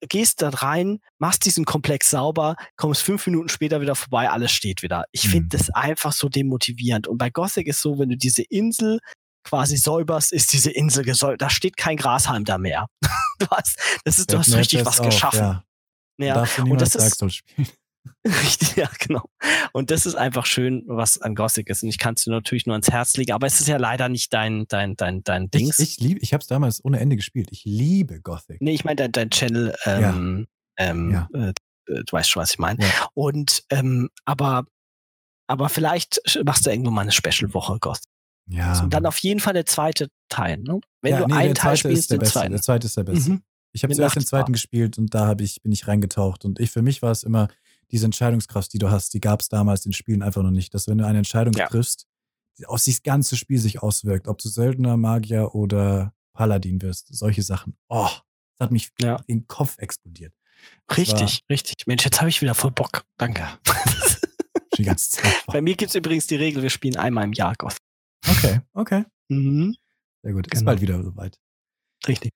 gehst da rein, machst diesen Komplex sauber, kommst fünf Minuten später wieder vorbei, alles steht wieder. Ich Mhm. finde das einfach so demotivierend. Und bei Gothic ist so, wenn du diese Insel quasi säuberst, ist diese Insel gesäubert. Da steht kein Grashalm da mehr. du hast, das ist, du hast richtig was auch, geschaffen. Ja. Ja. Darfst du Und das ist. Richtig, ja, genau. Und das ist einfach schön, was an Gothic ist. Und ich kann es dir natürlich nur ans Herz legen, aber es ist ja leider nicht dein, dein, dein, dein Dings. Ich, ich liebe, ich habe es damals ohne Ende gespielt. Ich liebe Gothic. nee, ich meine dein, dein Channel, ähm, ähm, Ja. Äh, äh, du weißt schon, was ich meine. Ja. Und ähm, aber, aber vielleicht machst du irgendwo mal eine Special-Woche Gothic. Ja. Und dann auf jeden Fall der zweite Teil. Ne? Wenn ja, du nee, einen Teil spielst, der den zweiten. Der zweite ist der beste. Mhm. Ich habe zuerst den zweiten gespielt und da hab ich, bin ich reingetaucht. Und ich, für mich war es immer diese Entscheidungskraft, die du hast, die gab es damals in Spielen einfach noch nicht. Dass wenn du eine Entscheidung Ja. triffst, die aus das ganze Spiel sich auswirkt, ob du Söldner, Magier oder Paladin wirst, solche Sachen. Oh, das hat mich Ja. in den Kopf explodiert. Das Richtig, richtig. Mensch, jetzt habe ich wieder voll Bock. Danke. Bei mir gibt's übrigens die Regel, wir spielen einmal im Jahr Gothic. Okay, okay. Mhm. Sehr gut. Ist Genau. bald wieder soweit. Richtig.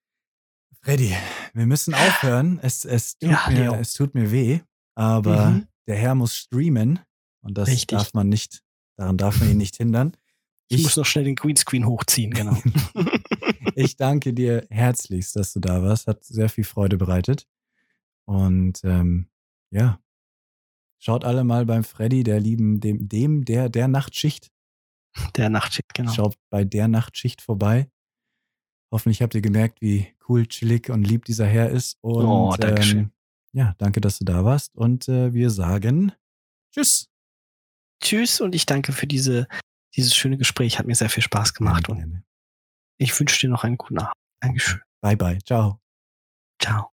Freddy, wir müssen aufhören. Es, es, tut, Ja, mir, Leo. es tut mir weh, aber Mhm. der Herr muss streamen und das Richtig. darf man nicht, daran darf man ihn nicht hindern. Ich, Ich, muss noch schnell den Greenscreen hochziehen, genau. ich danke dir herzlichst, dass du da warst. Hat sehr viel Freude bereitet. Und ähm, ja, schaut alle mal beim Freddy, der lieben, dem, dem der, der Nachtschicht. Der Nachtschicht, genau. Schaut bei der Nachtschicht vorbei. Hoffentlich habt ihr gemerkt, wie cool, chillig und lieb dieser Herr ist. Und Oh, Dankeschön. ähm, ja, danke, dass du da warst. Und äh, wir sagen Tschüss. Tschüss und ich danke für diese, dieses schöne Gespräch. Hat mir sehr viel Spaß gemacht und Gerne. ich wünsche dir noch einen guten Abend. Dankeschön. Bye, bye. Ciao. Ciao.